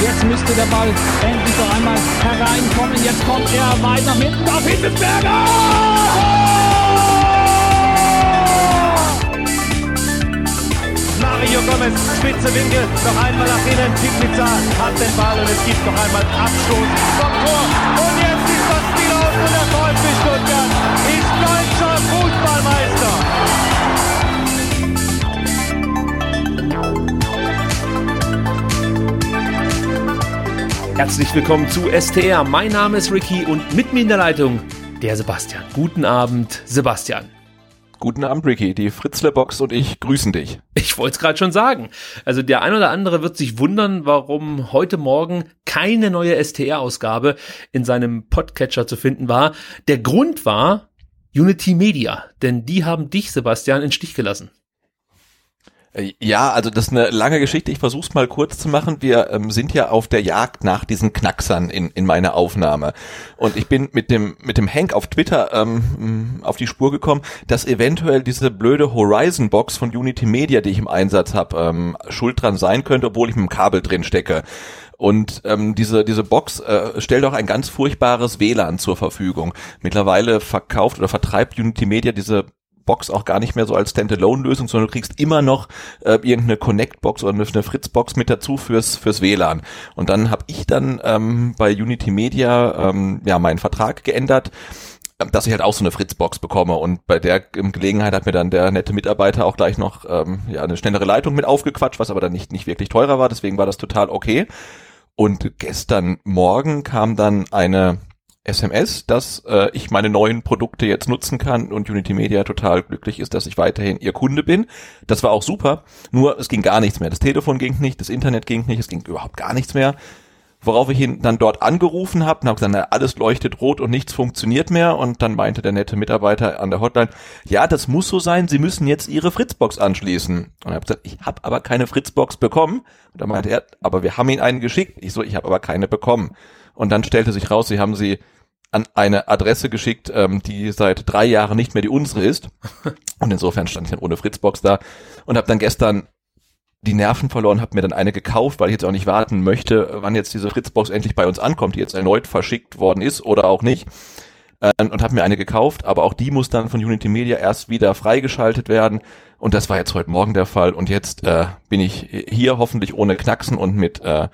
Jetzt müsste der Ball endlich noch einmal hereinkommen. Jetzt kommt er weit nach hinten auf Hitzelsberger! Mario Gomez, spitze Winkel, noch einmal nach innen. Pizza hat den Ball und es gibt noch einmal Abstoß vom Tor. Und jetzt ist das Spiel aus und der Herzlich willkommen zu STR. Mein Name ist Ricky und mit mir in der Leitung der Sebastian. Guten Abend, Sebastian. Guten Abend, Ricky. Die Fritzle-Box und ich grüßen dich. Ich wollte es gerade schon sagen. Also der ein oder andere wird sich wundern, warum heute Morgen keine neue STR-Ausgabe in seinem Podcatcher zu finden war. Der Grund war Unity Media, denn die haben dich, Sebastian, in Stich gelassen. Äh, ja, also das ist eine lange Geschichte. Ich versuche es mal kurz zu machen. Wir ähm, sind ja auf der Jagd nach diesen Knacksern in, in meiner Aufnahme. Und ich bin mit dem, mit dem Hank auf Twitter ähm, auf die Spur gekommen, dass eventuell diese blöde Horizon-Box von Unity Media, die ich im Einsatz habe, ähm, schuld dran sein könnte, obwohl ich mit dem Kabel drin stecke. Und ähm, diese, diese Box äh, stellt auch ein ganz furchtbares WLAN zur Verfügung. Mittlerweile verkauft oder vertreibt Unity Media diese Box auch gar nicht mehr so als Standalone-Lösung, sondern du kriegst immer noch äh, irgendeine Connect-Box oder eine Fritz-Box mit dazu fürs fürs WLAN. Und dann habe ich dann ähm, bei Unity Media ähm, ja meinen Vertrag geändert ähm, dass ich halt auch so eine Fritzbox bekomme und bei der Gelegenheit hat mir dann der nette Mitarbeiter auch gleich noch ähm, ja eine schnellere Leitung mit aufgequatscht, was aber dann nicht nicht wirklich teurer war, deswegen war das total okay. Und gestern Morgen kam dann eine SMS, dass äh, ich meine neuen Produkte jetzt nutzen kann und Unity Media total glücklich ist, dass ich weiterhin ihr Kunde bin. Das war auch super, nur es ging gar nichts mehr. Das Telefon ging nicht, das Internet ging nicht, es ging überhaupt gar nichts mehr. Worauf ich ihn dann dort angerufen habe und habe gesagt, na, alles leuchtet rot und nichts funktioniert mehr. Und dann meinte der nette Mitarbeiter an der Hotline, ja, das muss so sein, Sie müssen jetzt Ihre Fritzbox anschließen. Und ich habe gesagt, ich habe aber keine Fritzbox bekommen. Und dann meinte er, aber wir haben Ihnen einen geschickt. Ich so, ich habe aber keine bekommen. Und dann stellte sich raus, Sie haben sie an eine Adresse geschickt, ähm, die seit drei Jahren nicht mehr die unsere ist. Und insofern stand ich dann ohne Fritzbox da und habe dann gestern die Nerven verloren, habe mir dann eine gekauft, weil ich jetzt auch nicht warten möchte, wann jetzt diese Fritzbox endlich bei uns ankommt, die jetzt erneut verschickt worden ist oder auch nicht. Ähm, und habe mir eine gekauft, aber auch die muss dann von Unity Media erst wieder freigeschaltet werden. Und das war jetzt heute Morgen der Fall. Und jetzt äh, bin ich hier hoffentlich ohne Knacksen und mit äh,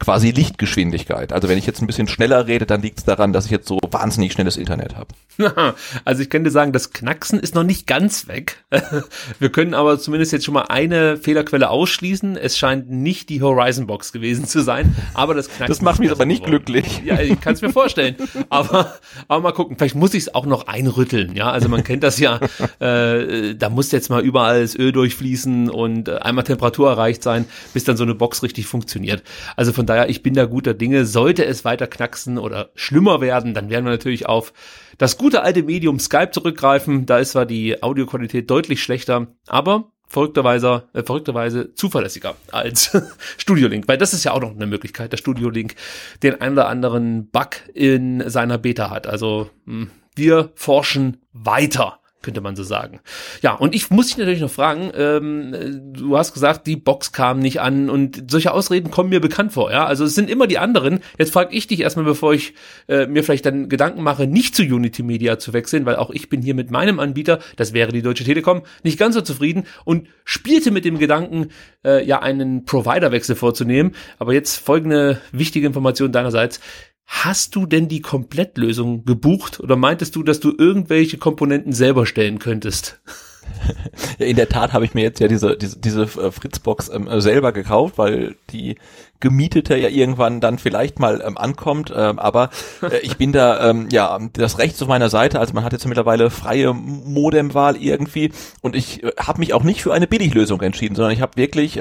quasi Lichtgeschwindigkeit. Also wenn ich jetzt ein bisschen schneller rede, dann liegt es daran, dass ich jetzt so wahnsinnig schnelles Internet habe. Also ich könnte sagen, das Knacksen ist noch nicht ganz weg. Wir können aber zumindest jetzt schon mal eine Fehlerquelle ausschließen. Es scheint nicht die Horizon Box gewesen zu sein, aber das Knacksen. Das macht mich aber nicht geworden. glücklich. Ja, ich kann es mir vorstellen. Aber, aber mal gucken, vielleicht muss ich es auch noch einrütteln. Ja, also man kennt das ja. Äh, da muss jetzt mal überall das Öl durchfließen und äh, einmal Temperatur erreicht sein, bis dann so eine Box richtig funktioniert. Also von daher, ich bin da guter Dinge. Sollte es weiter knacksen oder schlimmer werden, dann werden wir natürlich auf das gute alte Medium Skype zurückgreifen. Da ist zwar die Audioqualität deutlich schlechter, aber verrückterweise, äh, verrückterweise zuverlässiger als Studio Link, weil das ist ja auch noch eine Möglichkeit, dass Studio Link den ein oder anderen Bug in seiner Beta hat. Also mh, hm, wir forschen weiter könnte man so sagen. Ja, und ich muss dich natürlich noch fragen, ähm, du hast gesagt, die Box kam nicht an und solche Ausreden kommen mir bekannt vor, ja. Also es sind immer die anderen. Jetzt frage ich dich erstmal, bevor ich äh, mir vielleicht dann Gedanken mache, nicht zu Unity Media zu wechseln, weil auch ich bin hier mit meinem Anbieter, das wäre die Deutsche Telekom, nicht ganz so zufrieden und spielte mit dem Gedanken, äh, ja, einen Providerwechsel vorzunehmen. Aber jetzt folgende wichtige Information deinerseits. Hast du denn die Komplettlösung gebucht oder meintest du, dass du irgendwelche Komponenten selber stellen könntest? In der Tat habe ich mir jetzt ja diese, diese, diese äh, Fritzbox ähm, äh, selber gekauft, weil die gemietete ja irgendwann dann vielleicht mal ähm, ankommt, ähm, aber äh, ich bin da ähm, ja das Recht auf meiner Seite, also man hat jetzt mittlerweile freie Modemwahl irgendwie und ich äh, habe mich auch nicht für eine Billiglösung entschieden, sondern ich habe wirklich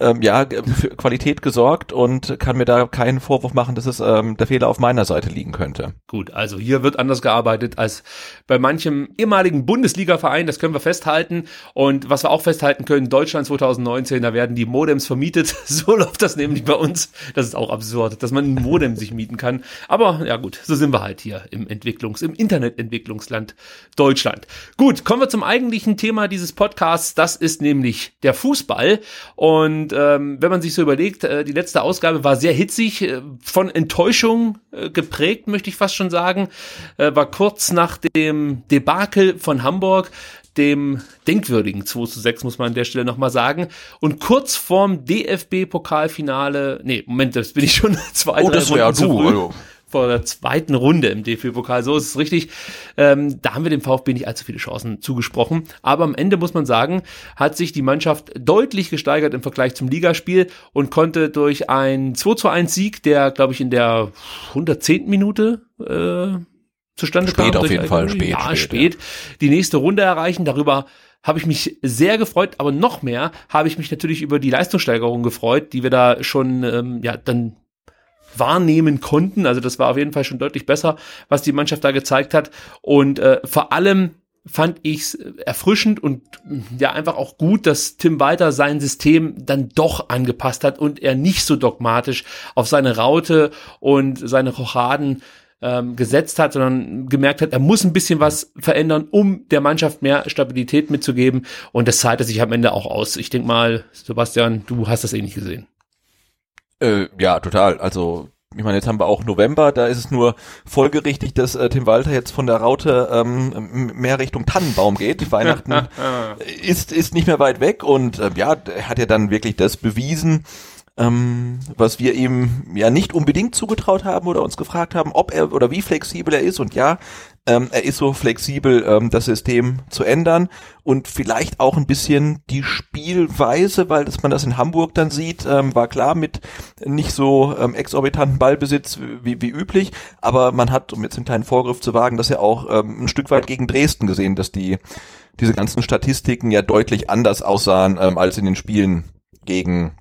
ähm, ja, für Qualität gesorgt und kann mir da keinen Vorwurf machen, dass es ähm, der Fehler auf meiner Seite liegen könnte. Gut, also hier wird anders gearbeitet als bei manchem ehemaligen Bundesliga-Verein, das können wir festhalten. Und was wir auch festhalten können, Deutschland 2019, da werden die Modems vermietet. So läuft das nämlich bei uns. Das ist auch absurd, dass man ein Modem sich mieten kann. Aber ja gut, so sind wir halt hier im Entwicklungs-, im Internetentwicklungsland Deutschland. Gut, kommen wir zum eigentlichen Thema dieses Podcasts. Das ist nämlich der Fußball. Und und ähm, wenn man sich so überlegt, äh, die letzte Ausgabe war sehr hitzig, äh, von Enttäuschung äh, geprägt, möchte ich fast schon sagen. Äh, war kurz nach dem Debakel von Hamburg, dem denkwürdigen 2 zu 6, muss man an der Stelle nochmal sagen. Und kurz vorm DFB-Pokalfinale, nee, Moment, das bin ich schon zwei, oh, drei das Runden ja zu du, früh. also vor der zweiten Runde im DFB-Pokal. So ist es richtig. Ähm, da haben wir dem VfB nicht allzu viele Chancen zugesprochen. Aber am Ende muss man sagen, hat sich die Mannschaft deutlich gesteigert im Vergleich zum Ligaspiel und konnte durch ein 2 zu 1 Sieg, der, glaube ich, in der 110. Minute äh, zustande spät kam. auf jeden Fall, spät. Ja, spät. Ja. Die nächste Runde erreichen. Darüber habe ich mich sehr gefreut, aber noch mehr habe ich mich natürlich über die Leistungssteigerung gefreut, die wir da schon ähm, ja dann wahrnehmen konnten. Also das war auf jeden Fall schon deutlich besser, was die Mannschaft da gezeigt hat. Und äh, vor allem fand ich es erfrischend und ja einfach auch gut, dass Tim Walter sein System dann doch angepasst hat und er nicht so dogmatisch auf seine Raute und seine Rochaden ähm, gesetzt hat, sondern gemerkt hat, er muss ein bisschen was verändern, um der Mannschaft mehr Stabilität mitzugeben. Und das zahlte sich am Ende auch aus. Ich denke mal, Sebastian, du hast das eh nicht gesehen. Äh, ja, total. Also ich meine, jetzt haben wir auch November, da ist es nur folgerichtig, dass äh, Tim Walter jetzt von der Raute ähm, mehr Richtung Tannenbaum geht. Weihnachten ist, ist nicht mehr weit weg und äh, ja, er hat ja dann wirklich das bewiesen, ähm, was wir ihm ja nicht unbedingt zugetraut haben oder uns gefragt haben, ob er oder wie flexibel er ist. Und ja, ähm, er ist so flexibel, ähm, das System zu ändern und vielleicht auch ein bisschen die Spielweise, weil dass man das in Hamburg dann sieht, ähm, war klar mit nicht so ähm, exorbitanten Ballbesitz wie, wie üblich, aber man hat, um jetzt einen kleinen Vorgriff zu wagen, das ja auch ähm, ein Stück weit gegen Dresden gesehen, dass die diese ganzen Statistiken ja deutlich anders aussahen ähm, als in den Spielen gegen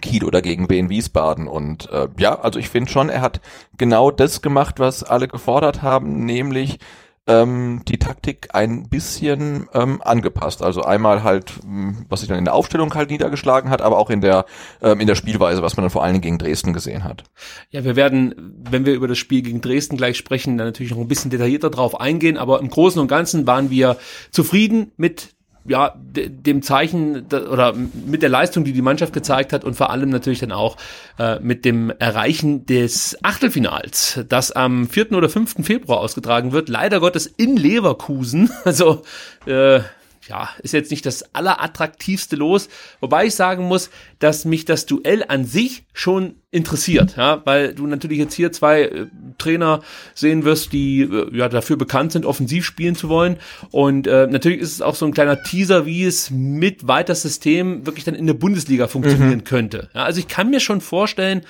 Kiel oder gegen Wien Wiesbaden. Und äh, ja, also ich finde schon, er hat genau das gemacht, was alle gefordert haben, nämlich ähm, die Taktik ein bisschen ähm, angepasst. Also einmal halt, hm, was sich dann in der Aufstellung halt niedergeschlagen hat, aber auch in der ähm, in der Spielweise, was man dann vor allen Dingen gegen Dresden gesehen hat. Ja, wir werden, wenn wir über das Spiel gegen Dresden gleich sprechen, dann natürlich noch ein bisschen detaillierter drauf eingehen. Aber im Großen und Ganzen waren wir zufrieden mit ja, dem Zeichen oder mit der Leistung, die die Mannschaft gezeigt hat und vor allem natürlich dann auch äh, mit dem Erreichen des Achtelfinals, das am 4. oder 5. Februar ausgetragen wird. Leider Gottes in Leverkusen. Also äh, ja, ist jetzt nicht das allerattraktivste Los, wobei ich sagen muss, dass mich das Duell an sich schon interessiert, ja, weil du natürlich jetzt hier zwei äh, Trainer sehen wirst, die äh, ja dafür bekannt sind, offensiv spielen zu wollen und äh, natürlich ist es auch so ein kleiner Teaser, wie es mit weiter System wirklich dann in der Bundesliga funktionieren mhm. könnte. Ja, also ich kann mir schon vorstellen,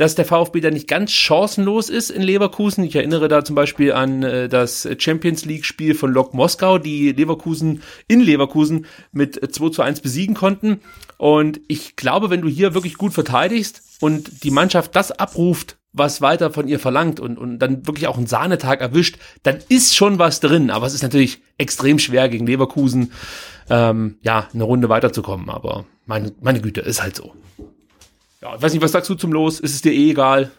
dass der VfB da nicht ganz chancenlos ist in Leverkusen. Ich erinnere da zum Beispiel an äh, das Champions League Spiel von Lok Moskau, die Leverkusen in Leverkusen mit 2 zu 1 besiegen konnten. Und ich glaube, wenn du hier wirklich gut verteidigst und die Mannschaft das abruft, was weiter von ihr verlangt und, und dann wirklich auch einen Sahnetag erwischt, dann ist schon was drin. Aber es ist natürlich extrem schwer gegen Leverkusen, ähm, ja, eine Runde weiterzukommen. Aber meine, meine Güte, ist halt so. Ja, weiß nicht, was sagst du zum Los? Ist es dir eh egal?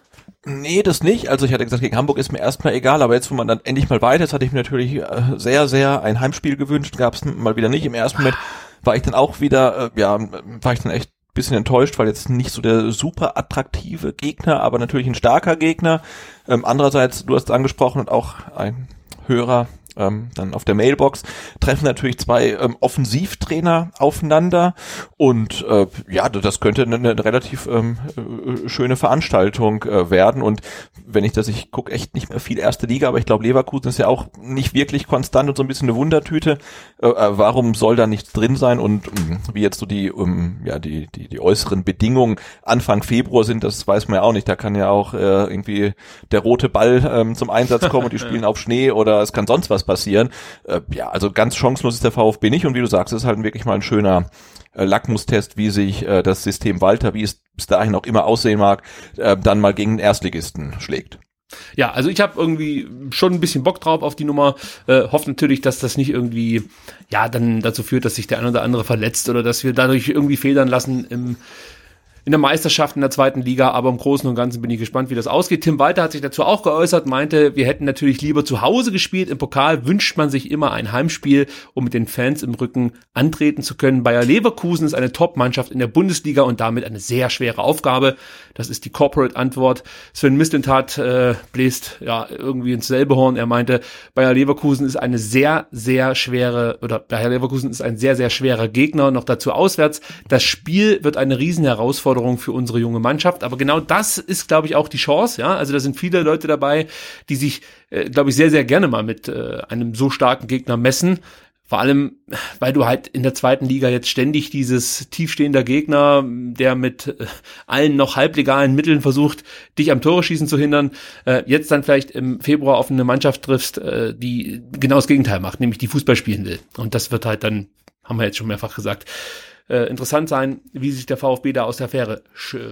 Nee, das nicht. Also ich hatte gesagt, gegen Hamburg ist mir erstmal egal, aber jetzt, wo man dann endlich mal weiter ist, hatte ich mir natürlich äh, sehr, sehr ein Heimspiel gewünscht. Gab es mal wieder nicht. Im ersten Moment war ich dann auch wieder, äh, ja, war ich dann echt bisschen enttäuscht, weil jetzt nicht so der super attraktive Gegner, aber natürlich ein starker Gegner. Ähm, andererseits, du hast angesprochen und auch ein Hörer ähm, dann auf der Mailbox, treffen natürlich zwei ähm, Offensivtrainer aufeinander und äh, ja, das könnte eine, eine relativ ähm, äh, schöne Veranstaltung äh, werden und wenn ich das, ich gucke echt nicht mehr viel erste Liga, aber ich glaube Leverkusen ist ja auch nicht wirklich konstant und so ein bisschen eine Wundertüte. Äh, äh warum soll da nichts drin sein und ähm, wie jetzt so die, ähm, ja, die, die, die äußeren Bedingungen Anfang Februar sind, das weiß man ja auch nicht. Da kann ja auch äh, irgendwie der rote Ball ähm, zum Einsatz kommen und die spielen auf Schnee oder es kann sonst was passieren. Äh, ja, also ganz chancenlos ist der VfB nicht und wie du sagst, ist halt wirklich mal ein schöner äh, Lackmustest, wie sich äh, das System Walter, wie es bis dahin auch immer aussehen mag, äh, dann mal gegen den Erstligisten schlägt. Ja, also ich habe irgendwie schon ein bisschen Bock drauf auf die Nummer. Äh, hoffe natürlich, dass das nicht irgendwie ja dann dazu führt, dass sich der ein oder andere verletzt oder dass wir dadurch irgendwie federn lassen im in der Meisterschaft in der zweiten Liga, aber im Großen und Ganzen bin ich gespannt, wie das ausgeht. Tim Walter hat sich dazu auch geäußert, meinte, wir hätten natürlich lieber zu Hause gespielt. Im Pokal wünscht man sich immer ein Heimspiel, um mit den Fans im Rücken antreten zu können. Bayer Leverkusen ist eine Top-Mannschaft in der Bundesliga und damit eine sehr schwere Aufgabe. Das ist die Corporate-Antwort. Sven Mislintat äh, bläst ja irgendwie ins selbe Horn. Er meinte, Bayer Leverkusen ist eine sehr, sehr schwere, oder Bayer Leverkusen ist ein sehr, sehr schwerer Gegner, noch dazu auswärts. Das Spiel wird eine riesen Herausforderung für unsere junge Mannschaft. Aber genau das ist, glaube ich, auch die Chance. Ja, also da sind viele Leute dabei, die sich, äh, glaube ich, sehr, sehr gerne mal mit äh, einem so starken Gegner messen. Vor allem, weil du halt in der zweiten Liga jetzt ständig dieses tiefstehender Gegner, der mit äh, allen noch halblegalen Mitteln versucht, dich am Tore schießen zu hindern, äh, jetzt dann vielleicht im Februar auf eine Mannschaft triffst, äh, die genau das Gegenteil macht, nämlich die Fußball spielen will. Und das wird halt dann, haben wir jetzt schon mehrfach gesagt, äh, interessant sein, wie sich der VfB da aus der Fähre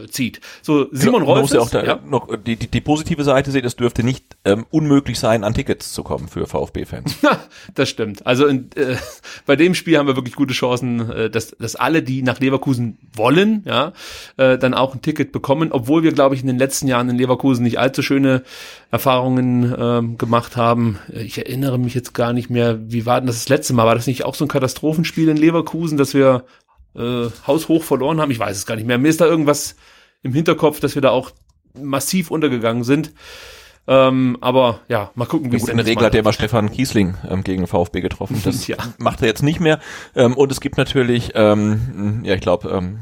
zieht. So, Simon genau, Rolfes. Ja auch da ja. noch die, die, die positive Seite sehen, es dürfte nicht ähm, unmöglich sein, an Tickets zu kommen für VfB-Fans. das stimmt. Also in, äh, bei dem Spiel haben wir wirklich gute Chancen, äh, dass, dass alle, die nach Leverkusen wollen, ja, äh, dann auch ein Ticket bekommen, obwohl wir, glaube ich, in den letzten Jahren in Leverkusen nicht allzu schöne Erfahrungen ähm, gemacht haben. Ich erinnere mich jetzt gar nicht mehr, wie war denn das, das letzte Mal? War das nicht auch so ein Katastrophenspiel in Leverkusen, dass wir äh, haushoch verloren haben. Ich weiß es gar nicht mehr. Mir ist da irgendwas im Hinterkopf, dass wir da auch massiv untergegangen sind. Ähm, aber ja, mal gucken, wie es ja, In der Regel hat ja immer Stefan Kiesling ähm, gegen VfB getroffen. Das ja. macht er jetzt nicht mehr. Ähm, und es gibt natürlich, ähm, ja, ich glaube, ähm,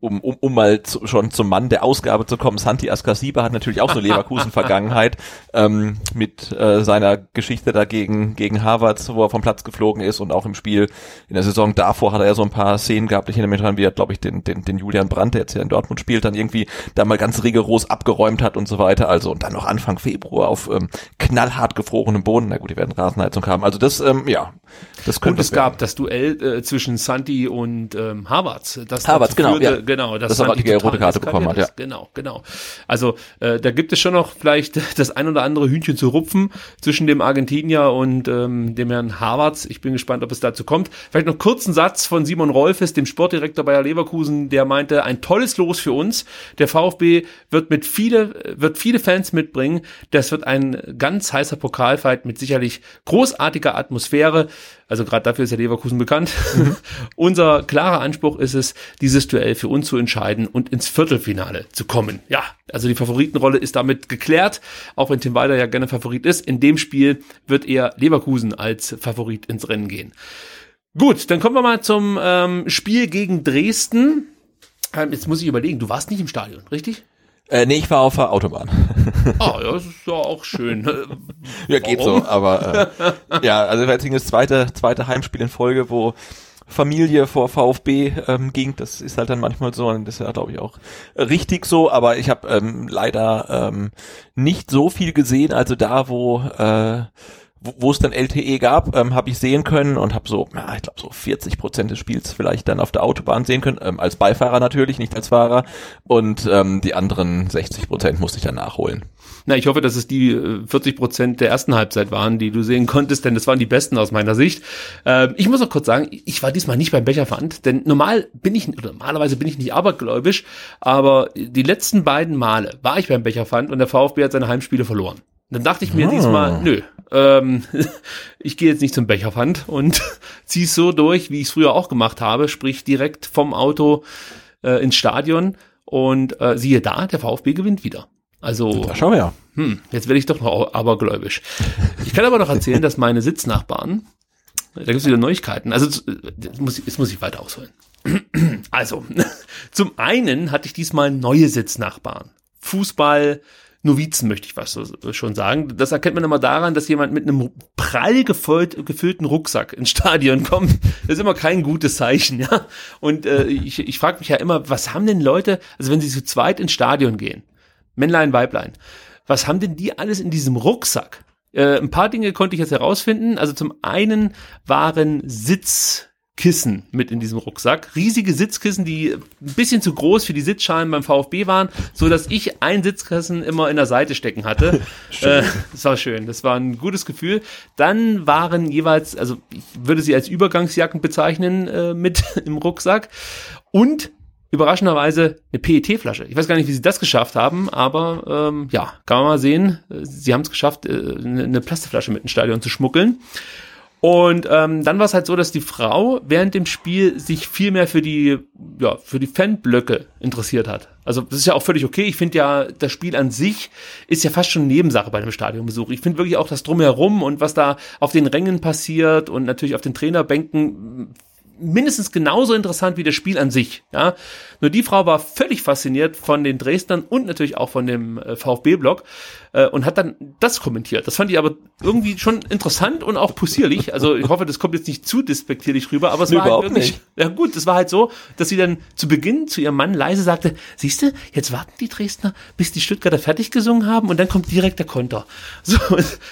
um, um, um mal zu, schon zum Mann der Ausgabe zu kommen, Santi Askasiba hat natürlich auch so Leverkusen-Vergangenheit ähm, mit äh, seiner Geschichte dagegen gegen Harvard, wo er vom Platz geflogen ist und auch im Spiel in der Saison davor hat er ja so ein paar Szenen gehabt. Ich erinnere mich dran, wie er, glaube ich, den, den, den Julian Brandt, der jetzt hier in Dortmund spielt, dann irgendwie da mal ganz rigoros abgeräumt hat und so weiter. Also und dann noch Anfang Februar auf ähm, knallhart gefrorenem Boden. Na gut, die werden Rasenheizung haben. Also das, ähm, ja, das könnte Und es gab das Duell äh, zwischen Santi und ähm, Harvards. Das Harvards, genau. Führte, ja genau, das, das die rote Karte bekommen hat, ja. Genau, genau. Also äh, da gibt es schon noch vielleicht das ein oder andere Hühnchen zu rupfen zwischen dem Argentinier und ähm, dem Herrn Harvards. Ich bin gespannt, ob es dazu kommt. Vielleicht noch kurzen Satz von Simon Rolfes, dem Sportdirektor Bayer Leverkusen, der meinte, ein tolles Los für uns. Der VfB wird mit viele, wird viele Fans mitbringen. Das wird ein ganz heißer Pokalfight mit sicherlich großartiger Atmosphäre. Also gerade dafür ist ja Leverkusen bekannt. Mhm. Unser klarer Anspruch ist es, dieses Duell für uns zu entscheiden und ins Viertelfinale zu kommen. Ja, also die Favoritenrolle ist damit geklärt, auch wenn Tim Walder ja gerne Favorit ist. In dem Spiel wird eher Leverkusen als Favorit ins Rennen gehen. Gut, dann kommen wir mal zum ähm, Spiel gegen Dresden. Ähm, jetzt muss ich überlegen, du warst nicht im Stadion, richtig? Äh, nee, ich war auf der Autobahn. Ah, ja, das ist ja auch schön. ja, geht so, aber äh, ja, also das das zweite, zweite Heimspiel in Folge, wo Familie vor VfB ähm, ging. Das ist halt dann manchmal so und das ist ja, glaube ich, auch richtig so. Aber ich habe ähm, leider ähm, nicht so viel gesehen. Also da, wo äh, wo es dann LTE gab, ähm, habe ich sehen können und habe so, ja, ich glaube so 40 Prozent des Spiels vielleicht dann auf der Autobahn sehen können, ähm, als Beifahrer natürlich, nicht als Fahrer und ähm, die anderen 60 Prozent musste ich dann nachholen. Na, ich hoffe, dass es die 40 äh, Prozent der ersten Halbzeit waren, die du sehen konntest, denn das waren die besten aus meiner Sicht. Ähm, ich muss noch kurz sagen, ich war diesmal nicht beim Becherpfand, denn normal bin ich, oder normalerweise bin ich nicht abergläubisch, aber die letzten beiden Male war ich beim Becherpfand und der VfB hat seine Heimspiele verloren. Dann dachte ich mir oh. diesmal, nö, ähm, ich gehe jetzt nicht zum Becherpfand und ziehe es so durch, wie ich es früher auch gemacht habe, sprich direkt vom Auto äh, ins Stadion und äh, siehe da, der VfB gewinnt wieder. Also da schauen wir ja. hm, jetzt werde ich doch noch abergläubisch. Ich kann aber noch erzählen, dass meine Sitznachbarn, da gibt es wieder Neuigkeiten, also jetzt muss, ich, jetzt muss ich weiter ausholen. Also, zum einen hatte ich diesmal neue Sitznachbarn. Fußball, Novizen, möchte ich was schon sagen. Das erkennt man immer daran, dass jemand mit einem prall gefüllt, gefüllten Rucksack ins Stadion kommt. Das ist immer kein gutes Zeichen, ja. Und äh, ich, ich frage mich ja immer, was haben denn Leute, also wenn sie zu zweit ins Stadion gehen, Männlein, Weiblein, was haben denn die alles in diesem Rucksack? Äh, ein paar Dinge konnte ich jetzt herausfinden. Also zum einen waren Sitz Kissen mit in diesem Rucksack. Riesige Sitzkissen, die ein bisschen zu groß für die Sitzschalen beim VfB waren, so dass ich ein Sitzkissen immer in der Seite stecken hatte. äh, das war schön. Das war ein gutes Gefühl. Dann waren jeweils, also ich würde sie als Übergangsjacken bezeichnen, äh, mit im Rucksack. Und überraschenderweise eine PET-Flasche. Ich weiß gar nicht, wie sie das geschafft haben, aber ähm, ja, kann man mal sehen. Sie haben es geschafft, äh, eine Plastikflasche mit ins Stadion zu schmuggeln. Und ähm, dann war es halt so, dass die Frau während dem Spiel sich viel mehr für die, ja, für die Fanblöcke interessiert hat. Also das ist ja auch völlig okay. Ich finde ja, das Spiel an sich ist ja fast schon Nebensache bei einem Stadionbesuch. Ich finde wirklich auch das Drumherum und was da auf den Rängen passiert und natürlich auf den Trainerbänken mindestens genauso interessant wie das Spiel an sich. Ja, nur die Frau war völlig fasziniert von den Dresdnern und natürlich auch von dem äh, VfB-Block äh, und hat dann das kommentiert. Das fand ich aber irgendwie schon interessant und auch possierlich. Also ich hoffe, das kommt jetzt nicht zu despektierlich rüber, aber es nee, war halt wirklich, nicht. ja gut, es war halt so, dass sie dann zu Beginn zu ihrem Mann leise sagte, siehst du, jetzt warten die Dresdner, bis die Stuttgarter fertig gesungen haben und dann kommt direkt der Konter. So,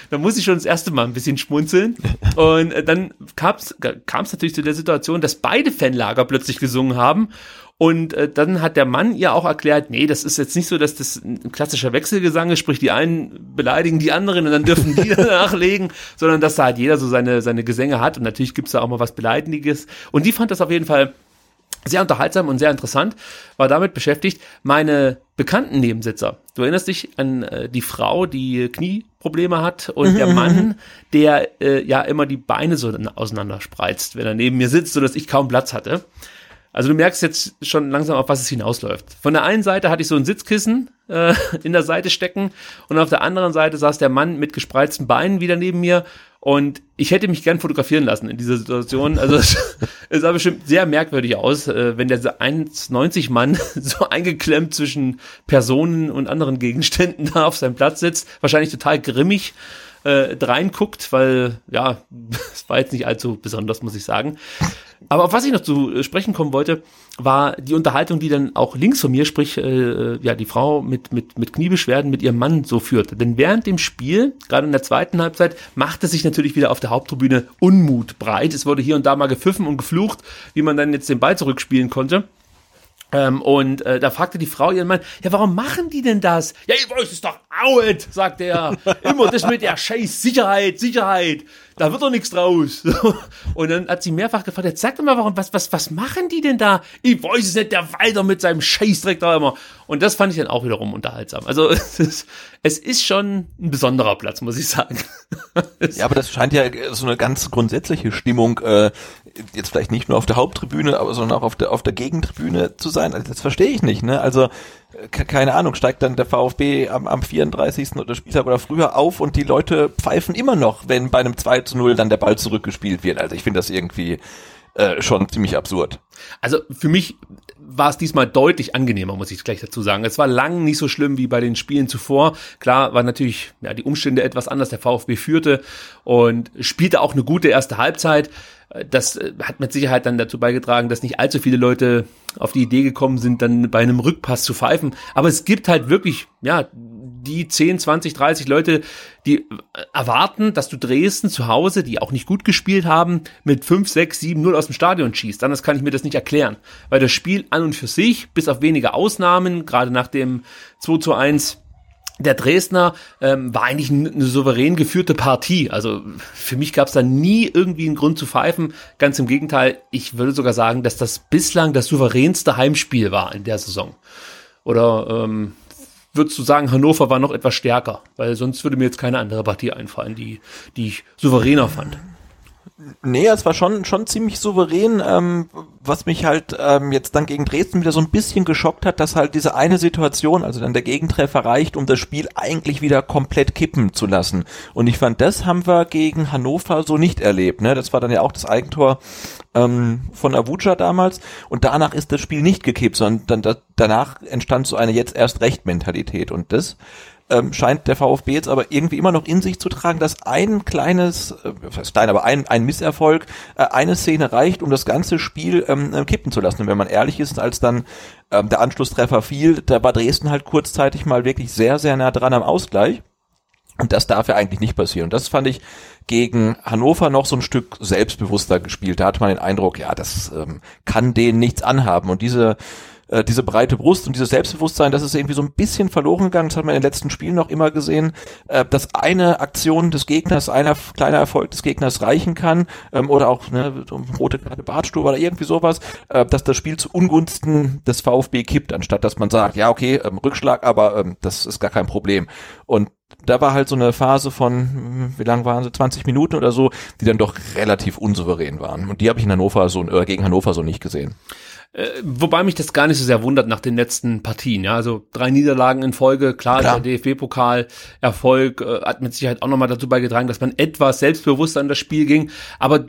da muss ich schon das erste Mal ein bisschen schmunzeln und äh, dann kam es natürlich zu der Situation, dass beide Fanlager plötzlich gesungen haben und äh, dann hat der Mann ihr auch erklärt, nee, das ist jetzt nicht so, dass das ein klassischer Wechselgesang ist, sprich die einen beleidigen die anderen und dann dürfen die nachlegen, sondern dass da halt jeder so seine, seine Gesänge hat und natürlich gibt's da auch mal was Beleidigendes. Und die fand das auf jeden Fall sehr unterhaltsam und sehr interessant, war damit beschäftigt, meine bekannten Nebensitzer. Du erinnerst dich an äh, die Frau, die Knieprobleme hat und der Mann, der äh, ja immer die Beine so auseinanderspreizt, wenn er neben mir sitzt, so dass ich kaum Platz hatte. Also du merkst jetzt schon langsam, auf was es hinausläuft. Von der einen Seite hatte ich so ein Sitzkissen äh, in der Seite stecken und auf der anderen Seite saß der Mann mit gespreizten Beinen wieder neben mir und ich hätte mich gern fotografieren lassen in dieser Situation. Also es, sah bestimmt sehr merkwürdig aus, äh, wenn der 1,90 Mann so eingeklemmt zwischen Personen und anderen Gegenständen da auf seinem Platz sitzt. Wahrscheinlich total grimmig äh, reinguckt, weil ja, es war jetzt nicht allzu besonders, muss ich sagen. Aber auf was ich noch zu sprechen kommen wollte, war die Unterhaltung, die dann auch links von mir, sprich äh, ja die Frau mit mit mit Kniebeschwerden mit ihrem Mann so führte. Denn während dem Spiel, gerade in der zweiten Halbzeit, machte sich natürlich wieder auf der Haupttribüne Unmut breit. Es wurde hier und da mal gepfiffen und geflucht, wie man dann jetzt den Ball zurückspielen konnte. Ähm, und äh, da fragte die Frau ihren Mann, ja, warum machen die denn das? Ja, ich weiß es doch out, sagte er. Immer das mit der scheiß Sicherheit, Sicherheit da wird doch nichts draus. Und dann hat sie mehrfach gefragt, jetzt sag doch mal, warum, was, was, was machen die denn da? Ich weiß es nicht, der Walter mit seinem Scheißdreck da immer. Und das fand ich dann auch wiederum unterhaltsam. Also es ist, es ist schon ein besonderer Platz, muss ich sagen. ja, aber das scheint ja so eine ganz grundsätzliche Stimmung, äh, jetzt vielleicht nicht nur auf der Haupttribüne, aber sondern auch auf der, auf der Gegentribüne zu sein. Also das verstehe ich nicht, ne? Also keine Ahnung, steigt dann der VfB am, am 34. oder Spieltag oder früher auf und die Leute pfeifen immer noch, wenn bei einem 2 zu 0 dann der Ball zurückgespielt wird. Also ich finde das irgendwie äh, schon ziemlich absurd. Also für mich war es diesmal deutlich angenehmer, muss ich gleich dazu sagen. Es war lang nicht so schlimm wie bei den Spielen zuvor. Klar war natürlich ja, die Umstände etwas anders. Der VfB führte und spielte auch eine gute erste Halbzeit. Das äh, hat mit Sicherheit dann dazu beigetragen, dass nicht allzu viele Leute auf die Idee gekommen sind, dann bei einem Rückpass zu pfeifen. Aber es gibt halt wirklich, ja, die 10, 20, 30 Leute, die erwarten, dass du Dresden zu Hause, die auch nicht gut gespielt haben, mit 5, 6, 7, 0 aus dem Stadion schießt. Anders kann ich mir das nicht erklären. Weil das Spiel an und für sich, bis auf wenige Ausnahmen, gerade nach dem 2 zu 1, der Dresdner ähm, war eigentlich eine souverän geführte Partie. Also für mich gab es da nie irgendwie einen Grund zu pfeifen. Ganz im Gegenteil, ich würde sogar sagen, dass das bislang das souveränste Heimspiel war in der Saison. Oder ähm, würdest du sagen, Hannover war noch etwas stärker? Weil sonst würde mir jetzt keine andere Partie einfallen, die, die ich souveräner fand. Nee, es war schon, schon ziemlich souverän. Ähm, was mich halt ähm, jetzt dann gegen Dresden wieder so ein bisschen geschockt hat, dass halt diese eine Situation, also dann der Gegentreffer reicht, um das Spiel eigentlich wieder komplett kippen zu lassen. Und ich fand, das haben wir gegen Hannover so nicht erlebt. Ne? Das war dann ja auch das Eigentor ähm, von Avuja damals. Und danach ist das Spiel nicht gekippt, sondern dann, da, danach entstand so eine jetzt erst recht Mentalität. Und das ähm, scheint der VfB jetzt aber irgendwie immer noch in sich zu tragen, dass ein kleines, äh, was klein, aber ein, ein Misserfolg, äh, eine Szene reicht, um das ganze Spiel ähm, äh, kippen zu lassen. Und wenn man ehrlich ist, als dann ähm, der Anschlusstreffer fiel, da war Dresden halt kurzzeitig mal wirklich sehr, sehr nah dran am Ausgleich. Und das darf ja eigentlich nicht passieren. Und das fand ich gegen Hannover noch so ein Stück selbstbewusster gespielt. Da hatte man den Eindruck, ja, das ähm, kann denen nichts anhaben. Und diese äh, diese breite Brust und dieses Selbstbewusstsein, das ist irgendwie so ein bisschen verloren gegangen. Das hat man in den letzten Spielen noch immer gesehen, äh, dass eine Aktion des Gegners, einer kleiner Erfolg des Gegners reichen kann ähm, oder auch ne, rote Karte Bartstube oder irgendwie sowas, äh, dass das Spiel zu Ungunsten des VfB kippt, anstatt dass man sagt, ja okay, ähm, Rückschlag, aber ähm, das ist gar kein Problem. Und da war halt so eine Phase von, hm, wie lang waren sie, 20 Minuten oder so, die dann doch relativ unsouverän waren. Und die habe ich in Hannover so, oder gegen Hannover so nicht gesehen. Äh, wobei mich das gar nicht so sehr wundert nach den letzten Partien. Ja, also drei Niederlagen in Folge, klar, klar. der DFB-Pokal-Erfolg äh, hat mit Sicherheit auch nochmal dazu beigetragen, dass man etwas selbstbewusster an das Spiel ging. Aber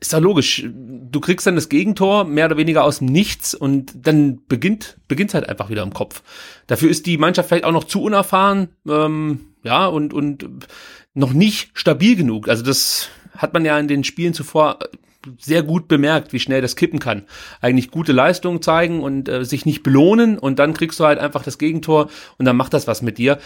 ist ja logisch. Du kriegst dann das Gegentor mehr oder weniger aus dem Nichts und dann beginnt beginnt halt einfach wieder im Kopf. Dafür ist die Mannschaft vielleicht auch noch zu unerfahren, ähm, ja und und noch nicht stabil genug. Also das hat man ja in den Spielen zuvor sehr gut bemerkt, wie schnell das kippen kann. Eigentlich gute Leistungen zeigen und äh, sich nicht belohnen und dann kriegst du halt einfach das Gegentor und dann macht das was mit dir.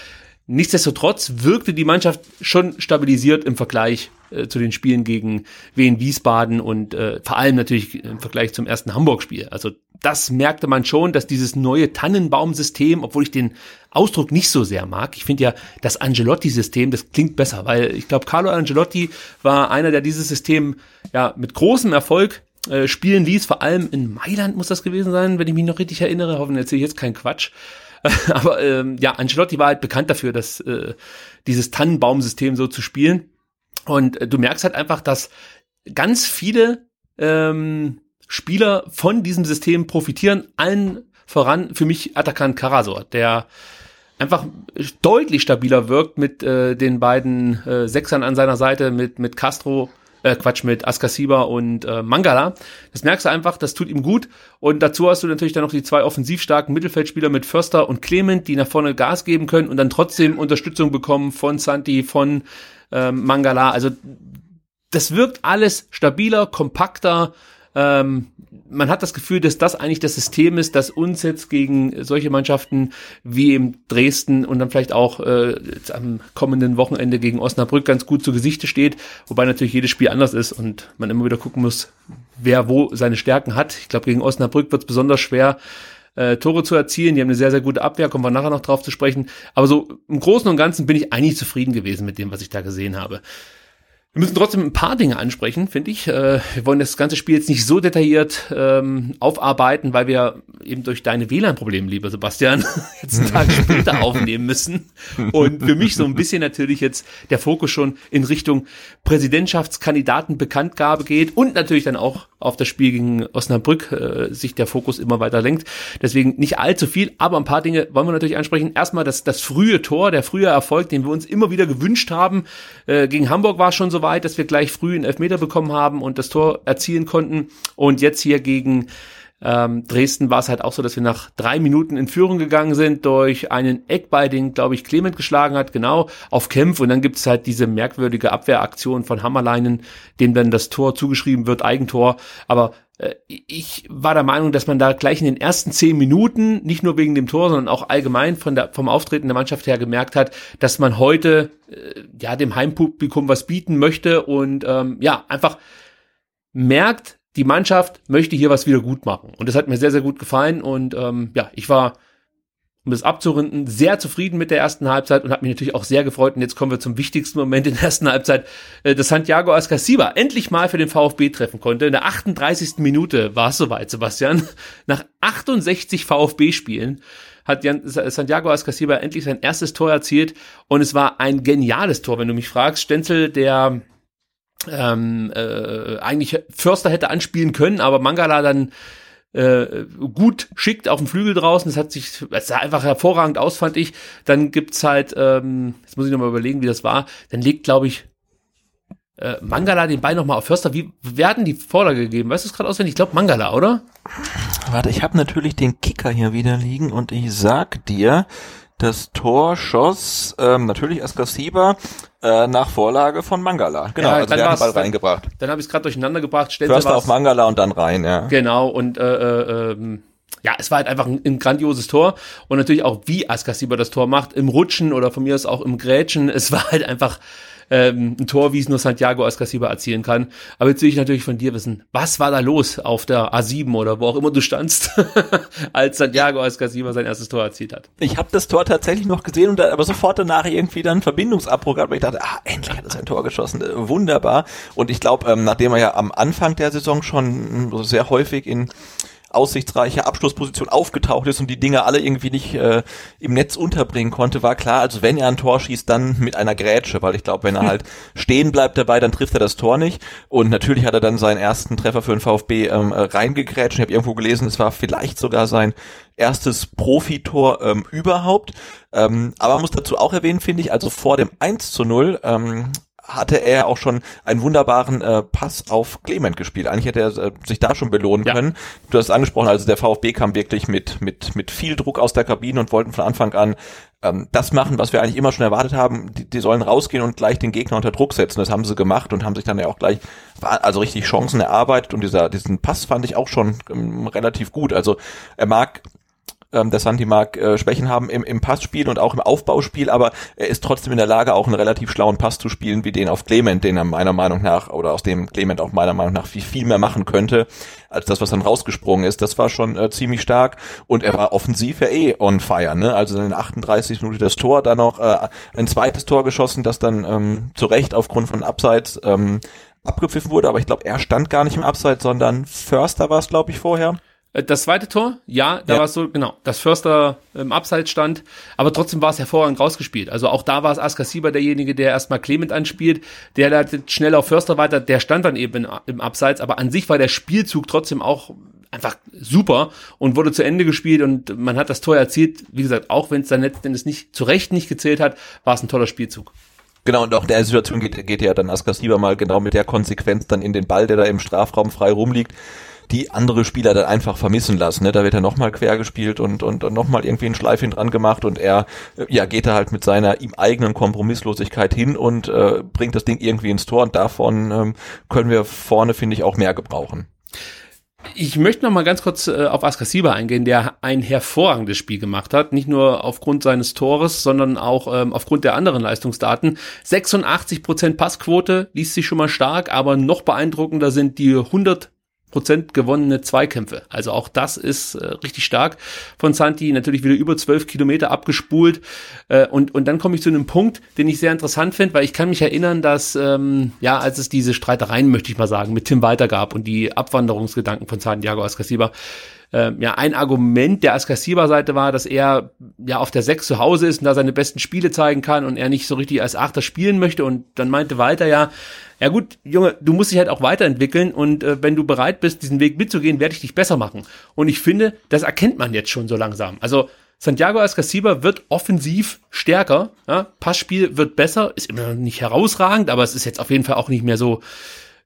Nichtsdestotrotz wirkte die Mannschaft schon stabilisiert im Vergleich äh, zu den Spielen gegen Wien Wiesbaden und äh, vor allem natürlich im Vergleich zum ersten Hamburg-Spiel. Also das merkte man schon, dass dieses neue Tannenbaum-System, obwohl ich den Ausdruck nicht so sehr mag, ich finde ja das Angelotti-System, das klingt besser, weil ich glaube, Carlo Angelotti war einer, der dieses System ja mit großem Erfolg äh, spielen ließ, vor allem in Mailand muss das gewesen sein, wenn ich mich noch richtig erinnere. Hoffentlich erzähle ich jetzt keinen Quatsch. Aber ähm, ja, Ancelotti war halt bekannt dafür, dass äh, dieses Tannenbaumsystem so zu spielen. Und äh, du merkst halt einfach, dass ganz viele ähm, Spieler von diesem System profitieren. Allen voran für mich Atakan Karasor, der einfach deutlich stabiler wirkt mit äh, den beiden äh, Sechsern an seiner Seite, mit, mit Castro äh, Quatsch, mit Askasiba und äh, Mangala. Das merkst du einfach, das tut ihm gut. Und dazu hast du natürlich dann noch die zwei offensiv starken Mittelfeldspieler mit Förster und Clement, die nach vorne Gas geben können und dann trotzdem Unterstützung bekommen von Santi, von ähm, Mangala. Also das wirkt alles stabiler, kompakter, ähm, man hat das Gefühl, dass das eigentlich das System ist, das uns jetzt gegen solche Mannschaften wie im Dresden und dann vielleicht auch äh, am kommenden Wochenende gegen Osnabrück ganz gut zu Gesichte steht, wobei natürlich jedes Spiel anders ist und man immer wieder gucken muss, wer wo seine Stärken hat. Ich glaube, gegen Osnabrück wird es besonders schwer, äh, Tore zu erzielen. Die haben eine sehr, sehr gute Abwehr, kommen wir nachher noch drauf zu sprechen. Aber so im Großen und Ganzen bin ich eigentlich zufrieden gewesen mit dem, was ich da gesehen habe. Wir müssen trotzdem ein paar Dinge ansprechen, finde ich. Äh, wir wollen das ganze Spiel jetzt nicht so detailliert ähm, aufarbeiten, weil wir eben durch deine WLAN-Probleme, lieber Sebastian, jetzt einen Tag später aufnehmen müssen. Und für mich so ein bisschen natürlich jetzt der Fokus schon in Richtung Präsidentschaftskandidatenbekanntgabe geht und natürlich dann auch auf das Spiel gegen Osnabrück äh, sich der Fokus immer weiter lenkt. Deswegen nicht allzu viel, aber ein paar Dinge wollen wir natürlich ansprechen. Erstmal das, das frühe Tor, der frühe Erfolg, den wir uns immer wieder gewünscht haben. Äh, gegen Hamburg war schon so weit, dass wir gleich früh einen Elfmeter bekommen haben und das Tor erzielen konnten. Und jetzt hier gegen ähm, Dresden war es halt auch so, dass wir nach drei Minuten in Führung gegangen sind durch einen Eckball, den, glaube ich, Clement geschlagen hat, genau, auf Kämpf. Und dann gibt es halt diese merkwürdige Abwehraktion von Hammerleinen, dem dann das Tor zugeschrieben wird, Eigentor. Aber äh, ich war der Meinung, dass man da gleich in den ersten zehn Minuten, nicht nur wegen dem Tor, sondern auch allgemein von der, vom Auftreten der Mannschaft her gemerkt hat, dass man heute äh, ja dem Heimpublikum was bieten möchte und ähm, ja, einfach merkt, die Mannschaft möchte hier was wieder gut machen. Und das hat mir sehr, sehr gut gefallen. Und ähm, ja, ich war, um das abzurunden, sehr zufrieden mit der ersten Halbzeit und habe mich natürlich auch sehr gefreut. Und jetzt kommen wir zum wichtigsten Moment in der ersten Halbzeit, äh, dass Santiago Ascasiba endlich mal für den VfB treffen konnte. In der 38. Minute war es soweit, Sebastian. Nach 68 VfB-Spielen hat Jan, Santiago Ascasiba endlich sein erstes Tor erzielt. Und es war ein geniales Tor, wenn du mich fragst. Stenzel, der ähm, äh, eigentlich Förster hätte anspielen können, aber Mangala dann äh, gut schickt auf dem Flügel draußen. Das hat sich, es sah einfach hervorragend aus, fand ich. Dann gibt's halt, ähm, jetzt muss ich nochmal überlegen, wie das war. Dann legt, glaube ich, äh, Mangala den Ball nochmal auf Förster. Wie, wer hat denn die Vorlage gegeben? Weißt du es gerade auswendig? Ich glaube Mangala, oder? Warte, ich habe natürlich den Kicker hier wieder liegen und ich sag dir, das Tor schoss ähm, natürlich Askasiba äh, nach Vorlage von Mangala. Genau, Ja, also dann der hat den Ball war's- dann- reingebracht. Dann habe ich es gerade durcheinander gebracht. War's- auf Mangala und dann rein, ja. Genau, und äh, äh, ähm, ja, es war halt einfach ein, ein grandioses Tor und natürlich auch, wie Askasiba das Tor macht, im Rutschen oder von mir aus auch im Grätschen. Es war halt einfach ähm, ein Tor, wie es nur Santiago Askasiba erzielen kann. Aber jetzt will ich natürlich von dir wissen, was war da los auf der A7 oder wo auch immer du standst, als Santiago Askasiba sein erstes Tor erzielt hat? Ich habe das Tor tatsächlich noch gesehen und da, aber sofort danach irgendwie dann Verbindungsabbruch gehabt, weil ich dachte, ah, endlich hat er sein Tor geschossen, äh, wunderbar. Und ich glaube, ähm, nachdem er ja am Anfang der Saison schon mh, sehr häufig in aussichtsreiche Abschlussposition aufgetaucht ist und die Dinge alle irgendwie nicht äh, im Netz unterbringen konnte, war klar, also wenn er ein Tor schießt, dann mit einer Grätsche, weil ich glaube, wenn er halt stehen bleibt dabei, dann trifft er das Tor nicht. Und natürlich hat er dann seinen ersten Treffer für den VfB ähm, äh, reingegrätscht. Ich habe irgendwo gelesen, es war vielleicht sogar sein erstes Profitor ähm, überhaupt. Ähm, aber man muss dazu auch erwähnen, finde ich, also vor dem 1 zu 0 ähm, hatte er auch schon einen wunderbaren äh, Pass auf Clement gespielt. Eigentlich hätte er äh, sich da schon belohnen Ja. können. Du hast es angesprochen, also der VfB kam wirklich mit, mit, mit viel Druck aus der Kabine und wollten von Anfang an ähm, das machen, was wir eigentlich immer schon erwartet haben. Die, die sollen rausgehen und gleich den Gegner unter Druck setzen. Das haben sie gemacht und haben sich dann ja auch gleich also richtig Chancen erarbeitet und dieser, diesen Pass fand ich auch schon ähm, relativ gut. Also er mag ähm, der Santi mag äh, Schwächen haben im, im Passspiel und auch im Aufbauspiel, aber er ist trotzdem in der Lage, auch einen relativ schlauen Pass zu spielen, wie den auf Clement, den er meiner Meinung nach, oder aus dem Clement auch meiner Meinung nach viel, viel mehr machen könnte, als das, was dann rausgesprungen ist. Das war schon äh, ziemlich stark und er war offensiv ja eh on fire, ne? Also in den 38 Minuten das Tor, dann noch äh, ein zweites Tor geschossen, das dann ähm, zu Recht aufgrund von Abseits ähm, abgepfiffen wurde, aber ich glaube, er stand gar nicht im Abseits, sondern Förster war es, glaube ich, vorher. Äh, Das zweite Tor, ja, da Ja. war es so, genau, dass Förster im Abseits stand, aber trotzdem war es hervorragend rausgespielt. Also auch da war es Askasiba derjenige, der erstmal Clement anspielt, der leitet schnell auf Förster weiter, der stand dann eben im Abseits, aber an sich war der Spielzug trotzdem auch einfach super und wurde zu Ende gespielt und man hat das Tor erzielt. Wie gesagt, auch wenn es dann letzten Endes nicht zu Recht nicht gezählt hat, war es ein toller Spielzug. Genau, und auch der Situation geht, geht ja dann Askasiba mal genau mit der Konsequenz dann in den Ball, der da im Strafraum frei rumliegt, die andere Spieler dann einfach vermissen lassen. Ne? Da wird er nochmal quer gespielt und, und, und nochmal irgendwie einen Schleif hin dran gemacht und er ja, geht da halt mit seiner ihm eigenen Kompromisslosigkeit hin und äh, bringt das Ding irgendwie ins Tor und davon ähm, können wir vorne, finde ich, auch mehr gebrauchen. Ich möchte noch mal ganz kurz äh, auf Askasiba eingehen, der ein hervorragendes Spiel gemacht hat. Nicht nur aufgrund seines Tores, sondern auch ähm, aufgrund der anderen Leistungsdaten. 86% Passquote liest sich schon mal stark, aber noch beeindruckender sind die 100 Prozent gewonnene Zweikämpfe. Also auch das ist äh, richtig stark von Santi. Natürlich wieder über zwölf Kilometer abgespult. Äh, und, und dann komme ich zu einem Punkt, den ich sehr interessant finde, weil ich kann mich erinnern, dass, ähm, ja, als es diese Streitereien, möchte ich mal sagen, mit Tim Walter gab und die Abwanderungsgedanken von Santiago Ascasiba, ähm, ja, ein Argument der Ascasiba-Seite war, dass er ja auf der Sechs zu Hause ist und da seine besten Spiele zeigen kann und er nicht so richtig als Achter spielen möchte. Und dann meinte Walter ja, ja gut, Junge, du musst dich halt auch weiterentwickeln und äh, wenn du bereit bist, diesen Weg mitzugehen, werde ich dich besser machen. Und ich finde, das erkennt man jetzt schon so langsam. Also Santiago Ascasiba wird offensiv stärker, ja? Passspiel wird besser, ist immer noch nicht herausragend, aber es ist jetzt auf jeden Fall auch nicht mehr so,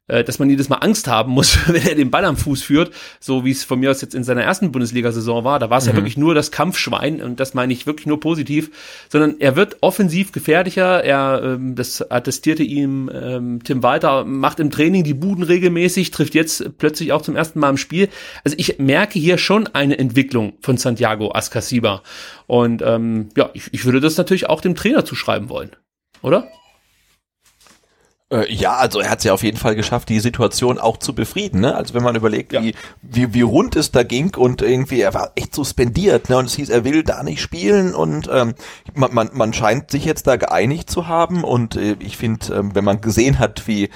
dass man jedes Mal Angst haben muss, wenn er den Ball am Fuß führt, so wie es von mir aus jetzt in seiner ersten Bundesliga-Saison war. Da war es ja wirklich nur das Kampfschwein und das meine ich wirklich nur positiv, sondern er wird offensiv gefährlicher. Er, ähm, das attestierte ihm ähm, Tim Walter, macht im Training die Buden regelmäßig, trifft jetzt plötzlich auch zum ersten Mal im Spiel. Also ich merke hier schon eine Entwicklung von Santiago Ascasiba und ähm, ja, ich, ich würde das natürlich auch dem Trainer zuschreiben wollen, oder? Äh, ja, also er hat es ja auf jeden Fall geschafft, die Situation auch zu befrieden. Ne? Also wenn man überlegt, Ja. wie, wie, wie rund es da ging und irgendwie, er war echt suspendiert. Ne? Und es hieß, er will da nicht spielen und ähm, man, man, man scheint sich jetzt da geeinigt zu haben. Und äh, ich finde, ähm, wenn man gesehen hat, wie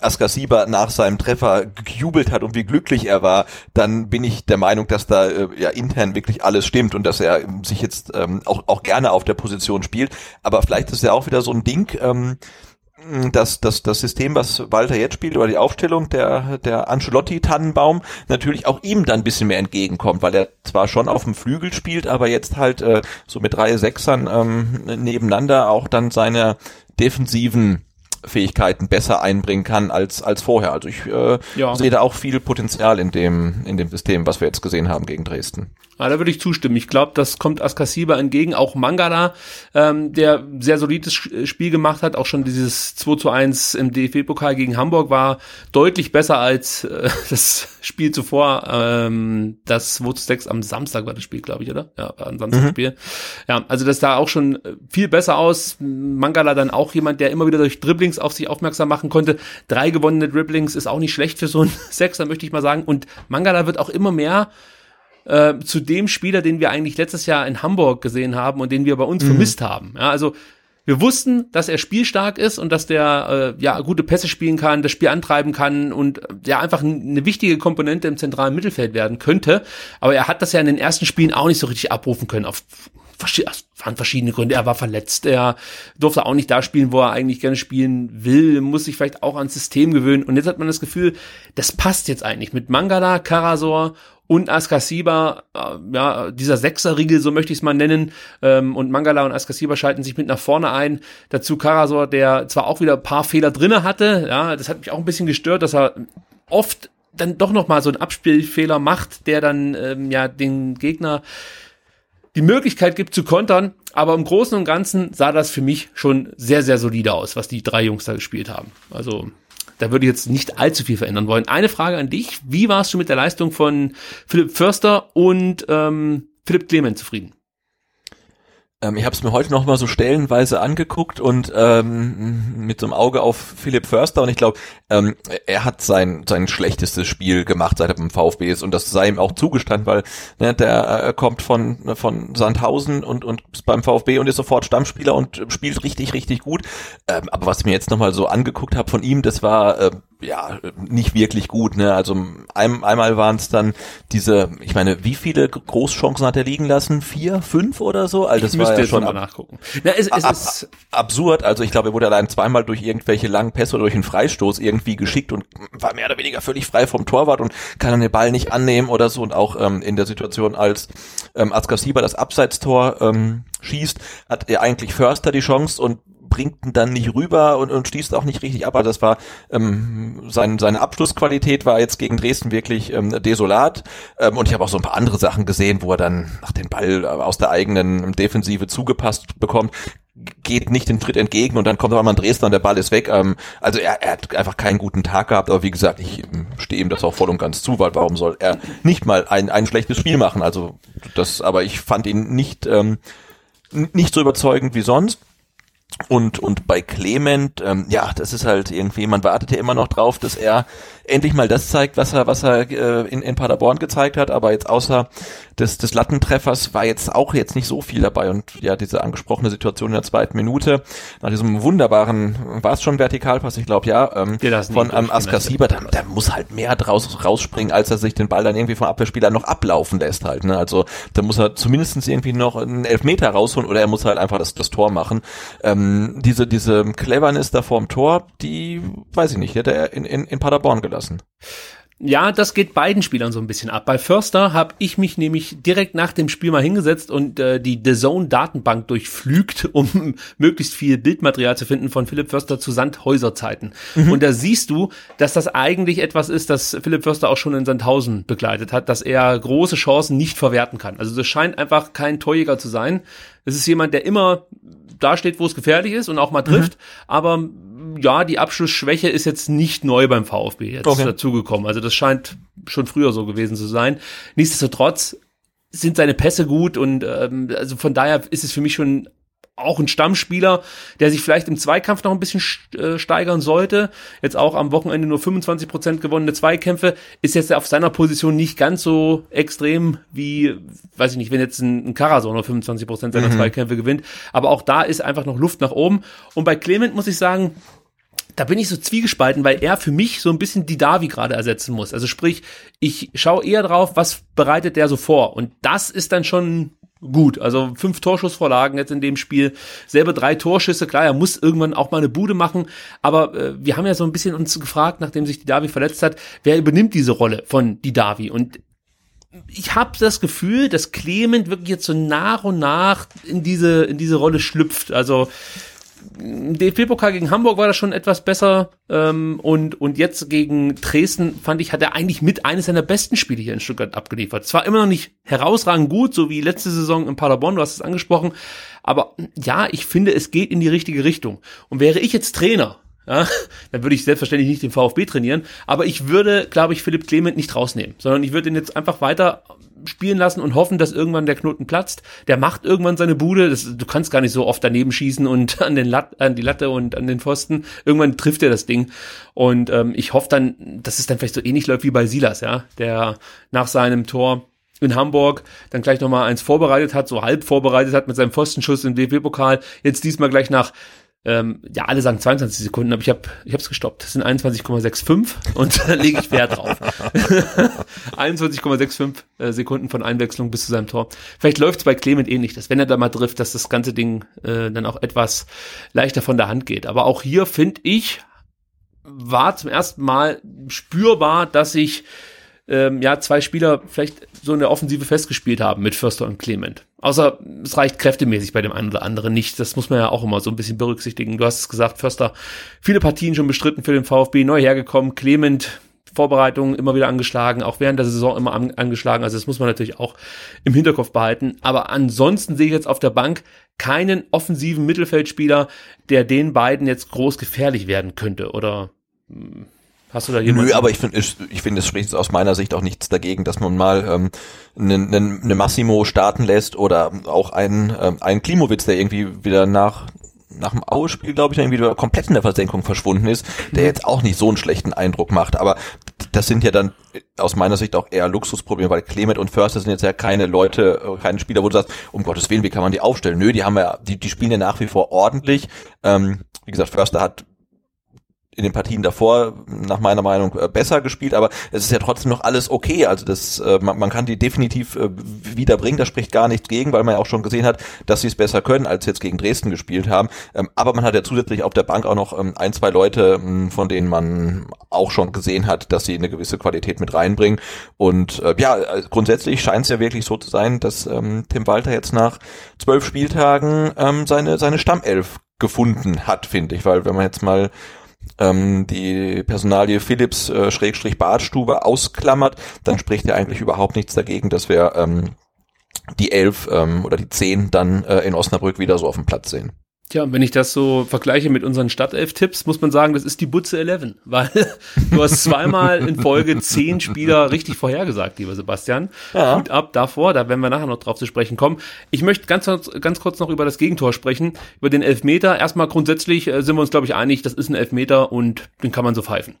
Askasiba nach seinem Treffer gejubelt hat und wie glücklich er war, dann bin ich der Meinung, dass da äh, ja intern wirklich alles stimmt und dass er sich jetzt ähm, auch, auch gerne auf der Position spielt. Aber vielleicht ist ja auch wieder so ein Ding, ähm, dass das, das System, was Walter jetzt spielt, oder die Aufstellung der, der Ancelotti-Tannenbaum natürlich auch ihm dann ein bisschen mehr entgegenkommt, weil er zwar schon auf dem Flügel spielt, aber jetzt halt äh, so mit drei Sechsern ähm, nebeneinander auch dann seine defensiven Fähigkeiten besser einbringen kann als als vorher. Also ich äh, ja. sehe da auch viel Potenzial in dem in dem System, was wir jetzt gesehen haben gegen Dresden. Ja, da würde ich zustimmen. Ich glaube, das kommt Askasiba entgegen. Auch Mangala, ähm, der sehr solides Spiel gemacht hat, auch schon dieses 2 zu 1 im DFB-Pokal gegen Hamburg war deutlich besser als äh, das Spiel zuvor. Ähm, das 2 zu 6 am Samstag war das Spiel, glaube ich, oder? Ja, am Samstagspiel. Mhm. Ja, also das sah auch schon viel besser aus. Mangala dann auch jemand, der immer wieder durch Dribblings auf sich aufmerksam machen konnte. Drei gewonnene Dribblings ist auch nicht schlecht für so einen Sechser, möchte ich mal sagen. Und Mangala wird auch immer mehr äh, zu dem Spieler, den wir eigentlich letztes Jahr in Hamburg gesehen haben und den wir bei uns mhm. vermisst haben. Ja, also wir wussten, dass er spielstark ist und dass der äh, ja gute Pässe spielen kann, das Spiel antreiben kann und äh, ja einfach eine wichtige Komponente im zentralen Mittelfeld werden könnte. Aber er hat das ja in den ersten Spielen auch nicht so richtig abrufen können. Auf waren verschiedene Gründe. Er war verletzt, er durfte auch nicht da spielen, wo er eigentlich gerne spielen will, muss sich vielleicht auch ans System gewöhnen. Und jetzt hat man das Gefühl, das passt jetzt eigentlich mit Mangala, Karasor und Askasiba, äh, ja, dieser Sechserriegel, so möchte ich es mal nennen, ähm, und Mangala und Askasiba schalten sich mit nach vorne ein. Dazu Karasor, der zwar auch wieder ein paar Fehler drinne hatte, ja, das hat mich auch ein bisschen gestört, dass er oft dann doch noch mal so einen Abspielfehler macht, der dann ähm, ja den Gegner die Möglichkeit gibt zu kontern, aber im Großen und Ganzen sah das für mich schon sehr, sehr solide aus, was die drei Jungs da gespielt haben. Also da würde ich jetzt nicht allzu viel verändern wollen. Eine Frage an dich. Wie warst du mit der Leistung von Philipp Förster und ähm, Philipp Clement zufrieden? Ähm, ich habe es mir heute noch mal so stellenweise angeguckt und ähm, mit so einem Auge auf Philipp Förster und ich glaube, ähm, er hat sein sein schlechtestes Spiel gemacht, seit er beim VfB ist und das sei ihm auch zugestanden, weil ne, der äh, kommt von von Sandhausen und und beim VfB und ist sofort Stammspieler und spielt richtig richtig gut. Ähm, aber was ich mir jetzt noch mal so angeguckt habe von ihm, das war äh, ja, nicht wirklich gut. Ne? Also ein, einmal waren es dann diese, ich meine, wie viele Großchancen hat er liegen lassen? Vier, fünf oder so? Also das ich war ja schon ab, nachgucken. Na, es, es ab, ist absurd. Also ich glaube, er wurde allein zweimal durch irgendwelche langen Pässe oder durch einen Freistoß irgendwie geschickt und war mehr oder weniger völlig frei vom Torwart und kann dann den Ball nicht annehmen oder so. Und auch ähm, in der Situation, als ähm, Askar das Abseitstor ähm, schießt, hat er eigentlich Förster die Chance und bringt ihn dann nicht rüber und, und schließt auch nicht richtig ab. Also das war ähm, sein, seine Abschlussqualität war jetzt gegen Dresden wirklich ähm, desolat. Ähm, und ich habe auch so ein paar andere Sachen gesehen, wo er dann nach den Ball aus der eigenen Defensive zugepasst bekommt geht nicht den Tritt entgegen und dann kommt aber mal ein Dresdner und der Ball ist weg. Ähm, also er, er hat einfach keinen guten Tag gehabt, aber wie gesagt, ich ähm, stehe ihm das auch voll und ganz zu, weil warum soll er nicht mal ein, ein schlechtes Spiel machen? Also das, aber ich fand ihn nicht, ähm, nicht so überzeugend wie sonst. Und, und bei Clement, ähm, ja, das ist halt irgendwie, man wartet ja immer noch drauf, dass er endlich mal das zeigt, was er, was er äh, in, in Paderborn gezeigt hat, aber jetzt außer des, des Lattentreffers war jetzt auch jetzt nicht so viel dabei. Und ja, diese angesprochene Situation in der zweiten Minute, nach diesem wunderbaren, war es schon Vertikalpass, ich glaube ja, ähm, von ähm, Askasiba, da, da muss halt mehr draus rausspringen, als er sich den Ball dann irgendwie vom Abwehrspieler noch ablaufen lässt halt, ne? also da muss er zumindestens irgendwie noch einen Elfmeter rausholen oder er muss halt einfach das, das Tor machen. Ähm, diese, diese Cleverness da vorm Tor, die, weiß ich nicht, hätte er in, in, in Paderborn gelassen lassen. Ja, das geht beiden Spielern so ein bisschen ab. Bei Förster habe ich mich nämlich direkt nach dem Spiel mal hingesetzt und äh, die The Zone Datenbank durchflügt, um möglichst viel Bildmaterial zu finden von Philipp Förster zu Sandhäuser Zeiten. Mhm. Und da siehst du, dass das eigentlich etwas ist, das Philipp Förster auch schon in Sandhausen begleitet hat, dass er große Chancen nicht verwerten kann. Also das scheint einfach kein Torjäger zu sein. Es ist jemand, der immer da steht, wo es gefährlich ist und auch mal trifft, mhm. aber ja, die Abschlussschwäche ist jetzt nicht neu beim VfB jetzt okay. dazugekommen. Also das scheint schon früher so gewesen zu sein. Nichtsdestotrotz sind seine Pässe gut und ähm, also von daher ist es für mich schon auch ein Stammspieler, der sich vielleicht im Zweikampf noch ein bisschen äh, steigern sollte. Jetzt auch am Wochenende nur 25 Prozent gewonnene Zweikämpfe. Ist jetzt auf seiner Position nicht ganz so extrem wie, weiß ich nicht, wenn jetzt ein, ein Karasor nur 25 Prozent seiner mhm. Zweikämpfe gewinnt. Aber auch da ist einfach noch Luft nach oben. Und bei Clement muss ich sagen, da bin ich so zwiegespalten, weil er für mich so ein bisschen die Davi gerade ersetzen muss. Also sprich, ich schaue eher drauf, was bereitet der so vor. Und das ist dann schon gut. Also fünf Torschussvorlagen jetzt in dem Spiel, selber drei Torschüsse. Klar, er muss irgendwann auch mal eine Bude machen, aber äh, wir haben ja so ein bisschen uns gefragt, nachdem sich die Davi verletzt hat, wer übernimmt diese Rolle von die Davi und ich habe das Gefühl, dass Clement wirklich jetzt so nach und nach in diese in diese Rolle schlüpft. Also DFB-Pokal gegen Hamburg war das schon etwas besser ähm, und und jetzt gegen Dresden fand ich hat er eigentlich mit eines seiner besten Spiele hier in Stuttgart abgeliefert. Zwar immer noch nicht herausragend gut, so wie letzte Saison in Paderborn, du hast es angesprochen, aber ja, ich finde, es geht in die richtige Richtung. Und wäre ich jetzt Trainer, ja, dann würde ich selbstverständlich nicht den VfB trainieren, aber ich würde, glaube ich, Philipp Clement nicht rausnehmen, sondern ich würde ihn jetzt einfach weiter spielen lassen und hoffen, dass irgendwann der Knoten platzt. Der macht irgendwann seine Bude. Das, du kannst gar nicht so oft daneben schießen und an den Lat, an die Latte und an den Pfosten. Irgendwann trifft er das Ding. Und ähm, ich hoffe dann, dass es dann vielleicht so ähnlich läuft wie bei Silas, ja, der nach seinem Tor in Hamburg dann gleich nochmal eins vorbereitet hat, so halb vorbereitet hat mit seinem Pfostenschuss im DFB-Pokal. Jetzt diesmal gleich nach ähm, ja, alle sagen 22 Sekunden, aber ich habe ich hab's gestoppt. Das sind 21,65 und da lege ich Wert drauf. 21,65 äh, Sekunden von Einwechslung bis zu seinem Tor. Vielleicht läuft's bei Clement ähnlich, dass wenn er da mal trifft, dass das ganze Ding äh, dann auch etwas leichter von der Hand geht. Aber auch hier finde ich, war zum ersten Mal spürbar, dass sich ähm, ja zwei Spieler vielleicht so in der Offensive festgespielt haben mit Förster und Clement. Außer es reicht kräftemäßig bei dem einen oder anderen nicht. Das muss man ja auch immer so ein bisschen berücksichtigen. Du hast es gesagt, Förster, viele Partien schon bestritten für den VfB, neu hergekommen. Clement, Vorbereitungen immer wieder angeschlagen, auch während der Saison immer an, angeschlagen. Also das muss man natürlich auch im Hinterkopf behalten. Aber ansonsten sehe ich jetzt auf der Bank keinen offensiven Mittelfeldspieler, der den beiden jetzt groß gefährlich werden könnte. Oder hm, Hast du da jemanden? Nö, aber ich finde, ich, ich finde, es spricht aus meiner Sicht auch nichts dagegen, dass man mal ähm, einen, einen, eine Massimo starten lässt oder auch einen, ähm, einen Klimowitz, der irgendwie wieder nach nach dem Aue-Spiel, glaube ich, irgendwie wieder komplett in der Versenkung verschwunden ist, der jetzt auch nicht so einen schlechten Eindruck macht. Aber das sind ja dann aus meiner Sicht auch eher Luxusprobleme, weil Clement und Förster sind jetzt ja keine Leute, äh, keine Spieler, wo du sagst, um Gottes Willen, wie kann man die aufstellen? Nö, die haben ja, die, die spielen ja nach wie vor ordentlich. Ähm, wie gesagt, Förster hat in den Partien davor nach meiner Meinung äh, besser gespielt, aber es ist ja trotzdem noch alles okay. Also das, äh, man, man kann die definitiv äh, wiederbringen, da spricht gar nichts gegen, weil man ja auch schon gesehen hat, dass sie es besser können, als jetzt gegen Dresden gespielt haben. Ähm, aber man hat ja zusätzlich auf der Bank auch noch ähm, ein, zwei Leute, ähm, von denen man auch schon gesehen hat, dass sie eine gewisse Qualität mit reinbringen. Und ja, grundsätzlich scheint es ja wirklich so zu sein, dass ähm, Tim Walter jetzt nach zwölf Spieltagen seine, seine Stammelf gefunden hat, finde ich, weil wenn man jetzt mal ähm, die Personalie Philips äh, Schrägstrich Badstube ausklammert, dann spricht ja eigentlich überhaupt nichts dagegen, dass wir ähm, die elf ähm, oder die zehn dann äh, in Osnabrück wieder so auf dem Platz sehen. Tja, wenn ich das so vergleiche mit unseren Stadtelf-Tipps, muss man sagen, das ist die Butze 11, weil du hast zweimal in Folge zehn Spieler richtig vorhergesagt, lieber Sebastian. Ja. Hut ab davor, da werden wir nachher noch drauf zu sprechen kommen. Ich möchte ganz, ganz kurz noch über das Gegentor sprechen, über den Elfmeter. Erstmal grundsätzlich äh, sind wir uns, glaube ich, einig, das ist ein Elfmeter und den kann man so pfeifen.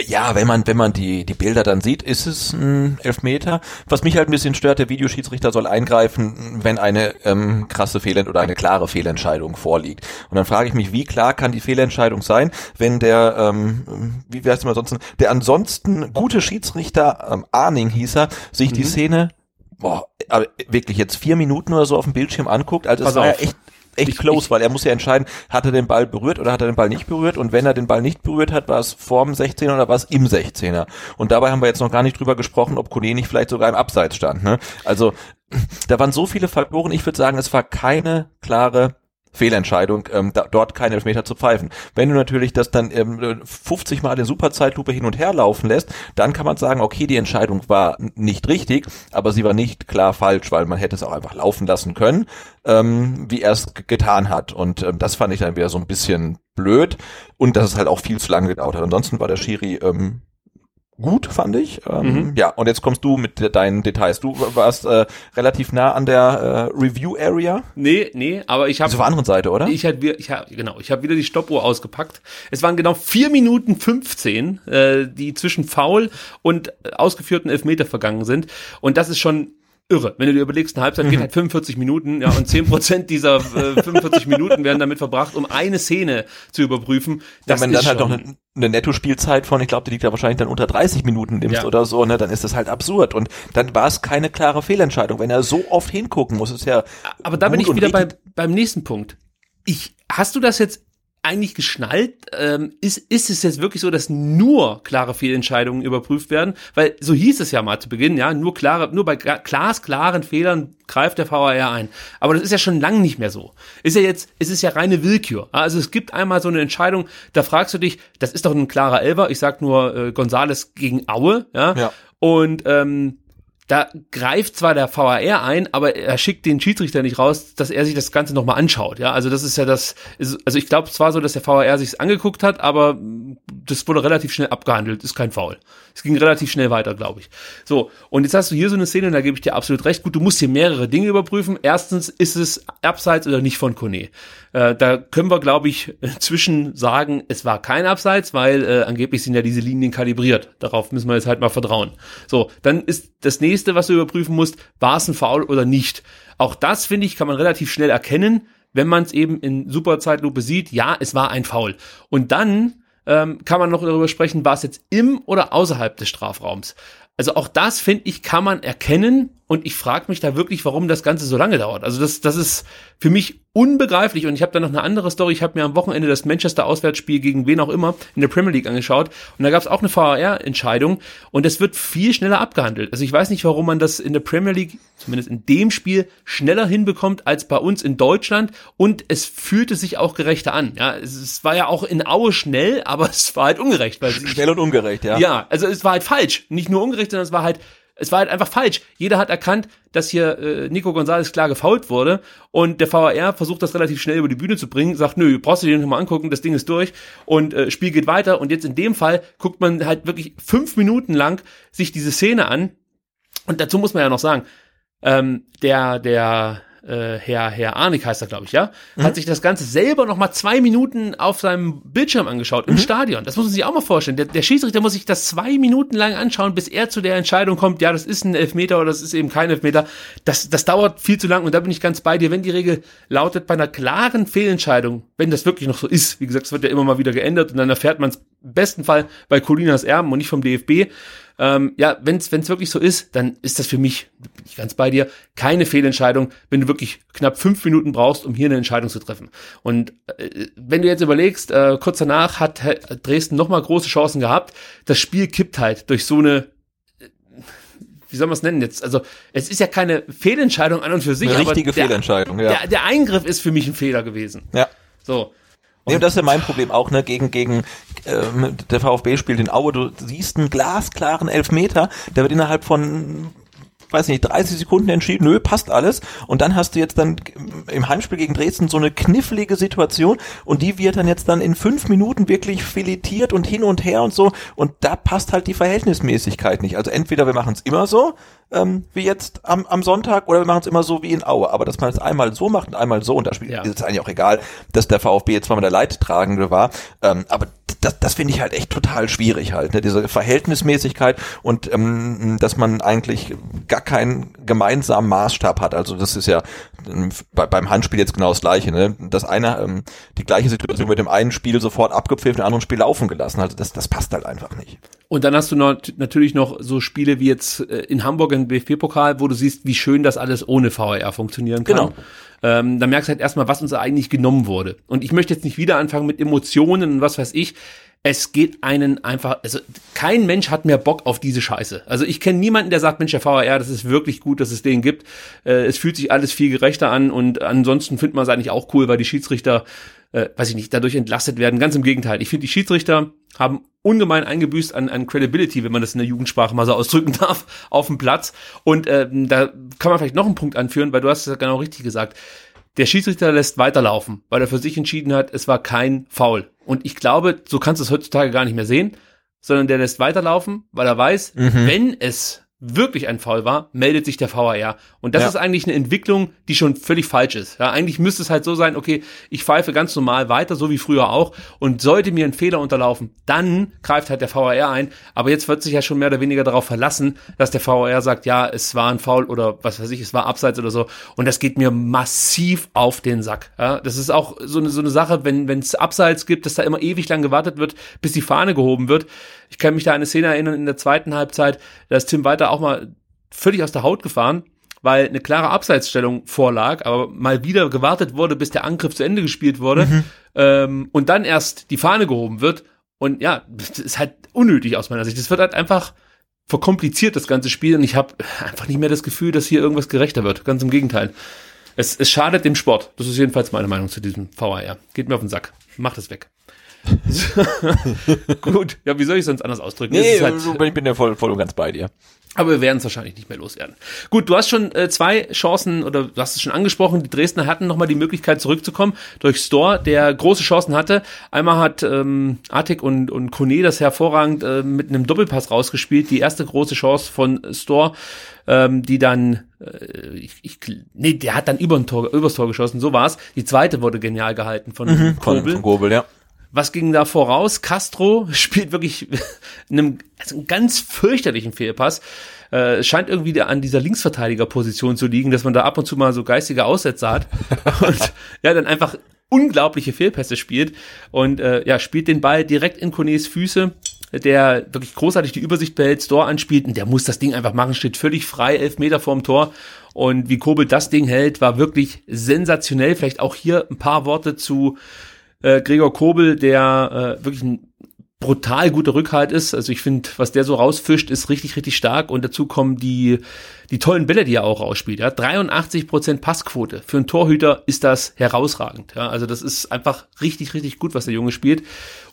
Ja, wenn man, wenn man die, die Bilder dann sieht, ist es ein Elfmeter. Was mich halt ein bisschen stört, der Videoschiedsrichter soll eingreifen, wenn eine ähm, krasse Fehlent oder eine klare Fehlentscheidung vorliegt. Und dann frage ich mich, wie klar kann die Fehlentscheidung sein, wenn der, ähm, wie heißt immer sonst, der ansonsten gute Schiedsrichter, ähm, Arning hieß er, sich mhm. die Szene boah, aber wirklich jetzt vier Minuten oder so auf dem Bildschirm anguckt. Also es war auf. ja echt echt ich, close, ich, weil er muss ja entscheiden, hat er den Ball berührt oder hat er den Ball nicht berührt und wenn er den Ball nicht berührt hat, war es vorm 16er oder war es im 16er. Und dabei haben wir jetzt noch gar nicht drüber gesprochen, ob Kone nicht vielleicht sogar im Abseits stand. Ne? Also da waren so viele Faktoren, ich würde sagen, es war keine klare Fehlentscheidung, ähm, da, dort keinen Elfmeter zu pfeifen. Wenn du natürlich das dann ähm, 50 Mal in Superzeitlupe hin und her laufen lässt, dann kann man sagen, okay, die Entscheidung war nicht richtig, aber sie war nicht klar falsch, weil man hätte es auch einfach laufen lassen können, ähm, wie er es getan hat. Und ähm, das fand ich dann wieder so ein bisschen blöd und dass es halt auch viel zu lange gedauert hat. Ansonsten war der Schiri ähm, gut, fand ich. Ähm, mhm. Ja, und jetzt kommst du mit deinen Details. Du warst äh, relativ nah an der äh, Review Area. Nee, nee, aber ich habe also auf der anderen Seite, oder? Ich habe ich hab, genau, ich habe wieder die Stoppuhr ausgepackt. Es waren genau vier Minuten 15, äh, die zwischen Foul und ausgeführten Elfmeter vergangen sind und das ist schon irre. Wenn du dir überlegst, eine Halbzeit geht halt 45 Minuten, ja, und 10 Prozent dieser äh, 45 Minuten werden damit verbracht, um eine Szene zu überprüfen. Das ja, wenn dann halt noch eine, eine Netto-Spielzeit von, ich glaube, die liegt da wahrscheinlich dann unter 30 Minuten nimmst ja. oder so, ne, dann ist das halt absurd. Und dann war es keine klare Fehlentscheidung. Wenn er so oft hingucken muss, ist ja. Aber da bin ich wieder bei, beim nächsten Punkt. Ich, hast du das jetzt eigentlich geschnallt? Ähm, ist, ist es jetzt wirklich so, dass nur klare Fehlentscheidungen überprüft werden? Weil so hieß es ja mal zu Beginn, ja, nur klare, nur bei glasklaren Fehlern greift der VAR ein. Aber das ist ja schon lange nicht mehr so. Ist ja jetzt, es ist ja reine Willkür. Also es gibt einmal so eine Entscheidung, da fragst du dich, das ist doch ein klarer Elber, ich sag nur äh, Gonzales gegen Aue, ja. ja. Und ähm, da greift zwar der VAR ein, aber er schickt den Schiedsrichter nicht raus, dass er sich das Ganze nochmal anschaut. Ja, also das ist ja das, also ich glaube zwar so, dass der VAR sich's angeguckt hat, aber das wurde relativ schnell abgehandelt, ist kein Foul. Es ging relativ schnell weiter, glaube ich. So, und jetzt hast du hier so eine Szene, und da gebe ich dir absolut recht. Gut, du musst hier mehrere Dinge überprüfen. Erstens, ist es abseits oder nicht von Kone? Äh, da können wir, glaube ich, zwischen sagen, es war kein Abseits, weil äh, angeblich sind ja diese Linien kalibriert. Darauf müssen wir jetzt halt mal vertrauen. So, dann ist das nächste, was du überprüfen musst, war es ein Foul oder nicht? Auch das, finde ich, kann man relativ schnell erkennen, wenn man es eben in Superzeitlupe sieht, ja, es war ein Foul. Und dann ähm, kann man noch darüber sprechen, war es jetzt im oder außerhalb des Strafraums. Also auch das, finde ich, kann man erkennen und ich frage mich da wirklich, warum das Ganze so lange dauert. Also das, das ist für mich unbegreiflich. Und ich habe da noch eine andere Story. Ich habe mir am Wochenende das Manchester-Auswärtsspiel gegen wen auch immer in der Premier League angeschaut. Und da gab es auch eine VAR-Entscheidung. Und das wird viel schneller abgehandelt. Also ich weiß nicht, warum man das in der Premier League, zumindest in dem Spiel, schneller hinbekommt als bei uns in Deutschland. Und es fühlte sich auch gerechter an. Ja, es, war ja auch in Aue schnell, aber es war halt ungerecht. Weil schnell und ungerecht, ja. Ja, also es war halt falsch. Nicht nur ungerecht, sondern es war halt es war halt einfach falsch. Jeder hat erkannt, dass hier äh, Nico Gonzalez klar gefault wurde und der VAR versucht das relativ schnell über die Bühne zu bringen, sagt, nö, brauchst du dir nicht mal angucken, das Ding ist durch und äh, Spiel geht weiter und jetzt in dem Fall guckt man halt wirklich fünf Minuten lang sich diese Szene an und dazu muss man ja noch sagen, ähm, der, der äh, Herr, Herr Arnik heißt er, glaube ich, ja, mhm. hat sich das Ganze selber noch mal zwei Minuten auf seinem Bildschirm angeschaut, im mhm. Stadion. Das muss man sich auch mal vorstellen. Der, der Schiedsrichter muss sich das zwei Minuten lang anschauen, bis er zu der Entscheidung kommt, ja, das ist ein Elfmeter oder das ist eben kein Elfmeter. Das, das dauert viel zu lang und da bin ich ganz bei dir. Wenn die Regel lautet, bei einer klaren Fehlentscheidung, wenn das wirklich noch so ist, wie gesagt, es wird ja immer mal wieder geändert und dann erfährt man es im besten Fall bei Colinas Erben und nicht vom DFB, ähm, ja, wenn es wirklich so ist, dann ist das für mich, bin ich ganz bei dir, keine Fehlentscheidung, wenn du wirklich knapp fünf Minuten brauchst, um hier eine Entscheidung zu treffen. Und äh, wenn du jetzt überlegst, äh, kurz danach hat Dresden nochmal große Chancen gehabt, das Spiel kippt halt durch so eine äh, wie soll man es nennen jetzt? Also es ist ja keine Fehlentscheidung an und für sich. Eine richtige der, Fehlentscheidung, ja. Der, der Eingriff ist für mich ein Fehler gewesen. Ja. So. Nee, und das ist ja mein Problem auch, ne, gegen, gegen, ähm, der VfB spielt in Aue, du siehst einen glasklaren Elfmeter, der wird innerhalb von weiß nicht, 30 Sekunden entschieden, nö, passt alles. Und dann hast du jetzt dann im Heimspiel gegen Dresden so eine knifflige Situation und die wird dann jetzt dann in fünf Minuten wirklich filetiert und hin und her und so. Und da passt halt die Verhältnismäßigkeit nicht. Also entweder wir machen es immer so, ähm, wie jetzt am, am Sonntag oder wir machen es immer so wie in Aue. Aber dass man es einmal so macht und einmal so, und da spielt, ja. ist es eigentlich auch egal, dass der VfB jetzt zweimal der Leidtragende war. Ähm, aber das, das finde ich halt echt total schwierig halt, ne? diese Verhältnismäßigkeit und ähm, dass man eigentlich gar keinen gemeinsamen Maßstab hat. Also das ist ja ähm, bei, beim Handspiel jetzt genau das gleiche. Ne? Das eine, ähm, die gleiche Situation mit dem einen Spiel sofort abgepfiffen, dem anderen Spiel laufen gelassen. Also das, das passt halt einfach nicht. Und dann hast du noch, natürlich noch so Spiele wie jetzt äh, in Hamburg im BFB-Pokal, wo du siehst, wie schön das alles ohne VAR funktionieren kann. Genau. Ähm, da merkst du halt erstmal, was uns eigentlich genommen wurde. Und ich möchte jetzt nicht wieder anfangen mit Emotionen und was weiß ich. Es geht einen einfach, also kein Mensch hat mehr Bock auf diese Scheiße. Also ich kenne niemanden, der sagt, Mensch, der VAR, das ist wirklich gut, dass es den gibt. Äh, es fühlt sich alles viel gerechter an und ansonsten findet man es eigentlich auch cool, weil die Schiedsrichter äh, weiß ich nicht, dadurch entlastet werden. Ganz im Gegenteil. Ich finde, die Schiedsrichter haben ungemein eingebüßt an, an Credibility, wenn man das in der Jugendsprache mal so ausdrücken darf, auf dem Platz. Und äh, da kann man vielleicht noch einen Punkt anführen, weil du hast es genau richtig gesagt. Der Schiedsrichter lässt weiterlaufen, weil er für sich entschieden hat, es war kein Foul. Und ich glaube, so kannst du es heutzutage gar nicht mehr sehen, sondern der lässt weiterlaufen, weil er weiß, mhm. wenn es wirklich ein Foul war, meldet sich der VAR. Und das Ja. ist eigentlich eine Entwicklung, die schon völlig falsch ist. Ja, eigentlich müsste es halt so sein, okay, ich pfeife ganz normal weiter, so wie früher auch. Und sollte mir ein Fehler unterlaufen, dann greift halt der VAR ein. Aber jetzt wird sich ja schon mehr oder weniger darauf verlassen, dass der VAR sagt, ja, es war ein Foul oder was weiß ich, es war abseits oder so. Und das geht mir massiv auf den Sack. Ja, das ist auch so eine, so eine Sache, wenn es abseits gibt, dass da immer ewig lang gewartet wird, bis die Fahne gehoben wird. Ich kann mich da an eine Szene erinnern in der zweiten Halbzeit, da ist Tim Walter auch mal völlig aus der Haut gefahren, weil eine klare Abseitsstellung vorlag, aber mal wieder gewartet wurde, bis der Angriff zu Ende gespielt wurde ähm, und dann erst die Fahne gehoben wird. Und ja, das ist halt unnötig aus meiner Sicht. Das wird halt einfach verkompliziert, das ganze Spiel. Und ich habe einfach nicht mehr das Gefühl, dass hier irgendwas gerechter wird. Ganz im Gegenteil. Es, es schadet dem Sport. Das ist jedenfalls meine Meinung zu diesem VAR. Geht mir auf den Sack. Macht es weg. Gut, ja, wie soll ich sonst anders ausdrücken? Nee, halt, ich bin ja voll, voll und ganz bei dir. Aber wir werden es wahrscheinlich nicht mehr loswerden. Gut, du hast schon äh, zwei Chancen, oder du hast es schon angesprochen, die Dresdner hatten nochmal die Möglichkeit zurückzukommen durch Store, der große Chancen hatte. Einmal hat ähm, Artik und, und Kone das hervorragend äh, mit einem Doppelpass rausgespielt. Die erste große Chance von Store, ähm, die dann, äh, ich, ich, nee, der hat dann über ein Tor, übers Tor geschossen, so war's. Die zweite wurde genial gehalten von Von, Kobel. von Gobel, ja. Was ging da voraus? Castro spielt wirklich einem, also einen ganz fürchterlichen Fehlpass. Äh, es scheint irgendwie an dieser Linksverteidigerposition zu liegen, dass man da ab und zu mal so geistige Aussätze hat und ja, dann einfach unglaubliche Fehlpässe spielt und äh, ja, spielt den Ball direkt in Konés Füße, der wirklich großartig die Übersicht behält, Store anspielt und der muss das Ding einfach machen, steht völlig frei, elf Meter vorm Tor und wie Kobel das Ding hält, war wirklich sensationell. Vielleicht auch hier ein paar Worte zu äh, Gregor Kobel, der äh, wirklich ein brutal guter Rückhalt ist. Also ich finde, was der so rausfischt, ist richtig, richtig stark. Und dazu kommen die, die tollen Bälle, die er auch rausspielt. Ja. 83% Passquote. Für einen Torhüter ist das herausragend. Ja. Also das ist einfach richtig, richtig gut, was der Junge spielt.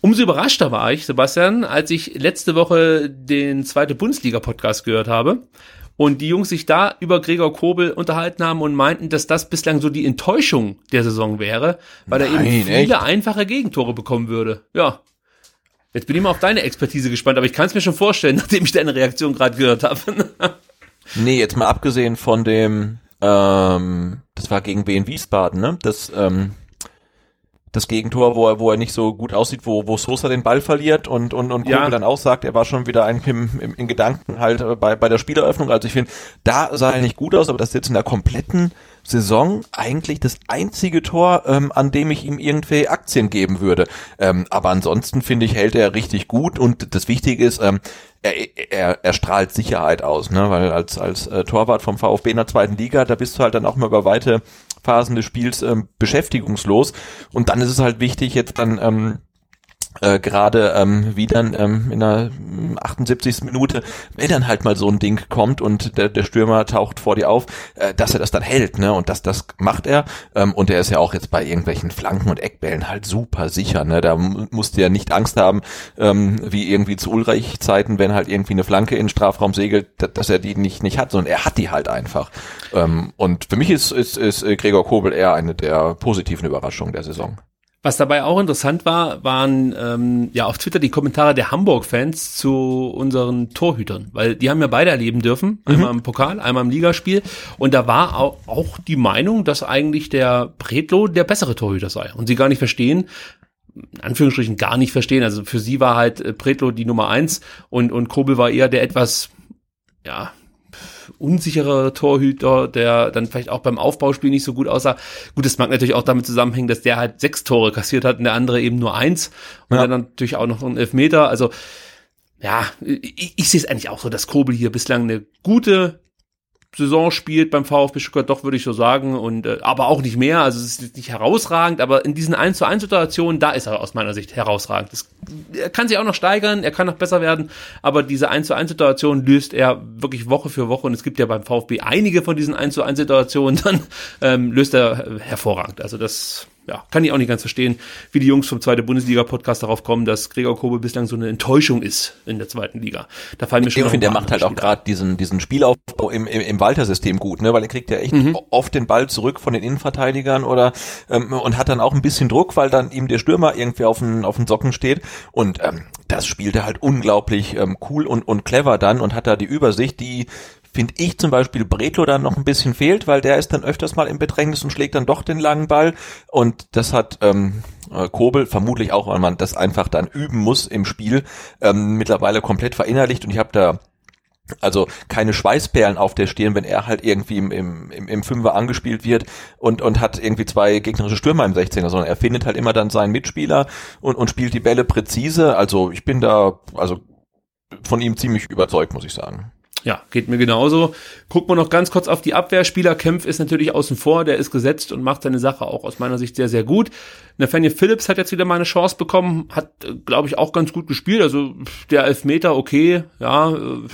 Umso überraschter war ich, Sebastian, als ich letzte Woche den zweite Bundesliga-Podcast gehört habe. Und die Jungs sich da über Gregor Kobel unterhalten haben und meinten, dass das bislang so die Enttäuschung der Saison wäre, weil er Nein, eben viele echt? einfache Gegentore bekommen würde. Ja. Jetzt bin ich mal auf deine Expertise gespannt, aber ich kann es mir schon vorstellen, nachdem ich deine Reaktion gerade gehört habe. Nee, jetzt mal abgesehen von dem, ähm, das war gegen Wien Wiesbaden, ne? Das, ähm, das Gegentor, wo er, wo er nicht so gut aussieht, wo, wo Sosa den Ball verliert und, und, und Ja. Dann auch sagt, er war schon wieder eigentlich im, im, in Gedanken halt äh, bei, bei der Spieleröffnung. Also ich finde, da sah er nicht gut aus, aber das ist jetzt in der kompletten Saison eigentlich das einzige Tor, ähm, an dem ich ihm irgendwie Aktien geben würde. Ähm, aber ansonsten finde ich, hält er richtig gut und das Wichtige ist, ähm, er, er, er strahlt Sicherheit aus, ne? weil als, als äh, Torwart vom VfB in der zweiten Liga, da bist du halt dann auch mal über weite Phasen des Spiels ähm, beschäftigungslos. Und dann ist es halt wichtig, jetzt dann ähm, äh, gerade ähm, wie dann ähm, in der mm, 78. Minute, wenn dann halt mal so ein Ding kommt und der, der Stürmer taucht vor dir auf, äh, dass er das dann hält, ne? Und das, das macht er. Ähm, und er ist ja auch jetzt bei irgendwelchen Flanken und Eckbällen halt super sicher, ne? Da mu- musst du ja nicht Angst haben, ähm, wie irgendwie zu Ulreich-Zeiten, wenn halt irgendwie eine Flanke in den Strafraum segelt, da- dass er die nicht, nicht hat, sondern er hat die halt einfach. Ähm, und für mich ist, ist, ist äh, Gregor Kobel eher eine der positiven Überraschungen der Saison. Was dabei auch interessant war, waren ähm, ja auf Twitter die Kommentare der Hamburg-Fans zu unseren Torhütern, weil die haben ja beide erleben dürfen, einmal im Pokal, einmal im Ligaspiel. Und da war auch, auch die Meinung, dass eigentlich der Bretlo der bessere Torhüter sei und sie gar nicht verstehen, in Anführungsstrichen gar nicht verstehen. Also für sie war halt äh, Bretlo die Nummer eins und, und Kobel war eher der etwas, ja, unsicherer Torhüter, der dann vielleicht auch beim Aufbauspiel nicht so gut aussah. Gut, das mag natürlich auch damit zusammenhängen, dass der halt sechs Tore kassiert hat und der andere eben nur eins und Ja. dann natürlich auch noch einen Elfmeter. Also ja, ich, ich sehe es eigentlich auch so, dass Kobel hier bislang eine gute Saison spielt beim VfB Stuttgart, doch würde ich so sagen, und äh, aber auch nicht mehr. Also es ist nicht herausragend, aber in diesen 1 zu 1 Situationen, da ist er aus meiner Sicht herausragend. Das, er kann sich auch noch steigern, er kann noch besser werden, aber diese 1 zu 1 Situation löst er wirklich Woche für Woche und es gibt ja beim VfB einige von diesen 1 zu 1 Situationen, dann ähm, löst er hervorragend. Also das ja, kann ich auch nicht ganz verstehen, wie die Jungs vom zweiten Bundesliga-Podcast darauf kommen, dass Gregor Kobel bislang so eine Enttäuschung ist in der zweiten Liga. Da fallen mir schon Ich finde, der macht halt auch Spieler gerade diesen, diesen Spielaufbau im, im, im Walter-System gut, ne? weil er kriegt ja echt Mhm. oft den Ball zurück von den Innenverteidigern oder ähm, und hat dann auch ein bisschen Druck, weil dann ihm der Stürmer irgendwie auf den, auf den Socken steht. Und ähm, das spielt er halt unglaublich ähm, cool und, und clever dann und hat da die Übersicht, die finde ich zum Beispiel Bretlo dann noch ein bisschen fehlt, weil der ist dann öfters mal im Bedrängnis und schlägt dann doch den langen Ball und das hat ähm, äh, Kobel vermutlich auch, weil man das einfach dann üben muss im Spiel, ähm, mittlerweile komplett verinnerlicht und ich habe da also keine Schweißperlen auf der Stirn, wenn er halt irgendwie im, im, im Fünfer angespielt wird und, und hat irgendwie zwei gegnerische Stürmer im 16er, sondern er findet halt immer dann seinen Mitspieler und, und spielt die Bälle präzise. Also ich bin da also von ihm ziemlich überzeugt, muss ich sagen. Ja, geht mir genauso. Gucken wir noch ganz kurz auf die Abwehr. Spieler Kempf ist natürlich außen vor, der ist gesetzt und macht seine Sache auch aus meiner Sicht sehr, sehr gut. Nathaniel Phillips hat jetzt wieder mal eine Chance bekommen, hat, glaube ich, auch ganz gut gespielt. Also der Elfmeter, okay, ja. Äh,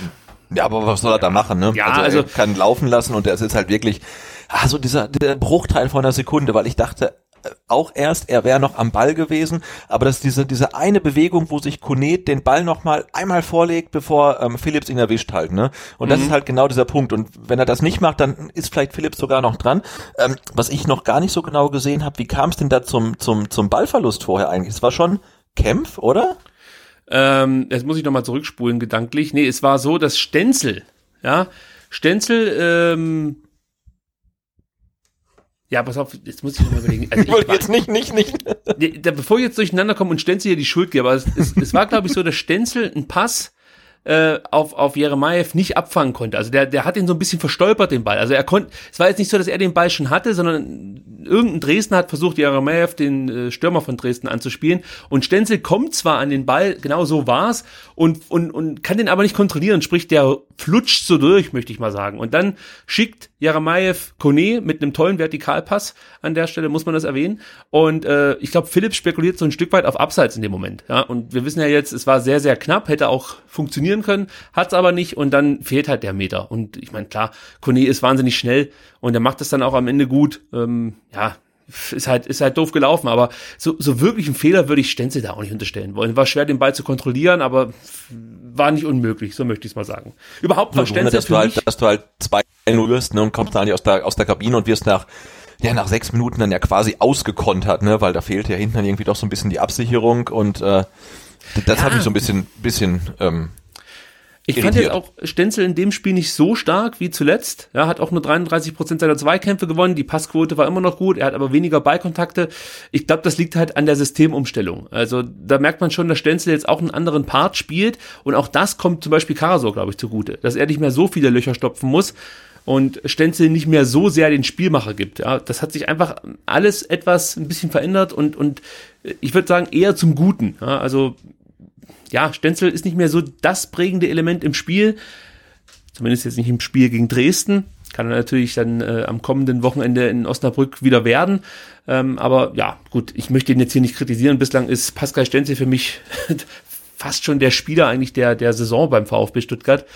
ja, aber was soll er da machen, ne? Ja, also, also er kann laufen lassen und es ist halt wirklich, ah, so dieser, dieser Bruchteil von einer Sekunde, weil ich dachte, äh, auch erst, er wäre noch am Ball gewesen, aber dass diese, diese eine Bewegung, wo sich Konet den Ball noch mal einmal vorlegt, bevor ähm, Phillips ihn erwischt halt, ne? Und das Mhm. ist halt genau dieser Punkt. Und wenn er das nicht macht, dann ist vielleicht Phillips sogar noch dran. Ähm, was ich noch gar nicht so genau gesehen habe, wie kam es denn da zum, zum, zum Ballverlust vorher eigentlich? Es war schon Kempf, oder? Ähm, jetzt muss ich nochmal zurückspulen gedanklich. Nee, es war so, dass Stenzel, ja, Stenzel, ähm, ja, pass auf, jetzt muss ich nochmal überlegen. Also Ich wollte jetzt nicht, nicht, nicht. Bevor ich jetzt durcheinander komme und Stenzel hier die Schuld gebe, aber es, es, es war, glaube ich, so, dass Stenzel einen Pass äh, auf, auf Jeremajew nicht abfangen konnte. Also der, der hat ihn so ein bisschen verstolpert, den Ball. Also er konnte, es war jetzt nicht so, dass er den Ball schon hatte, sondern irgendein Dresdner hat versucht, Jeremajew, den äh, Stürmer von Dresden, anzuspielen. Und Stenzel kommt zwar an den Ball, genau so war's, und, und, und kann den aber nicht kontrollieren. Sprich, der flutscht so durch, möchte ich mal sagen. Und dann schickt Jeremajew Kone mit einem tollen Vertikalpass an der Stelle, muss man das erwähnen. Und äh, ich glaube, Philipp spekuliert so ein Stück weit auf Abseits in dem Moment. Ja? Und wir wissen ja jetzt, es war sehr, sehr knapp, hätte auch funktionieren können, hat's aber nicht und dann fehlt halt der Meter. Und ich meine, klar, Kone ist wahnsinnig schnell und er macht das dann auch am Ende gut. Ähm, ja, ist halt, ist halt doof gelaufen, aber so, so wirklich einen Fehler würde ich Stenzel da auch nicht unterstellen wollen. War schwer, den Ball zu kontrollieren, aber war nicht unmöglich, so möchte ich es mal sagen. Überhaupt war Stenzel dass du halt, dass du halt zwei wirst, ne, und kommst dann aus der, aus der Kabine und wirst nach, ja, nach sechs Minuten dann ja quasi ausgekontert, ne, weil da fehlt ja hinten dann irgendwie doch so ein bisschen die Absicherung und, äh, das hat mich so ein bisschen, bisschen, ähm, Ich fand irritiert. jetzt auch Stenzel in dem Spiel nicht so stark wie zuletzt. Ja, hat auch nur 33 Prozent seiner Zweikämpfe gewonnen. Die Passquote war immer noch gut. Er hat aber weniger Ballkontakte. Ich glaube, das liegt halt an der Systemumstellung. Also da merkt man schon, dass Stenzel jetzt auch einen anderen Part spielt. Und auch das kommt zum Beispiel Karasor, glaube ich, zugute. Dass er nicht mehr so viele Löcher stopfen muss und Stenzel nicht mehr so sehr den Spielmacher gibt. Ja, das hat sich einfach alles etwas ein bisschen verändert und, und ich würde sagen eher zum Guten. Ja, also ja, Stenzel ist nicht mehr so das prägende Element im Spiel. Zumindest jetzt nicht im Spiel gegen Dresden. Kann er natürlich dann äh, am kommenden Wochenende in Osnabrück wieder werden. Ähm, aber ja, gut, ich möchte ihn jetzt hier nicht kritisieren. Bislang ist Pascal Stenzel für mich fast schon der Spieler eigentlich der, der Saison beim VfB Stuttgart.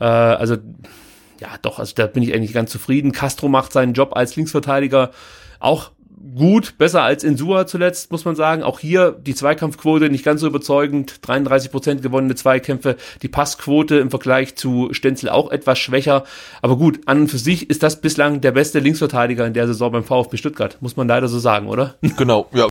Äh, also ja, doch, also da bin ich eigentlich ganz zufrieden. Castro macht seinen Job als Linksverteidiger auch gut, besser als Insua zuletzt, muss man sagen. Auch hier die Zweikampfquote nicht ganz so überzeugend. 33 Prozent gewonnene Zweikämpfe. Die Passquote im Vergleich zu Stenzel auch etwas schwächer. Aber gut, an und für sich ist das bislang der beste Linksverteidiger in der Saison beim VfB Stuttgart. Muss man leider so sagen, oder? genau, ja.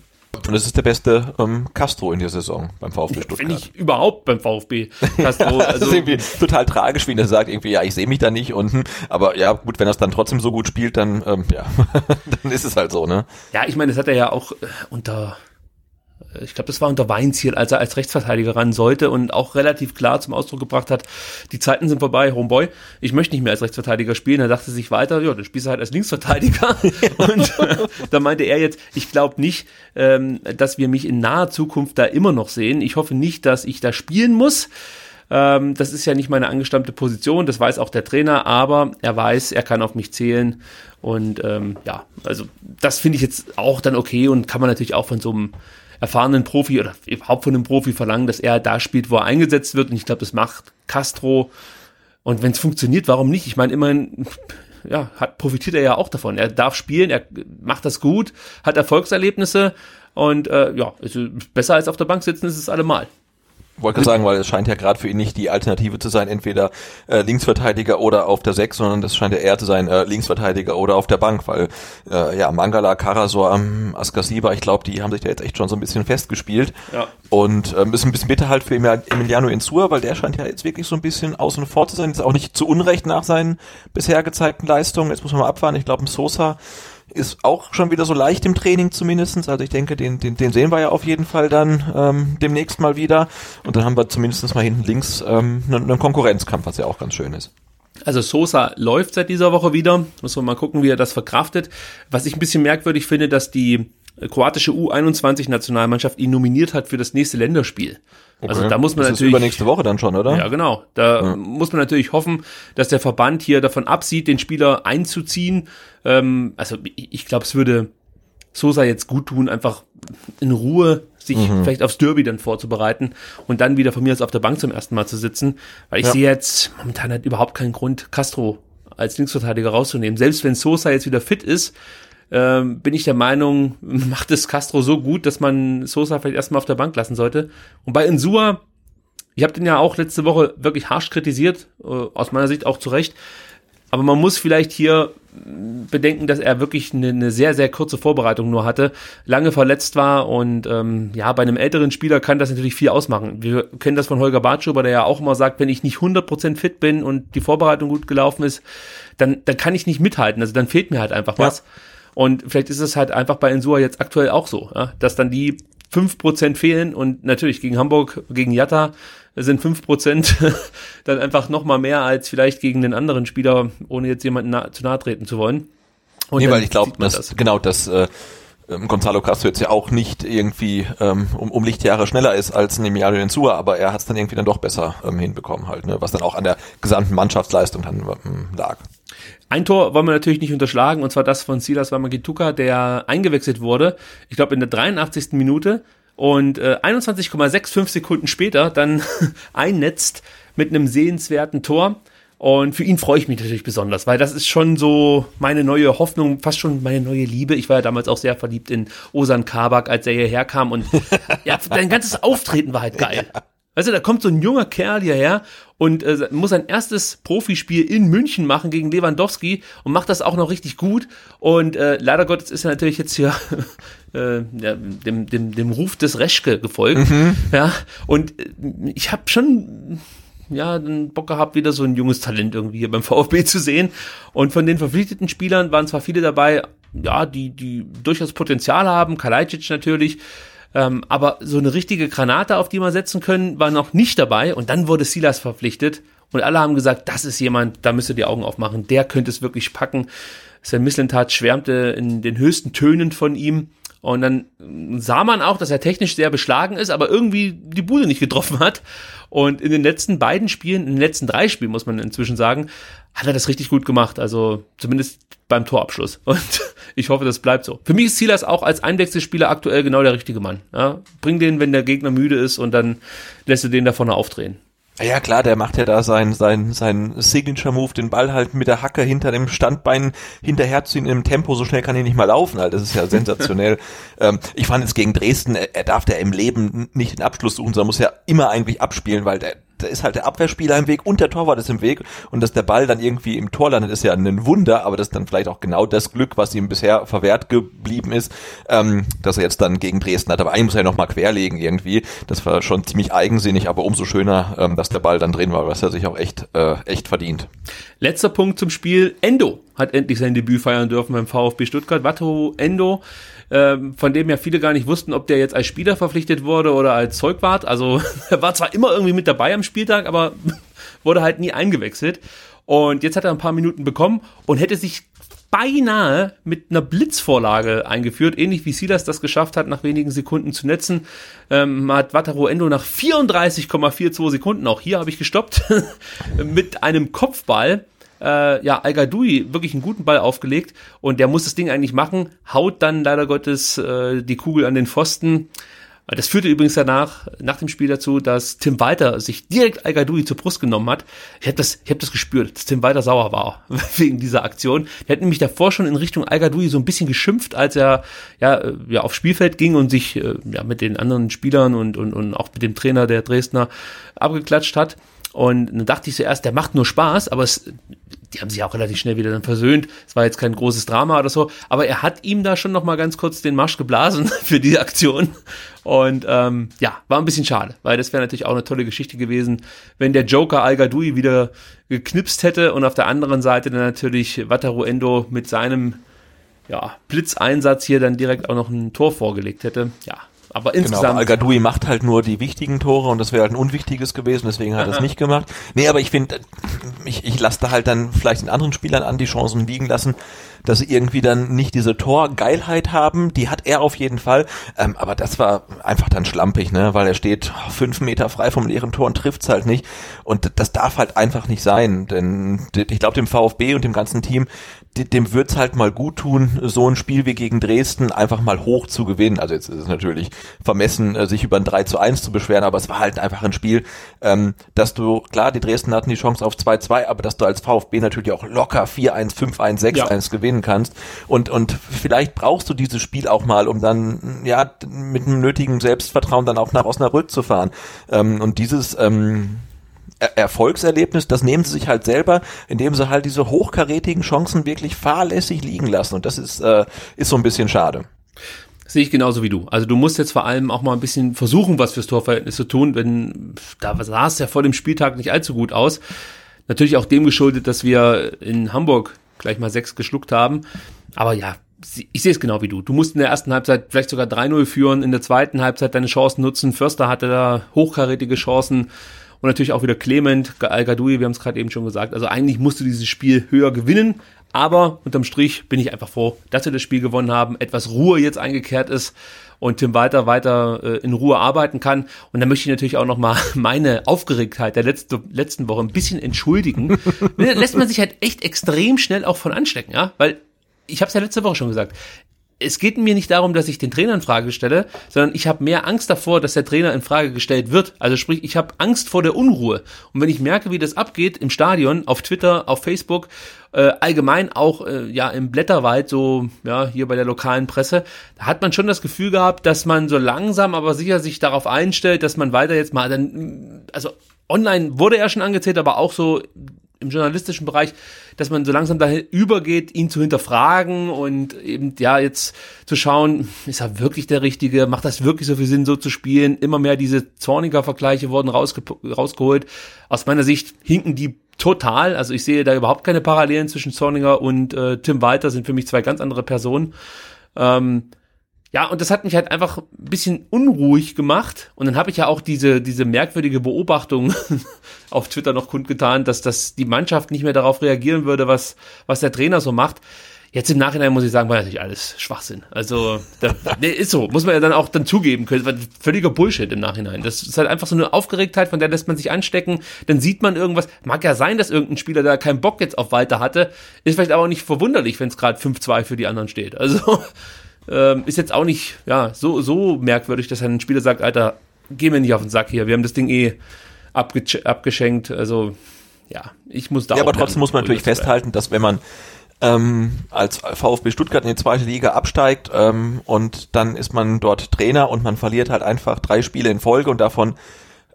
Und das ist der beste ähm, Castro in der Saison beim VfB Stuttgart. Finde ich überhaupt beim VfB. Castro, das also, ist irgendwie total tragisch, wie er sagt, irgendwie, ja, ich sehe mich da nicht unten, aber ja, gut, wenn er es dann trotzdem so gut spielt, dann, ähm, ja, dann ist es halt so, ne? Ja, ich meine, das hat er ja auch äh, unter, ich glaube, das war unter Weinziel, als er als Rechtsverteidiger ran sollte und auch relativ klar zum Ausdruck gebracht hat, die Zeiten sind vorbei, Homeboy, ich möchte nicht mehr als Rechtsverteidiger spielen. Er dachte sich weiter, ja, dann spielst du halt als Linksverteidiger. und äh, da meinte er jetzt, ich glaube nicht, ähm, dass wir mich in naher Zukunft da immer noch sehen. Ich hoffe nicht, dass ich da spielen muss. Ähm, das ist ja nicht meine angestammte Position, das weiß auch der Trainer, aber er weiß, er kann auf mich zählen. Und ähm, ja, also das finde ich jetzt auch dann okay und kann man natürlich auch von so einem erfahrenen Profi oder überhaupt von einem Profi verlangen, dass er da spielt, wo er eingesetzt wird. Und ich glaube, das macht Castro. Und wenn es funktioniert, warum nicht? Ich meine, immerhin ja, hat, profitiert er ja auch davon. Er darf spielen, er macht das gut, hat Erfolgserlebnisse und äh, ja, also besser als auf der Bank sitzen ist es allemal. Wollte gerade sagen, weil es scheint ja gerade für ihn nicht die Alternative zu sein, entweder äh, Linksverteidiger oder auf der Sechs, sondern das scheint ja eher zu sein, äh, Linksverteidiger oder auf der Bank, weil äh, ja, Mangala, Karasor, ähm, Askasiba, ich glaube, die haben sich da jetzt echt schon so ein bisschen festgespielt. Ja. Und ähm, ist ein bisschen bitter halt für Emiliano Insua, weil der scheint ja jetzt wirklich so ein bisschen außen vor zu sein, ist auch nicht zu Unrecht nach seinen bisher gezeigten Leistungen. Jetzt muss man mal abwarten. Ich glaube, ein Sosa ist auch schon wieder so leicht im Training zumindestens. Also ich denke, den, den, den sehen wir ja auf jeden Fall dann ähm, demnächst mal wieder. Und dann haben wir zumindest mal hinten links ähm, einen, einen Konkurrenzkampf, was ja auch ganz schön ist. Also Sosa läuft seit dieser Woche wieder. Muss man mal gucken, wie er das verkraftet. Was ich ein bisschen merkwürdig finde, dass die kroatische U21-Nationalmannschaft ihn nominiert hat für das nächste Länderspiel. Okay. Also da muss man das natürlich ist übernächste Woche dann schon, oder? Ja, genau. Da muss man natürlich hoffen, dass der Verband hier davon absieht, den Spieler einzuziehen. Ähm, also ich, glaube, es würde Sosa jetzt gut tun, einfach in Ruhe sich vielleicht aufs Derby dann vorzubereiten und dann wieder von mir aus auf der Bank zum ersten Mal zu sitzen, weil ich Ja. sehe jetzt momentan halt überhaupt keinen Grund, Castro als Linksverteidiger rauszunehmen. Selbst wenn Sosa jetzt wieder fit ist, ähm, bin ich der Meinung, macht es Castro so gut, dass man Sosa vielleicht erstmal auf der Bank lassen sollte. Und bei Insua, ich habe den ja auch letzte Woche wirklich harsch kritisiert, äh, aus meiner Sicht auch zu Recht. Aber man muss vielleicht hier mh, bedenken, dass er wirklich eine, eine sehr, sehr kurze Vorbereitung nur hatte, lange verletzt war und ähm, ja, bei einem älteren Spieler kann das natürlich viel ausmachen. Wir kennen das von Holger Bartschuber, der ja auch immer sagt, wenn ich nicht 100% fit bin und die Vorbereitung gut gelaufen ist, dann, dann kann ich nicht mithalten. Also dann fehlt mir halt einfach was. Und vielleicht ist es halt einfach bei Insua jetzt aktuell auch so, ja, dass dann die 5% fehlen und natürlich gegen Hamburg, gegen Jatta sind 5% dann einfach nochmal mehr als vielleicht gegen den anderen Spieler, ohne jetzt jemanden na zu nahe treten zu wollen. Und nee, weil ich glaube, dass genau dass äh, ähm, Gonzalo Castro jetzt ja auch nicht irgendwie ähm, um, um Lichtjahre schneller ist als Emiliano Insua, aber er hat es dann irgendwie dann doch besser ähm, hinbekommen halt, ne? was dann auch an der gesamten Mannschaftsleistung dann ähm, lag. Ein Tor wollen wir natürlich nicht unterschlagen, und zwar das von Silas Wamagituka, der eingewechselt wurde, ich glaube in der 83. Minute und äh, 21,65 Sekunden später dann einnetzt mit einem sehenswerten Tor. Und für ihn freue ich mich natürlich besonders, weil das ist schon so meine neue Hoffnung, fast schon meine neue Liebe. Ich war ja damals auch sehr verliebt in Osan Kabak, als er hierher kam und ja, dein ganzes Auftreten war halt geil. Weißt du, da kommt so ein junger Kerl hierher und äh, muss sein erstes Profispiel in München machen gegen Lewandowski und macht das auch noch richtig gut. Und äh, leider Gottes ist er natürlich jetzt hier äh, ja, dem, dem, dem Ruf des Reschke gefolgt. Ja, und äh, ich habe schon ja, den Bock gehabt, wieder so ein junges Talent irgendwie hier beim VfB zu sehen. Und von den verpflichteten Spielern waren zwar viele dabei, ja, die, die durchaus Potenzial haben, Kalajdzic natürlich, ähm, aber so eine richtige Granate, auf die man setzen können, war noch nicht dabei. Und dann wurde Silas verpflichtet. Und alle haben gesagt, das ist jemand, da müsst ihr die Augen aufmachen. Der könnte es wirklich packen. Sven Mislintat schwärmte in den höchsten Tönen von ihm. Und dann sah man auch, dass er technisch sehr beschlagen ist, aber irgendwie die Bude nicht getroffen hat. Und in den letzten beiden Spielen, in den letzten drei Spielen, muss man inzwischen sagen, hat er das richtig gut gemacht. Also zumindest beim Torabschluss. Und ich hoffe, das bleibt so. Für mich ist Silas auch als Einwechselspieler aktuell genau der richtige Mann. Ja, bring den, wenn der Gegner müde ist und dann lässt du den da vorne aufdrehen. Ja klar, der macht ja da sein sein sein Signature Move, den Ball halt mit der Hacke hinter dem Standbein hinterherziehen im Tempo, so schnell kann er nicht mal laufen, halt. Das ist ja sensationell. ähm, ich fand jetzt gegen Dresden, er, er darf ja im Leben nicht den Abschluss suchen, sondern muss ja immer eigentlich abspielen, weil der da ist halt der Abwehrspieler im Weg und der Torwart ist im Weg und dass der Ball dann irgendwie im Tor landet, ist ja ein Wunder, aber das ist dann vielleicht auch genau das Glück, was ihm bisher verwehrt geblieben ist, ähm, dass er jetzt dann gegen Dresden hat. Aber eigentlich muss er ja nochmal querlegen irgendwie. Das war schon ziemlich eigensinnig, aber umso schöner, ähm, dass der Ball dann drin war, was er sich auch echt, äh, echt verdient. Letzter Punkt zum Spiel. Endo hat endlich sein Debüt feiern dürfen beim VfB Stuttgart. Wataru Endo, ähm, von dem ja viele gar nicht wussten, ob der jetzt als Spieler verpflichtet wurde oder als Zeugwart. Also er war zwar immer irgendwie mit dabei am Spieltag, aber wurde halt nie eingewechselt. Und jetzt hat er ein paar Minuten bekommen und hätte sich beinahe mit einer Blitzvorlage eingeführt, ähnlich wie Silas das geschafft hat, nach wenigen Sekunden zu netzen, ähm, hat Wataru Endo nach 34,42 Sekunden, auch hier habe ich gestoppt, mit einem Kopfball, äh, ja, al wirklich einen guten Ball aufgelegt und der muss das Ding eigentlich machen, haut dann leider Gottes äh, die Kugel an den Pfosten Das führte übrigens danach, nach dem Spiel dazu, dass Tim Walter sich direkt al zur Brust genommen hat. Ich habe das, ich hab das gespürt, dass Tim Walter sauer war wegen dieser Aktion. Er hat nämlich davor schon in Richtung al so ein bisschen geschimpft, als er ja, äh, ja aufs Spielfeld ging und sich äh, ja, mit den anderen Spielern und, und, und auch mit dem Trainer der Dresdner abgeklatscht hat. Und dann dachte ich zuerst, der macht nur Spaß, aber es, die haben sich auch relativ schnell wieder dann versöhnt. Es war jetzt kein großes Drama oder so, aber er hat ihm da schon noch mal ganz kurz den Marsch geblasen für die Aktion. Und ähm, ja, war ein bisschen schade, weil das wäre natürlich auch eine tolle Geschichte gewesen, wenn der Joker Al Gadoui wieder geknipst hätte und auf der anderen Seite dann natürlich Wataru Endo mit seinem ja, Blitzeinsatz hier dann direkt auch noch ein Tor vorgelegt hätte. Ja, aber genau, insgesamt. Genau, Al macht halt nur die wichtigen Tore und das wäre halt ein unwichtiges gewesen, deswegen hat er es nicht gemacht. Nee, aber ich finde, ich, ich lasse da halt dann vielleicht den anderen Spielern an die Chancen liegen lassen, dass sie irgendwie dann nicht diese Torgeilheit haben. Die hat er auf jeden Fall. Ähm, aber das war einfach dann schlampig, ne? Weil er steht fünf Meter frei vom leeren Tor und trifft's halt nicht. Und das darf halt einfach nicht sein. Denn ich glaube, dem VfB und dem ganzen Team, dem wird's halt mal gut tun, so ein Spiel wie gegen Dresden einfach mal hoch zu gewinnen. Also jetzt ist es natürlich vermessen, äh, sich über ein 3 zu 1 zu beschweren, aber es war halt einfach ein Spiel, ähm, dass du, klar, die Dresden hatten die Chance auf 2-2, aber dass du als VfB natürlich auch locker 4-1, 5-1, 6-1 ja. gewinnen kannst. Und, und vielleicht brauchst du dieses Spiel auch mal, um dann, ja, mit einem nötigen Selbstvertrauen dann auch nach Osnabrück zu fahren. Ähm, und dieses, ähm, Erfolgserlebnis, das nehmen sie sich halt selber, indem sie halt diese hochkarätigen Chancen wirklich fahrlässig liegen lassen. Und das ist, äh, ist so ein bisschen schade. Sehe ich genauso wie du. Also du musst jetzt vor allem auch mal ein bisschen versuchen, was fürs Torverhältnis zu tun, wenn da sah es ja vor dem Spieltag nicht allzu gut aus. Natürlich auch dem geschuldet, dass wir in Hamburg gleich mal sechs geschluckt haben. Aber ja, ich sehe es genau wie du. Du musst in der ersten Halbzeit vielleicht sogar 3-0 führen, in der zweiten Halbzeit deine Chancen nutzen. Förster hatte da hochkarätige Chancen und natürlich auch wieder Clement, Al Gadoui, wir haben es gerade eben schon gesagt. Also eigentlich musst du dieses Spiel höher gewinnen, aber unterm Strich bin ich einfach froh, dass wir das Spiel gewonnen haben, etwas Ruhe jetzt eingekehrt ist und Tim Walter weiter äh, in Ruhe arbeiten kann. Und da möchte ich natürlich auch nochmal meine Aufgeregtheit der letzte, letzten Woche ein bisschen entschuldigen. Lässt man sich halt echt extrem schnell auch von anstecken, ja, weil ich habe es ja letzte Woche schon gesagt es geht mir nicht darum, dass ich den Trainer in Frage stelle, sondern ich habe mehr Angst davor, dass der Trainer in Frage gestellt wird. Also sprich, ich habe Angst vor der Unruhe. Und wenn ich merke, wie das abgeht im Stadion, auf Twitter, auf Facebook, äh, allgemein auch äh, ja im Blätterwald, so ja hier bei der lokalen Presse, da hat man schon das Gefühl gehabt, dass man so langsam, aber sicher sich darauf einstellt, dass man weiter jetzt mal dann, also online wurde er schon angezählt, aber auch so im journalistischen Bereich, dass man so langsam dahin übergeht, ihn zu hinterfragen und eben ja jetzt zu schauen, ist er wirklich der Richtige, macht das wirklich so viel Sinn, so zu spielen? Immer mehr diese zorniger Vergleiche wurden rausge rausgeholt. Aus meiner Sicht hinken die total. Also ich sehe da überhaupt keine Parallelen zwischen Zorniger und äh, Tim Walter, sind für mich zwei ganz andere Personen. Ähm, ja, und das hat mich halt einfach ein bisschen unruhig gemacht. Und dann habe ich ja auch diese, diese merkwürdige Beobachtung auf Twitter noch kundgetan, dass, dass die Mannschaft nicht mehr darauf reagieren würde, was, was der Trainer so macht. Jetzt im Nachhinein muss ich sagen, war natürlich alles Schwachsinn. Also, da, nee, ist so, muss man ja dann auch dann zugeben können. War völliger Bullshit im Nachhinein. Das ist halt einfach so eine Aufgeregtheit, von der lässt man sich anstecken. Dann sieht man irgendwas. Mag ja sein, dass irgendein Spieler da keinen Bock jetzt auf weiter hatte. Ist vielleicht aber auch nicht verwunderlich, wenn es gerade 5-2 für die anderen steht. Also, ähm, ist jetzt auch nicht ja, so, so merkwürdig, dass ein Spieler sagt, Alter, geh mir nicht auf den Sack hier, wir haben das Ding eh abge abgeschenkt. Also ja, ich muss da Ja, aber trotzdem muss man natürlich festhalten, dass wenn man ähm, als VfB Stuttgart in die zweite Liga absteigt ähm, und dann ist man dort Trainer und man verliert halt einfach drei Spiele in Folge und davon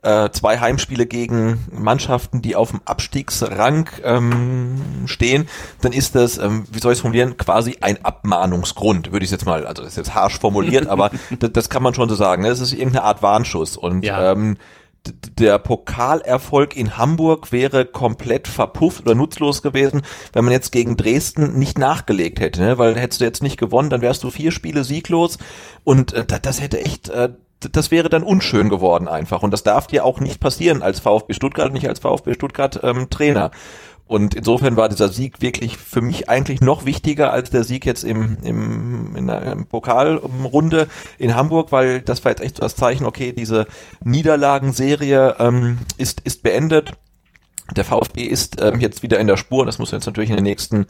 äh, zwei Heimspiele gegen Mannschaften, die auf dem Abstiegsrang ähm, stehen, dann ist das, ähm, wie soll ich es formulieren, quasi ein Abmahnungsgrund, würde ich jetzt mal, also das ist jetzt harsch formuliert, aber das, das, kann man schon so sagen. Ne? Das ist irgendeine Art Warnschuss und ja. ähm, der Pokalerfolg in Hamburg wäre komplett verpufft oder nutzlos gewesen, wenn man jetzt gegen Dresden nicht nachgelegt hätte, ne? weil hättest du jetzt nicht gewonnen, dann wärst du vier Spiele sieglos und äh, das hätte echt äh, das wäre dann unschön geworden einfach. Und das darf dir auch nicht passieren als VfB Stuttgart, nicht als VfB Stuttgart ähm, Trainer. Und insofern war dieser Sieg wirklich für mich eigentlich noch wichtiger als der Sieg jetzt im, im, in der Pokalrunde in Hamburg, weil das war jetzt echt das Zeichen, okay, diese Niederlagenserie ähm, ist, ist beendet. der VfB ist ähm, jetzt wieder in der Spur. Das muss jetzt natürlich in den nächsten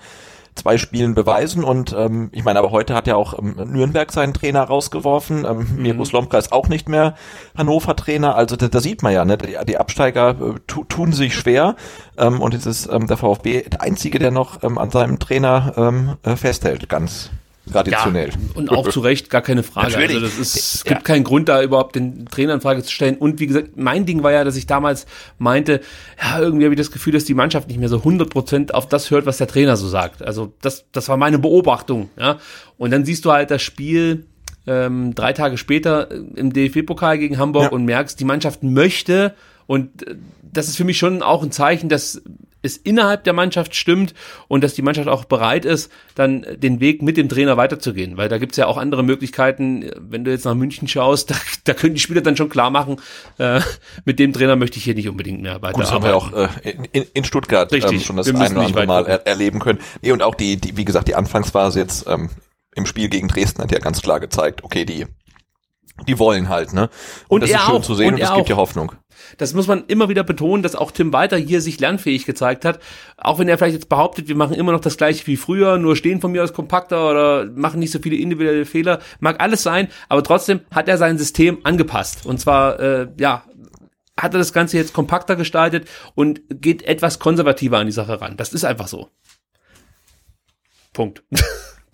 zwei Spielen beweisen. Und ähm, ich meine, aber heute hat ja auch ähm, Nürnberg seinen Trainer rausgeworfen. Ähm, mhm. Miro Slomka ist auch nicht mehr Hannover-Trainer. Also da, da sieht man ja, ne, die, die Absteiger äh, tu, tun sich schwer. Ähm, und jetzt ist ähm, der VfB der Einzige, der noch ähm, an seinem Trainer ähm, äh, festhält. Ganz traditionell. Ja, und auch zu Recht, gar keine Frage. Natürlich. Also das ist, es gibt ja. keinen Grund, da überhaupt den Trainer in Frage zu stellen. Und wie gesagt, mein Ding war ja, dass ich damals meinte, ja, irgendwie habe ich das Gefühl, dass die Mannschaft nicht mehr so 100 Prozent auf das hört, was der Trainer so sagt. Also das, das war meine Beobachtung. Ja. Und dann siehst du halt das Spiel ähm, drei Tage später im DFB-Pokal gegen Hamburg ja. und merkst, die Mannschaft möchte und äh, das ist für mich schon auch ein Zeichen, dass es innerhalb der Mannschaft stimmt und dass die Mannschaft auch bereit ist, dann den Weg mit dem Trainer weiterzugehen. Weil da gibt's ja auch andere Möglichkeiten. Wenn du jetzt nach München schaust, da, da können die Spieler dann schon klar machen, äh, mit dem Trainer möchte ich hier nicht unbedingt mehr weiterarbeiten. das haben wir auch äh, in, in Stuttgart ähm, schon das ein oder andere Mal er, erleben können. Nee, und auch die, die, wie gesagt, die Anfangsphase jetzt ähm, im Spiel gegen Dresden hat ja ganz klar gezeigt, okay, die die wollen halt, ne? Und, und das ist schön auch. zu sehen und, und es gibt ja Hoffnung. Das muss man immer wieder betonen, dass auch Tim Walter hier sich lernfähig gezeigt hat. Auch wenn er vielleicht jetzt behauptet, wir machen immer noch das gleiche wie früher, nur stehen von mir aus kompakter oder machen nicht so viele individuelle Fehler. Mag alles sein, aber trotzdem hat er sein System angepasst. Und zwar, äh, ja, hat er das Ganze jetzt kompakter gestaltet und geht etwas konservativer an die Sache ran. Das ist einfach so. Punkt.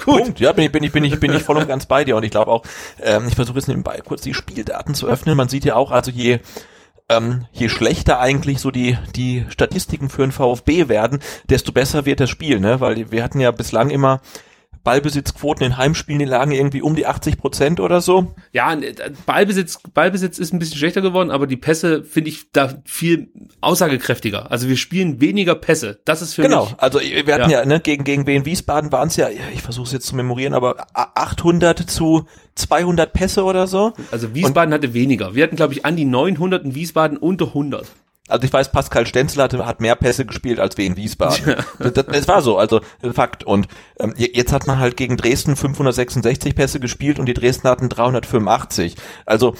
Gut. Punkt. Ja, bin ich, bin ich, bin ich, bin ich voll und ganz bei dir. Und ich glaube auch, ähm, ich versuche jetzt nebenbei kurz die Spieldaten zu öffnen. Man sieht ja auch, also je ähm, je schlechter eigentlich so die, die Statistiken für den VfB werden, desto besser wird das Spiel, ne? Weil wir hatten ja bislang immer Ballbesitzquoten in Heimspielen, die lagen irgendwie um die 80 Prozent oder so. Ja, äh, Ballbesitz, Ballbesitz ist ein bisschen schlechter geworden, aber die Pässe finde ich da viel aussagekräftiger. Also wir spielen weniger Pässe. Das ist für genau. mich. Genau. Also wir hatten ja, ja ne, gegen, gegen Wien Wiesbaden waren es ja, ich versuche es jetzt zu memorieren, aber 800 zu 200 Pässe oder so. Also Wiesbaden und, hatte weniger. Wir hatten, glaube ich, an die 900 in Wiesbaden unter 100. Also ich weiß, Pascal Stenzel hatte, hat mehr Pässe gespielt als wir in Wiesbaden. Ja. Das, das, war so, also Fakt. Und ähm, jetzt hat man halt gegen Dresden 566 Pässe gespielt und die Dresden hatten 385. Also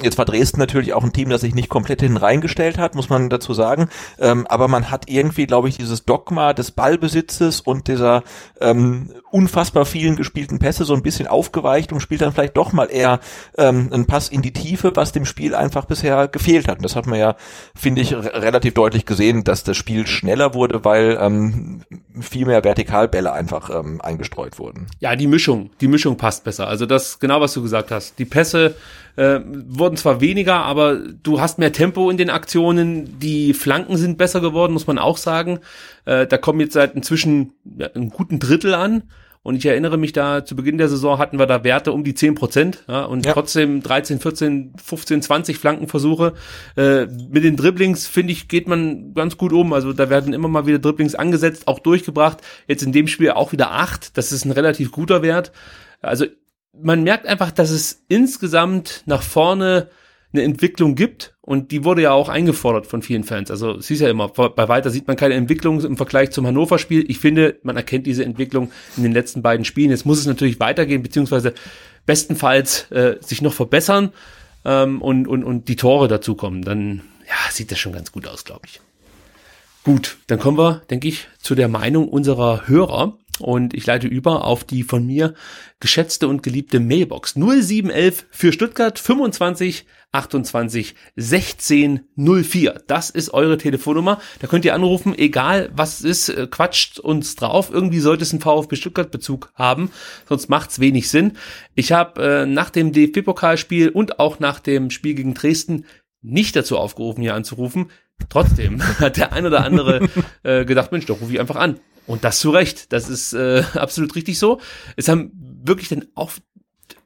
Jetzt war Dresden natürlich auch ein Team, das sich nicht komplett hin reingestellt hat, muss man dazu sagen. Ähm, aber man hat irgendwie, glaube ich, dieses Dogma des Ballbesitzes und dieser ähm, unfassbar vielen gespielten Pässe so ein bisschen aufgeweicht und spielt dann vielleicht doch mal eher ähm, einen Pass in die Tiefe, was dem Spiel einfach bisher gefehlt hat. Und das hat man ja, finde ich, relativ deutlich gesehen, dass das Spiel schneller wurde, weil ähm, viel mehr Vertikalbälle einfach ähm, eingestreut wurden. Ja, die Mischung, die Mischung passt besser. Also das genau, was du gesagt hast. Die Pässe äh, wurden zwar weniger, aber du hast mehr Tempo in den Aktionen. Die Flanken sind besser geworden, muss man auch sagen. Äh, da kommen jetzt seit inzwischen ja, einen guten Drittel an. Und ich erinnere mich da, zu Beginn der Saison hatten wir da Werte um die 10 Prozent ja, und ja. trotzdem 13, 14, 15, 20 Flankenversuche. Äh, mit den Dribblings, finde ich, geht man ganz gut um. Also da werden immer mal wieder Dribblings angesetzt, auch durchgebracht. Jetzt in dem Spiel auch wieder acht. Das ist ein relativ guter Wert. Also man merkt einfach, dass es insgesamt nach vorne eine Entwicklung gibt und die wurde ja auch eingefordert von vielen Fans. Also es ist ja immer, bei weiter sieht man keine Entwicklung im Vergleich zum Hannover-Spiel. Ich finde, man erkennt diese Entwicklung in den letzten beiden Spielen. Jetzt muss es natürlich weitergehen, beziehungsweise bestenfalls äh, sich noch verbessern ähm, und, und, und die Tore dazukommen. Dann ja, sieht das schon ganz gut aus, glaube ich. Gut, dann kommen wir, denke ich, zu der Meinung unserer Hörer und ich leite über auf die von mir geschätzte und geliebte Mailbox 0711 für Stuttgart 25 28 16 04. Das ist eure Telefonnummer. Da könnt ihr anrufen, egal was es ist, äh, quatscht uns drauf. Irgendwie sollte es einen VfB Stuttgart Bezug haben, sonst macht's wenig Sinn. Ich habe äh, nach dem DFB-Pokalspiel und auch nach dem Spiel gegen Dresden nicht dazu aufgerufen, hier anzurufen. Trotzdem hat der ein oder andere äh, gedacht, Mensch, doch rufe ich einfach an. Und das zu Recht. Das ist äh, absolut richtig so. Es haben wirklich dann auch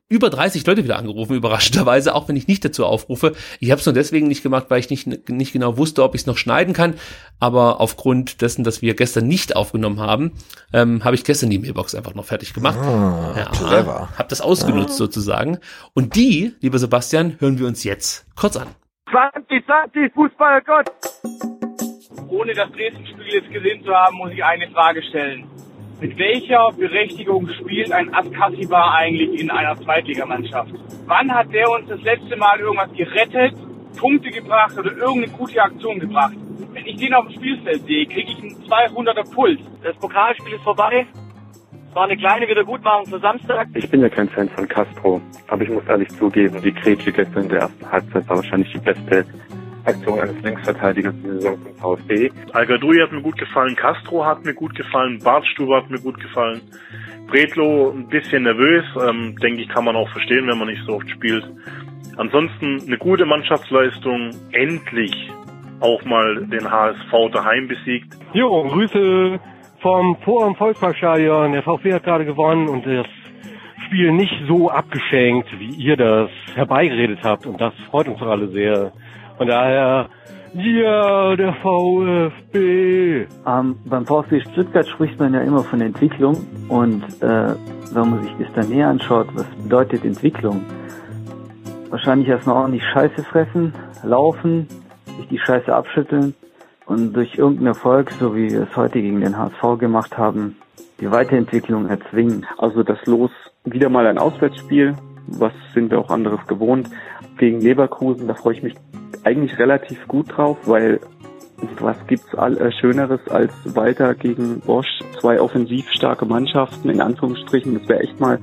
über 30 Leute wieder angerufen, überraschenderweise, auch wenn ich nicht dazu aufrufe. Ich habe es nur deswegen nicht gemacht, weil ich nicht, nicht genau wusste, ob ich es noch schneiden kann. Aber aufgrund dessen, dass wir gestern nicht aufgenommen haben, ähm, habe ich gestern die Mailbox einfach noch fertig gemacht. Ah, ja, clever. Hab das ausgenutzt ah. sozusagen. Und die, lieber Sebastian, hören wir uns jetzt kurz an. 20, 20, Fußballgott! Ohne das Dresden-Spiel jetzt gesehen zu haben, muss ich eine Frage stellen. Mit welcher Berechtigung spielt ein Askasiba eigentlich in einer Zweitligamannschaft? Wann hat der uns das letzte Mal irgendwas gerettet, Punkte gebracht oder irgendeine gute Aktion gebracht? Wenn ich den auf dem Spielfeld sehe, kriege ich einen 200er Puls. Das Pokalspiel ist vorbei. Es war eine kleine Wiedergutmachung für Samstag. Ich bin ja kein Fan von Castro, aber ich muss ehrlich zugeben, die Grätsche gestern in der ersten Halbzeit war wahrscheinlich die beste Aktion eines Linksverteidigers in der Saison vom VfB. al hat mir gut gefallen, Castro hat mir gut gefallen, Bartstube hat mir gut gefallen. Bredlo ein bisschen nervös, ähm, denke ich, kann man auch verstehen, wenn man nicht so oft spielt. Ansonsten eine gute Mannschaftsleistung, endlich auch mal den HSV daheim besiegt. Jo, Grüße vom und Volksparkstadion. Der VfB hat gerade gewonnen und das Spiel nicht so abgeschenkt, wie ihr das herbeigeredet habt. Und das freut uns doch alle sehr. Von daher, ja, der VfB. Ähm, beim VfB Stuttgart spricht man ja immer von Entwicklung. Und äh, wenn man sich das dann näher anschaut, was bedeutet Entwicklung? Wahrscheinlich erstmal ordentlich Scheiße fressen, laufen, sich die Scheiße abschütteln und durch irgendeinen Erfolg, so wie wir es heute gegen den HSV gemacht haben, die Weiterentwicklung erzwingen. Also das Los wieder mal ein Auswärtsspiel, was sind wir auch anderes gewohnt, gegen Leverkusen, da freue ich mich eigentlich relativ gut drauf, weil was gibt's all, äh, Schöneres als Walter gegen Bosch, zwei offensiv starke Mannschaften, in Anführungsstrichen, das wäre echt mal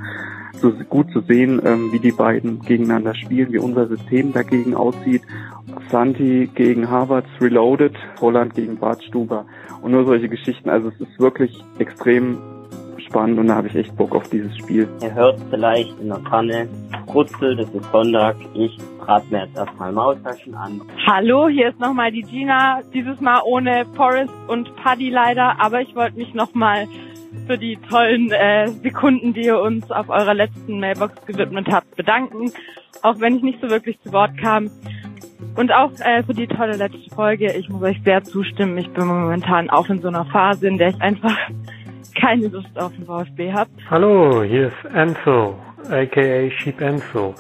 so gut zu sehen, ähm, wie die beiden gegeneinander spielen, wie unser System dagegen aussieht. Santi gegen Harvards Reloaded, Holland gegen Bart Stuber und nur solche Geschichten. Also es ist wirklich extrem spannend und da habe ich echt Bock auf dieses Spiel. Ihr hört vielleicht in der Pfanne Brutzel, das ist Sonntag. Ich brate mir jetzt erstmal Maustaschen an. Hallo, hier ist nochmal die Gina. Dieses Mal ohne Forrest und Paddy leider, aber ich wollte mich nochmal für die tollen äh, Sekunden, die ihr uns auf eurer letzten Mailbox gewidmet habt, bedanken. Auch wenn ich nicht so wirklich zu Wort kam. Und auch äh, für die tolle letzte Folge. Ich muss euch sehr zustimmen. Ich bin momentan auch in so einer Phase, in der ich einfach keine Lust auf den VfB habe. Hallo, hier ist Enzo, aka Sheep Enzo.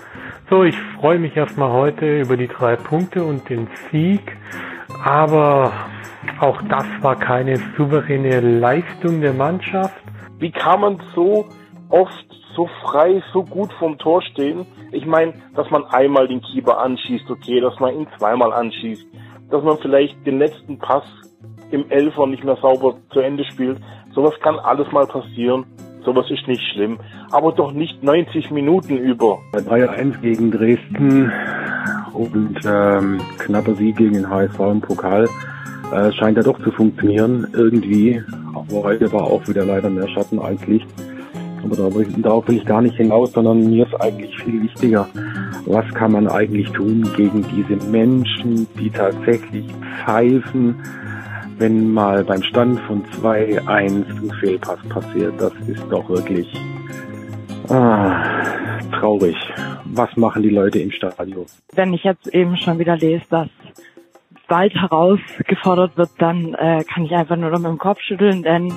So, ich freue mich erstmal heute über die drei Punkte und den Sieg. Aber auch das war keine souveräne Leistung der Mannschaft. Wie kann man so oft so frei, so gut vom Tor stehen? Ich meine, dass man einmal den Keeper anschießt, okay, dass man ihn zweimal anschießt, dass man vielleicht den letzten Pass im Elfer nicht mehr sauber zu Ende spielt. Sowas kann alles mal passieren. Sowas ist nicht schlimm. Aber doch nicht 90 Minuten über. Bayern 1 gegen Dresden und ähm, knapper Sieg gegen den HSV im Pokal. Äh, scheint ja doch zu funktionieren, irgendwie. Aber heute war auch wieder leider mehr Schatten als Licht. Aber darauf will ich gar nicht hinaus, sondern mir ist eigentlich viel wichtiger, was kann man eigentlich tun gegen diese Menschen, die tatsächlich pfeifen, wenn mal beim Stand von 2-1 ein Fehlpass passiert. Das ist doch wirklich ah, traurig. Was machen die Leute im Stadion? Wenn ich jetzt eben schon wieder lese, dass bald herausgefordert wird, dann äh, kann ich einfach nur noch mit dem Kopf schütteln, denn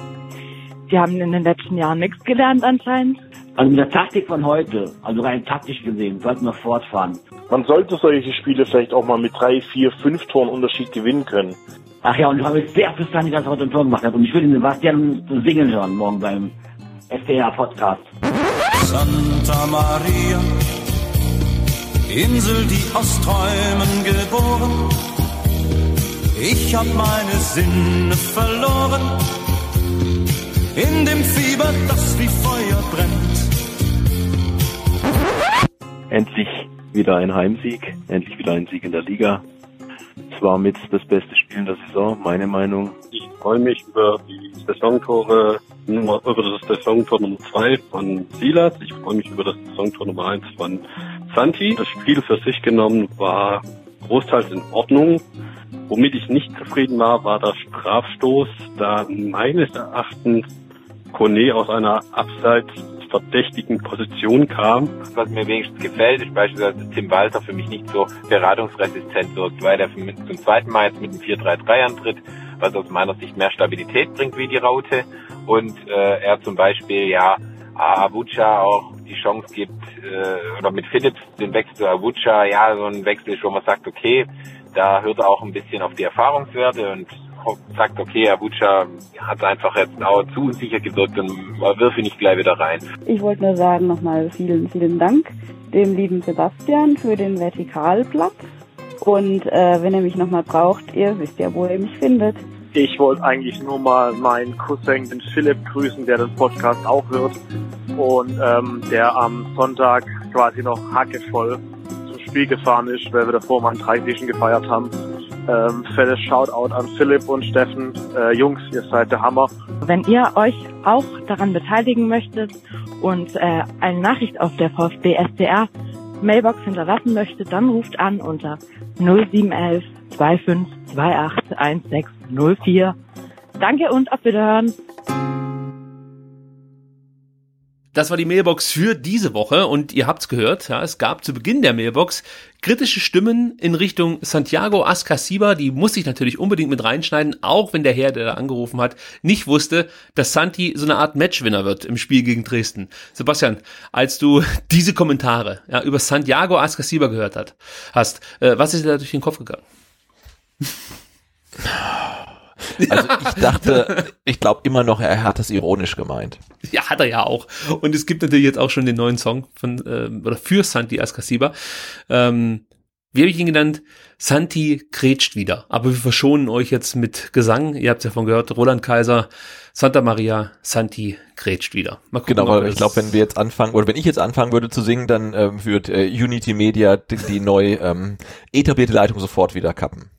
die haben in den letzten Jahren nichts gelernt anscheinend. Also mit der Taktik von heute, also rein taktisch gesehen, sollten wir fortfahren. Man sollte solche Spiele vielleicht auch mal mit drei, vier, fünf Toren Unterschied gewinnen können. Ach ja, und ich habe jetzt sehr verstanden, dass er heute ein Tor gemacht hat. Und ich will den Sebastian singen hören morgen beim SDR Podcast. Santa Maria, Insel, die aus Träumen geboren. Ich hab meine Sinne verloren in dem Fieber, das wie Feuer brennt. Endlich wieder ein Heimsieg, endlich wieder ein Sieg in der Liga. Es war mit das beste Spiel der Saison, meine Meinung. Ich freue mich über die Saisontore, über das Saisontor Nummer 2 von Silas. Ich freue mich über das Saisontor Nummer 1 von Santi. Das Spiel für sich genommen war großteils in Ordnung. Womit ich nicht zufrieden war, war der Strafstoß, da meines Erachtens Kone aus einer abseits verdächtigen Position kam. Was mir wenigstens gefällt, ist beispielsweise, Tim Walter für mich nicht so beratungsresistent wirkt, weil er zum zweiten Mal jetzt mit dem 4-3-3 antritt, was aus meiner Sicht mehr Stabilität bringt wie die Raute. Und äh, er zum Beispiel ja Avucha auch die Chance gibt, äh, oder mit Philips den Wechsel zu Avucha, ja, so ein Wechsel wo man sagt, okay, da hört er auch ein bisschen auf die Erfahrungswerte und sagt, okay, Abucha hat einfach jetzt auch zu unsicher gewirkt und wirf ihn nicht gleich wieder rein. Ich wollte nur sagen nochmal vielen, vielen Dank dem lieben Sebastian für den Vertikalplatz Und äh, wenn ihr mich nochmal braucht, ihr wisst ja, wo ihr mich findet. Ich wollte eigentlich nur mal meinen Cousin, den Philipp, grüßen, der den Podcast auch hört und ähm, der am Sonntag quasi noch hackevoll zum Spiel gefahren ist, weil wir davor mal einen Dreisischen gefeiert haben. Ähm, fettes Shoutout an Philipp und Steffen. Äh, Jungs, ihr seid der Hammer. Wenn ihr euch auch daran beteiligen möchtet und äh, eine Nachricht auf der VfB SDR Mailbox hinterlassen möchtet, dann ruft an unter 0711 2528 1604. Danke und auf Wiederhören. Das war die Mailbox für diese Woche und ihr habt's gehört, ja, es gab zu Beginn der Mailbox kritische Stimmen in Richtung Santiago Ascasiba, die muss ich natürlich unbedingt mit reinschneiden, auch wenn der Herr, der da angerufen hat, nicht wusste, dass Santi so eine Art Matchwinner wird im Spiel gegen Dresden. Sebastian, als du diese Kommentare ja, über Santiago Ascasiba gehört hat, hast, äh, was ist dir da durch den Kopf gegangen? Also ich dachte, ich glaube immer noch, er hat das ironisch gemeint. Ja, hat er ja auch. Und es gibt natürlich jetzt auch schon den neuen Song von ähm, oder für Santi Ascasiba. Ähm, wie habe ich ihn genannt? Santi grätscht wieder. Aber wir verschonen euch jetzt mit Gesang. Ihr habt es ja von gehört. Roland Kaiser, Santa Maria, Santi grätscht wieder. Mal gucken, genau, weil ich glaube, wenn wir jetzt anfangen, oder wenn ich jetzt anfangen würde zu singen, dann ähm, wird äh, Unity Media die, die neu ähm, etablierte Leitung sofort wieder kappen.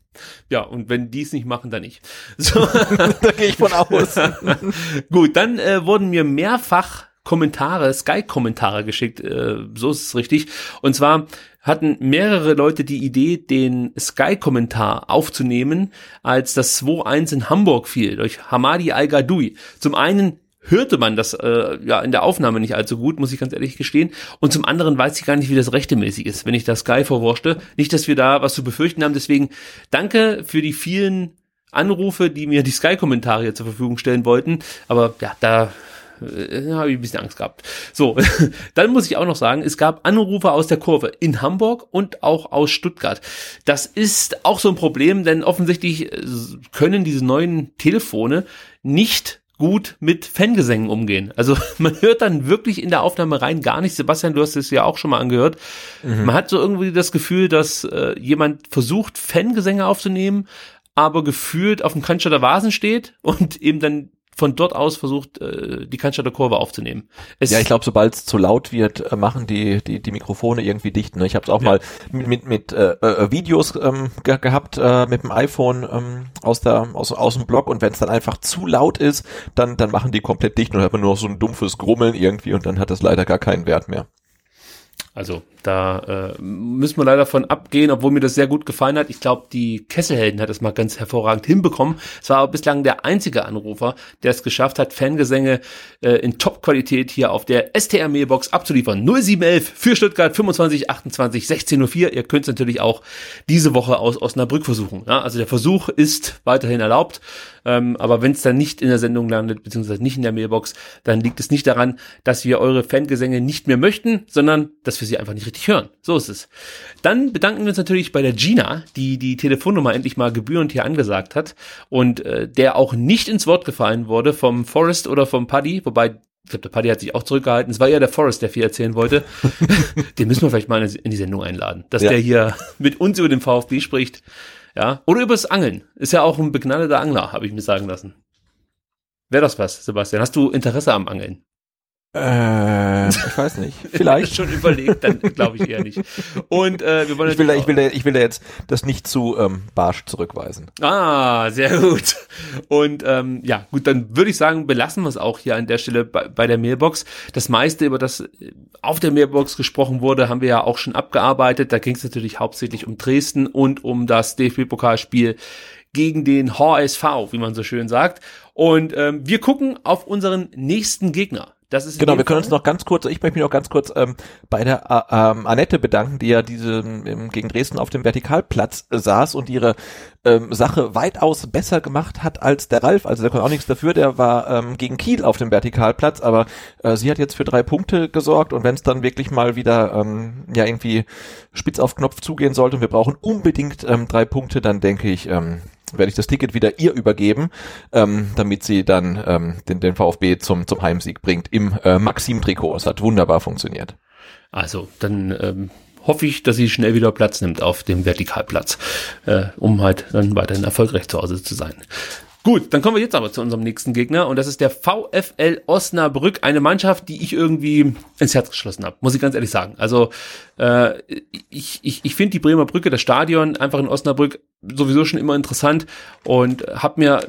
Ja, und wenn die es nicht machen, dann nicht. So. da gehe ich von aus. Gut, dann äh, wurden mir mehrfach Kommentare, Sky-Kommentare geschickt, äh, so ist es richtig. Und zwar hatten mehrere Leute die Idee, den Sky-Kommentar aufzunehmen, als das 2-1 in Hamburg fiel durch Hamadi Al-Gadoui. Zum einen hörte man das äh, ja in der Aufnahme nicht allzu gut, muss ich ganz ehrlich gestehen. Und zum anderen weiß ich gar nicht, wie das rechtemäßig ist, wenn ich das Sky vorwurschte. Nicht, dass wir da was zu befürchten haben. Deswegen danke für die vielen Anrufe, die mir die Sky-Kommentare zur Verfügung stellen wollten. Aber ja, da äh, habe ich ein bisschen Angst gehabt. So, dann muss ich auch noch sagen, es gab Anrufe aus der Kurve in Hamburg und auch aus Stuttgart. Das ist auch so ein Problem, denn offensichtlich äh, können diese neuen Telefone nicht gut mit Fangesängen umgehen. Also man hört dann wirklich in der Aufnahme rein gar nicht. Sebastian, du hast es ja auch schon mal angehört. Mhm. Man hat so irgendwie das Gefühl, dass äh, jemand versucht, Fangesänge aufzunehmen, aber gefühlt auf dem Cannstatter Vasen steht und eben dann von dort aus versucht, äh, die Cannstatter Kurve aufzunehmen. Es ja, ich glaube, sobald es zu laut wird, äh, machen die, die, die Mikrofone irgendwie dicht. Ne? Ich habe es auch ja. mal mit, mit, mit äh, äh, Videos ähm, ge gehabt äh, mit dem iPhone ähm, aus, der, aus, aus dem Blog und wenn es dann einfach zu laut ist, dann, dann machen die komplett dicht und hat man nur noch so ein dumpfes Grummeln irgendwie und dann hat das leider gar keinen Wert mehr. Also da äh, müssen wir leider von abgehen, obwohl mir das sehr gut gefallen hat. Ich glaube, die Kesselhelden hat es mal ganz hervorragend hinbekommen. Es war aber bislang der einzige Anrufer, der es geschafft hat, Fangesänge äh, in Top-Qualität hier auf der STR-Mailbox abzuliefern. 0711 für Stuttgart 25 28 16.04 Ihr könnt es natürlich auch diese Woche aus Osnabrück versuchen. Ja, also der Versuch ist weiterhin erlaubt. Ähm, aber wenn es dann nicht in der Sendung landet, beziehungsweise nicht in der Mailbox, dann liegt es nicht daran, dass wir eure Fangesänge nicht mehr möchten, sondern dass wir sie einfach nicht richtig hören. So ist es. Dann bedanken wir uns natürlich bei der Gina, die die Telefonnummer endlich mal gebührend hier angesagt hat und äh, der auch nicht ins Wort gefallen wurde vom Forrest oder vom Paddy, wobei ich glaube, der Paddy hat sich auch zurückgehalten. Es war ja der Forrest, der viel erzählen wollte. den müssen wir vielleicht mal in die Sendung einladen, dass ja. der hier mit uns über den VfB spricht. Ja, oder übers Angeln. Ist ja auch ein begnadeter Angler, habe ich mir sagen lassen. Wäre das was, Sebastian? Hast du Interesse am Angeln? Äh, ich weiß nicht. Vielleicht. schon überlegt, dann glaube ich eher nicht. Und äh, wir wollen ich will, da, ich, will da, ich will da jetzt das nicht zu ähm, barsch zurückweisen. Ah, sehr gut. Und ähm, ja, gut, dann würde ich sagen, belassen wir es auch hier an der Stelle bei, bei der Mailbox. Das meiste, über das auf der Mailbox gesprochen wurde, haben wir ja auch schon abgearbeitet. Da ging es natürlich hauptsächlich um Dresden und um das DFB-Pokalspiel gegen den HSV, wie man so schön sagt. Und ähm, wir gucken auf unseren nächsten Gegner. Das ist genau, wir können uns noch ganz kurz, ich möchte mich noch ganz kurz ähm, bei der äh, ähm, Annette bedanken, die ja diese ähm, gegen Dresden auf dem Vertikalplatz äh, saß und ihre ähm, Sache weitaus besser gemacht hat als der Ralf. Also der konnte auch nichts dafür, der war ähm, gegen Kiel auf dem Vertikalplatz, aber äh, sie hat jetzt für drei Punkte gesorgt und wenn es dann wirklich mal wieder ähm, ja irgendwie spitz auf Knopf zugehen sollte und wir brauchen unbedingt ähm, drei Punkte, dann denke ich, ähm, werde ich das Ticket wieder ihr übergeben, ähm, damit sie dann ähm, den, den VfB zum, zum Heimsieg bringt im äh, Maxim-Trikot. Es hat wunderbar funktioniert. Also, dann ähm, hoffe ich, dass sie schnell wieder Platz nimmt auf dem Vertikalplatz, äh, um halt dann weiterhin erfolgreich zu Hause zu sein. Gut, dann kommen wir jetzt aber zu unserem nächsten Gegner und das ist der VfL Osnabrück, eine Mannschaft, die ich irgendwie ins Herz geschlossen habe, muss ich ganz ehrlich sagen. Also äh, ich, ich, ich finde die Bremer Brücke, das Stadion einfach in Osnabrück sowieso schon immer interessant und habe mir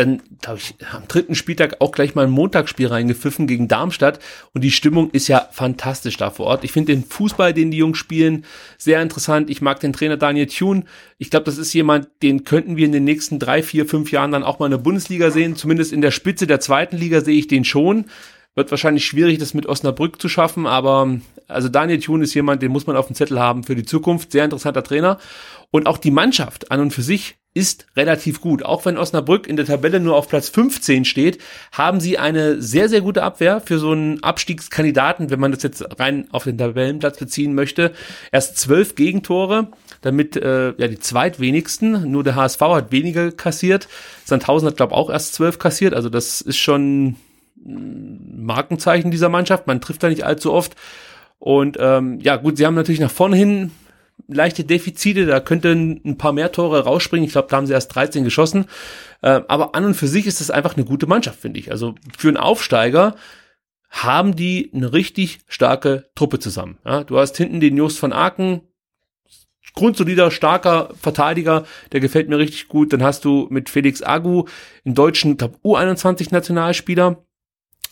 dann, glaube ich, am dritten Spieltag auch gleich mal ein Montagsspiel reingepfiffen gegen Darmstadt und die Stimmung ist ja fantastisch da vor Ort. Ich finde den Fußball, den die Jungs spielen, sehr interessant. Ich mag den Trainer Daniel Thune. Ich glaube, das ist jemand, den könnten wir in den nächsten drei, vier, fünf Jahren dann auch mal in der Bundesliga sehen. Zumindest in der Spitze der zweiten Liga sehe ich den schon. Wird wahrscheinlich schwierig, das mit Osnabrück zu schaffen, aber also Daniel Thune ist jemand, den muss man auf dem Zettel haben für die Zukunft. Sehr interessanter Trainer. Und auch die Mannschaft an und für sich ist relativ gut. Auch wenn Osnabrück in der Tabelle nur auf Platz 15 steht, haben sie eine sehr, sehr gute Abwehr für so einen Abstiegskandidaten, wenn man das jetzt rein auf den Tabellenplatz beziehen möchte. Erst zwölf Gegentore, damit äh, ja die zweitwenigsten. Nur der HSV hat weniger kassiert. Sandhausen hat, glaube auch erst zwölf kassiert. Also das ist schon ein Markenzeichen dieser Mannschaft. Man trifft da nicht allzu oft. Und ähm, ja, gut, sie haben natürlich nach vorne hin leichte Defizite, da könnten ein paar mehr Tore rausspringen. Ich glaube, da haben sie erst 13 geschossen. Äh, aber an und für sich ist das einfach eine gute Mannschaft, finde ich. Also für einen Aufsteiger haben die eine richtig starke Truppe zusammen. Ja, du hast hinten den Just von Aken, grundsolider, starker Verteidiger, der gefällt mir richtig gut. Dann hast du mit Felix Agu einen deutschen, glaube U21 Nationalspieler.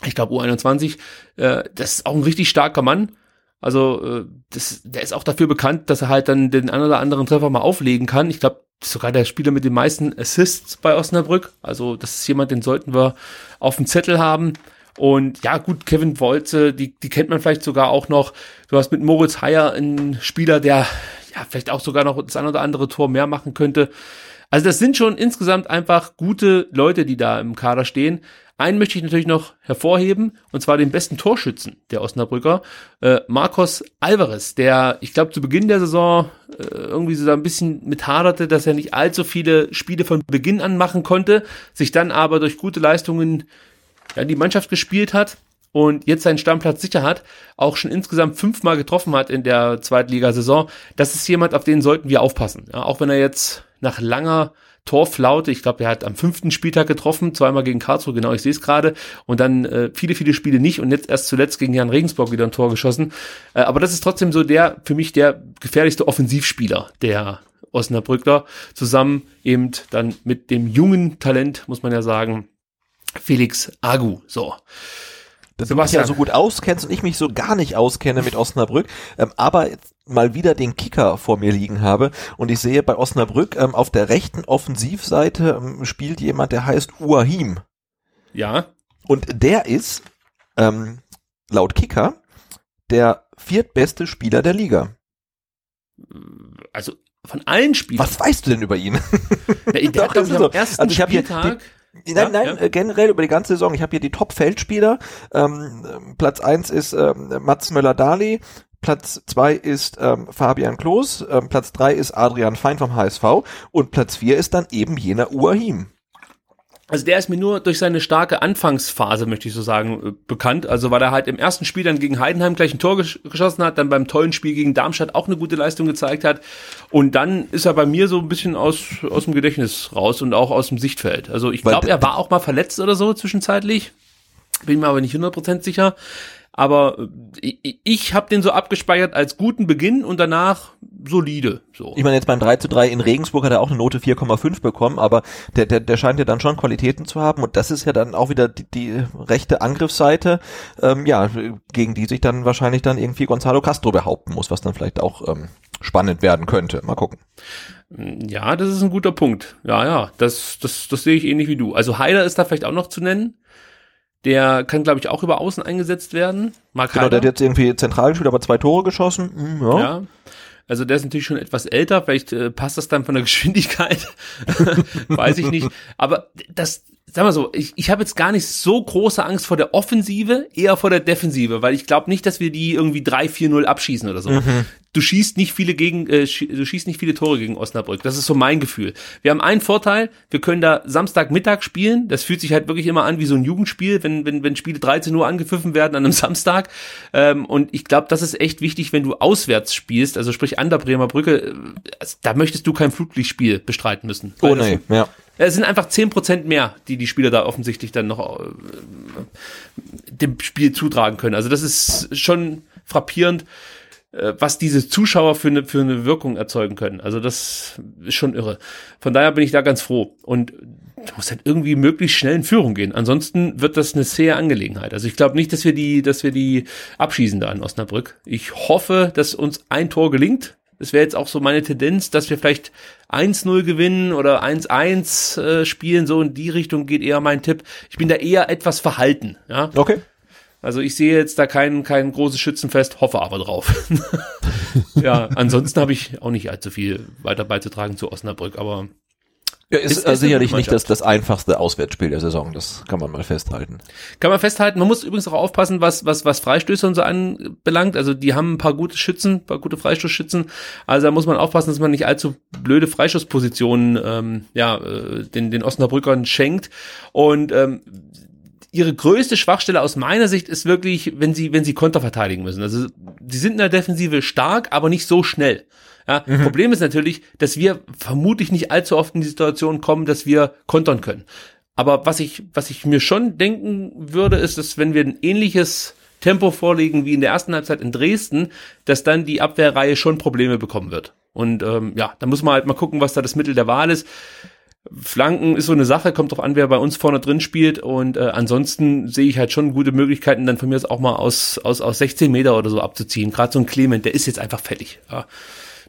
Ich glaube U21, äh, das ist auch ein richtig starker Mann. Also äh, das, der ist auch dafür bekannt, dass er halt dann den einen oder anderen Treffer mal auflegen kann. Ich glaube, sogar der Spieler mit den meisten Assists bei Osnabrück. Also das ist jemand, den sollten wir auf dem Zettel haben. Und ja, gut, Kevin Wolze, die, die kennt man vielleicht sogar auch noch. Du hast mit Moritz Heyer einen Spieler, der ja vielleicht auch sogar noch das ein oder andere Tor mehr machen könnte. Also das sind schon insgesamt einfach gute Leute, die da im Kader stehen. Einen möchte ich natürlich noch hervorheben, und zwar den besten Torschützen der Osnabrücker, äh, Marcos Alvarez, der, ich glaube, zu Beginn der Saison äh, irgendwie so ein bisschen mit haderte, dass er nicht allzu viele Spiele von Beginn an machen konnte, sich dann aber durch gute Leistungen ja, die Mannschaft gespielt hat und jetzt seinen Stammplatz sicher hat, auch schon insgesamt fünfmal getroffen hat in der Zweitligasaison. Das ist jemand, auf den sollten wir aufpassen. Ja, auch wenn er jetzt nach langer Torflaute. Ich glaube, er hat am fünften Spieltag getroffen, zweimal gegen Karlsruhe, genau, ich sehe es gerade. Und dann äh, viele, viele Spiele nicht und jetzt erst zuletzt gegen Jan Regensburg wieder ein Tor geschossen. Äh, aber das ist trotzdem so der, für mich der gefährlichste Offensivspieler der Osnabrückler, zusammen eben dann mit dem jungen Talent, muss man ja sagen, Felix Agu. So. Dass du dich ja so gut auskennst und ich mich so gar nicht auskenne mit Osnabrück, ähm, aber jetzt mal wieder den Kicker vor mir liegen habe und ich sehe bei Osnabrück ähm, auf der rechten Offensivseite ähm, spielt jemand, der heißt Uahim. Ja. Und der ist ähm, laut Kicker der viertbeste Spieler der Liga. Also von allen Spielern. Was weißt du denn über ihn? Ja, der Doch, hat, glaub ich, am so. ersten Also ich Spieltag die, Nein, Ja, nein, ja. äh, generell über die ganze Saison. Ich habe hier die Top-Feldspieler. Ähm, ähm, Platz eins ist ähm, Mats Möller-Dali. Platz zwei ist ähm, Fabian Klos. Ähm, Platz drei ist Adrian Fein vom HSV. Und Platz vier ist dann eben jener Uahim. Also der ist mir nur durch seine starke Anfangsphase, möchte ich so sagen, äh, bekannt. Also weil er halt im ersten Spiel dann gegen Heidenheim gleich ein Tor gesch geschossen hat, dann beim tollen Spiel gegen Darmstadt auch eine gute Leistung gezeigt hat. Und dann ist er bei mir so ein bisschen aus, aus dem Gedächtnis raus und auch aus dem Sichtfeld. Also ich glaube, er war auch mal verletzt oder so zwischenzeitlich. Bin mir aber nicht 100% sicher. Aber äh, ich, ich habe den so abgespeichert als guten Beginn und danach solide. So. Ich meine, jetzt beim 3 zu 3 in Regensburg hat er auch eine Note 4,5 bekommen, aber der, der, der scheint ja dann schon Qualitäten zu haben und das ist ja dann auch wieder die, die rechte Angriffsseite, ähm, ja, gegen die sich dann wahrscheinlich dann irgendwie Gonzalo Castro behaupten muss, was dann vielleicht auch ähm, spannend werden könnte. Mal gucken. Ja, das ist ein guter Punkt. Ja, ja, das, das, das sehe ich ähnlich wie du. Also Heider ist da vielleicht auch noch zu nennen. Der kann, glaube ich, auch über Außen eingesetzt werden. Mark Genau, der hat jetzt irgendwie zentral gespielt, aber zwei Tore geschossen. Hm, ja. Ja. Also der ist natürlich schon etwas älter, vielleicht äh, passt das dann von der Geschwindigkeit, weiß ich nicht. Aber das, sag mal so, ich, ich habe jetzt gar nicht so große Angst vor der Offensive, eher vor der Defensive, weil ich glaube nicht, dass wir die irgendwie 3-4-0 abschießen oder so. Mhm. Du schießt nicht viele gegen, äh, schie- du schießt nicht viele Tore gegen Osnabrück. Das ist so mein Gefühl. Wir haben einen Vorteil, wir können da Samstagmittag spielen. Das fühlt sich halt wirklich immer an wie so ein Jugendspiel, wenn, wenn, wenn Spiele 13 Uhr angepfiffen werden an einem Samstag. Ähm, und ich glaube, das ist echt wichtig, wenn du auswärts spielst, also sprich an der Bremer Brücke, äh, da möchtest du kein Flutlichtspiel bestreiten müssen. Oh nee, ja. Es sind einfach 10% mehr, die die Spieler da offensichtlich dann noch äh, dem Spiel zutragen können. Also das ist schon frappierend, äh, was diese Zuschauer für eine, für eine Wirkung erzeugen können. Also das ist schon irre. Von daher bin ich da ganz froh. Und du musst halt irgendwie möglichst schnell in Führung gehen. Ansonsten wird das eine sehr Angelegenheit. Also ich glaube nicht, dass wir die, dass wir die abschießen da in Osnabrück. Ich hoffe, dass uns ein Tor gelingt. Das wäre jetzt auch so meine Tendenz, dass wir vielleicht 1-0 gewinnen oder 1-1 äh, spielen. So in die Richtung geht eher mein Tipp. Ich bin da eher etwas verhalten. Ja. Okay. Also ich sehe jetzt da kein, kein großes Schützenfest, hoffe aber drauf. ja, ansonsten habe ich auch nicht allzu viel weiter beizutragen zu Osnabrück, aber Ja, ist, Ist- äh, ist sicherlich nicht das, das einfachste Auswärtsspiel der Saison, das kann man mal festhalten. Kann man festhalten. Man muss übrigens auch aufpassen, was, was, was Freistöße und so anbelangt. Also die haben ein paar gute Schützen, ein paar gute Freistoßschützen. Also da muss man aufpassen, dass man nicht allzu blöde Freischusspositionen ähm, ja, äh, den, den Osnabrückern schenkt. Und ähm, ihre größte Schwachstelle aus meiner Sicht ist wirklich, wenn sie, wenn sie Konter verteidigen müssen. Also sie sind in der Defensive stark, aber nicht so schnell. Ja, Problem ist natürlich, dass wir vermutlich nicht allzu oft in die Situation kommen, dass wir kontern können. Aber was ich, was ich mir schon denken würde, ist, dass wenn wir ein ähnliches Tempo vorlegen wie in der ersten Halbzeit in Dresden, dass dann die Abwehrreihe schon Probleme bekommen wird. Und ähm, ja, da muss man halt mal gucken, was da das Mittel der Wahl ist. Flanken ist so eine Sache, kommt drauf an, wer bei uns vorne drin spielt. Und äh, ansonsten sehe ich halt schon gute Möglichkeiten, dann von mir aus auch mal aus, aus, aus 16 Meter oder so abzuziehen. Gerade so ein Clement, der ist jetzt einfach fertig. Ja.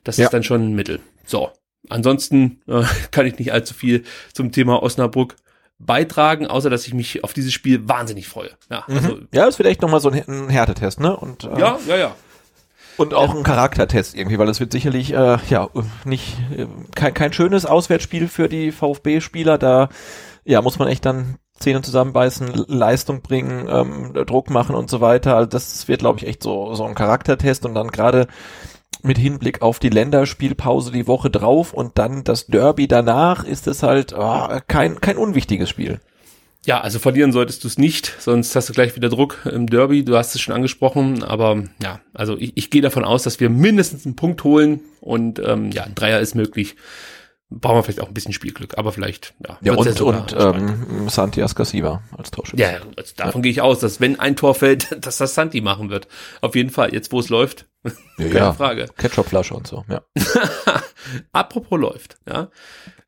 Das Ja. ist dann schon ein Mittel. So. Ansonsten äh, kann ich nicht allzu viel zum Thema Osnabrück beitragen, außer dass ich mich auf dieses Spiel wahnsinnig freue. Ja, also, Mhm. Ja, ist vielleicht nochmal so ein, ein Härtetest, ne? Und, äh, ja, ja, ja. Und auch ein Charaktertest irgendwie, weil es wird sicherlich äh, ja nicht äh, kein, kein schönes Auswärtsspiel für die VfB-Spieler. Da ja muss man echt dann Zähne zusammenbeißen, Leistung bringen, ähm, Druck machen und so weiter. Also das wird, glaube ich, echt so so ein Charaktertest und dann gerade mit Hinblick auf die Länderspielpause die Woche drauf und dann das Derby danach ist es halt ah, kein kein unwichtiges Spiel. Ja, also verlieren solltest du es nicht, sonst hast du gleich wieder Druck im Derby. Du hast es schon angesprochen, aber ja, also ich, ich gehe davon aus, dass wir mindestens einen Punkt holen und ähm, ja, ein Dreier ist möglich. Brauchen wir vielleicht auch ein bisschen Spielglück, aber vielleicht ja. Ja und und ähm, Santi Ascasiva als Torschütze. ja, also davon gehe ich aus, dass wenn ein Tor fällt, dass das Santi machen wird. Auf jeden Fall, jetzt wo es läuft, keine ja, Frage. Ketchupflasche und so, ja. Apropos läuft, ja.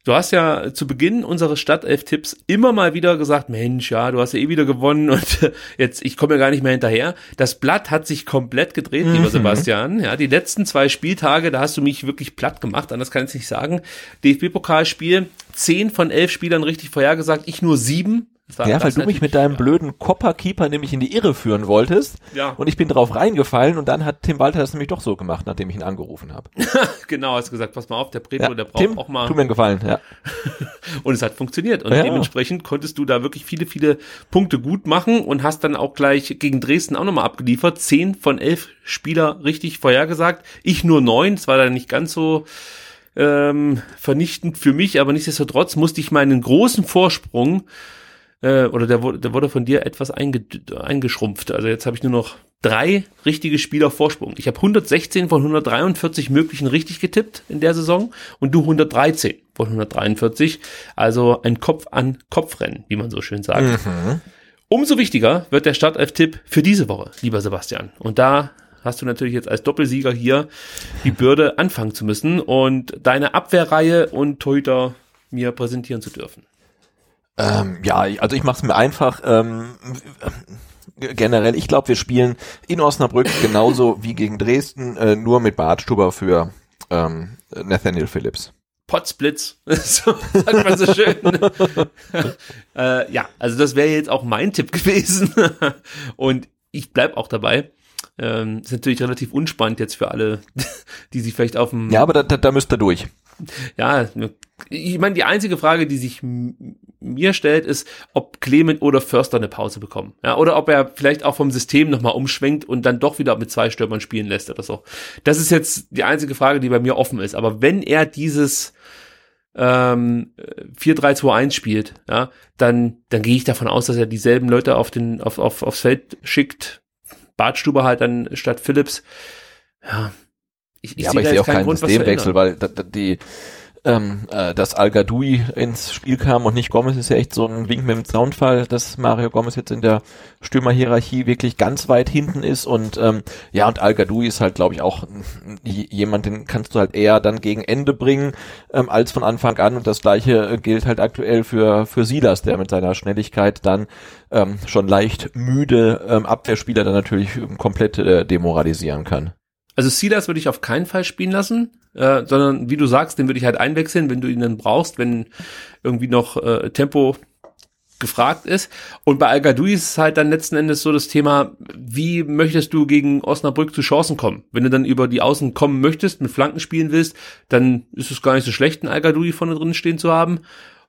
Du hast ja zu Beginn unseres Stadtelf-Tipps immer mal wieder gesagt, Mensch, ja, du hast ja eh wieder gewonnen und jetzt, ich komme ja gar nicht mehr hinterher. Das Blatt hat sich komplett gedreht, lieber Mhm. Sebastian. Ja, die letzten zwei Spieltage, da hast du mich wirklich platt gemacht, anders kann ich nicht sagen. DFB-Pokalspiel, zehn von elf Spielern richtig vorhergesagt, ich nur sieben. Ja, weil du mich mit deinem blöden Kopper-Keeper nämlich in die Irre führen wolltest. Ja. Und ich bin drauf reingefallen und dann hat Tim Walter das nämlich doch so gemacht, nachdem ich ihn angerufen habe. genau, hast gesagt, pass mal auf, der Preto, Ja, der braucht Tim, auch mal. tu mir einen Gefallen, ja. Und es hat funktioniert. Und Ja. dementsprechend konntest du da wirklich viele, viele Punkte gut machen und hast dann auch gleich gegen Dresden auch nochmal abgeliefert. Zehn von elf Spieler richtig vorhergesagt. Ich nur neun. Das war dann nicht ganz so ähm, vernichtend für mich, aber nichtsdestotrotz musste ich meinen großen Vorsprung äh, oder der wurde, der wurde von dir etwas einge, eingeschrumpft. Also jetzt habe ich nur noch drei richtige Spieler Vorsprung. Ich habe 116 von 143 möglichen richtig getippt in der Saison und du 113 von 143. Also ein Kopf-an-Kopf-Rennen, wie man so schön sagt. Mhm. Umso wichtiger wird der Startelf-Tipp für diese Woche, lieber Sebastian. Und da hast du natürlich jetzt als Doppelsieger hier die Bürde anfangen zu müssen und deine Abwehrreihe und Torhüter mir präsentieren zu dürfen. Ähm, ja, also ich mache es mir einfach. Ähm, g- generell, ich glaube, wir spielen in Osnabrück genauso wie gegen Dresden, äh, nur mit Bartstuber für ähm, Nathaniel Phillips. Potzblitz, so sagt man so schön. äh, ja, also das wäre jetzt auch mein Tipp gewesen. Und ich bleib auch dabei. Ähm, ist natürlich relativ unspannend jetzt für alle, die sich vielleicht auf dem Ja, aber da, da, da müsst ihr durch. Ja, ich meine, die einzige Frage, die sich mir stellt, ist, ob Clement oder Förster eine Pause bekommen. Ja, oder ob er vielleicht auch vom System nochmal umschwenkt und dann doch wieder mit zwei Stürmern spielen lässt oder so. Das ist jetzt die einzige Frage, die bei mir offen ist. Aber wenn er dieses ähm, 4-3-2-1 spielt, ja, dann, dann gehe ich davon aus, dass er dieselben Leute auf den, auf, auf, aufs Feld schickt. Bartstuber halt dann statt Phillips. Ja. Ich, ja, sehe aber ich sehe auch keinen Grund, Systemwechsel, weil da, da, die ähm, äh, dass Al Gadoui ins Spiel kam und nicht Gomez ist ja echt so ein Wink mit dem Zaunfall, dass Mario Gomez jetzt in der Stürmerhierarchie wirklich ganz weit hinten ist und ähm, ja und Al Gadoui ist halt glaube ich auch jemand, den kannst du halt eher dann gegen Ende bringen ähm, als von Anfang an und das gleiche äh, gilt halt aktuell für für Silas, der mit seiner Schnelligkeit dann ähm, schon leicht müde ähm, Abwehrspieler dann natürlich ähm, komplett äh, demoralisieren kann. Also Silas würde ich auf keinen Fall spielen lassen, äh, sondern wie du sagst, den würde ich halt einwechseln, wenn du ihn dann brauchst, wenn irgendwie noch äh, Tempo gefragt ist. Und bei al ist es halt dann letzten Endes so das Thema, wie möchtest du gegen Osnabrück zu Chancen kommen? Wenn du dann über die Außen kommen möchtest, mit Flanken spielen willst, dann ist es gar nicht so schlecht, einen al vorne drin stehen zu haben.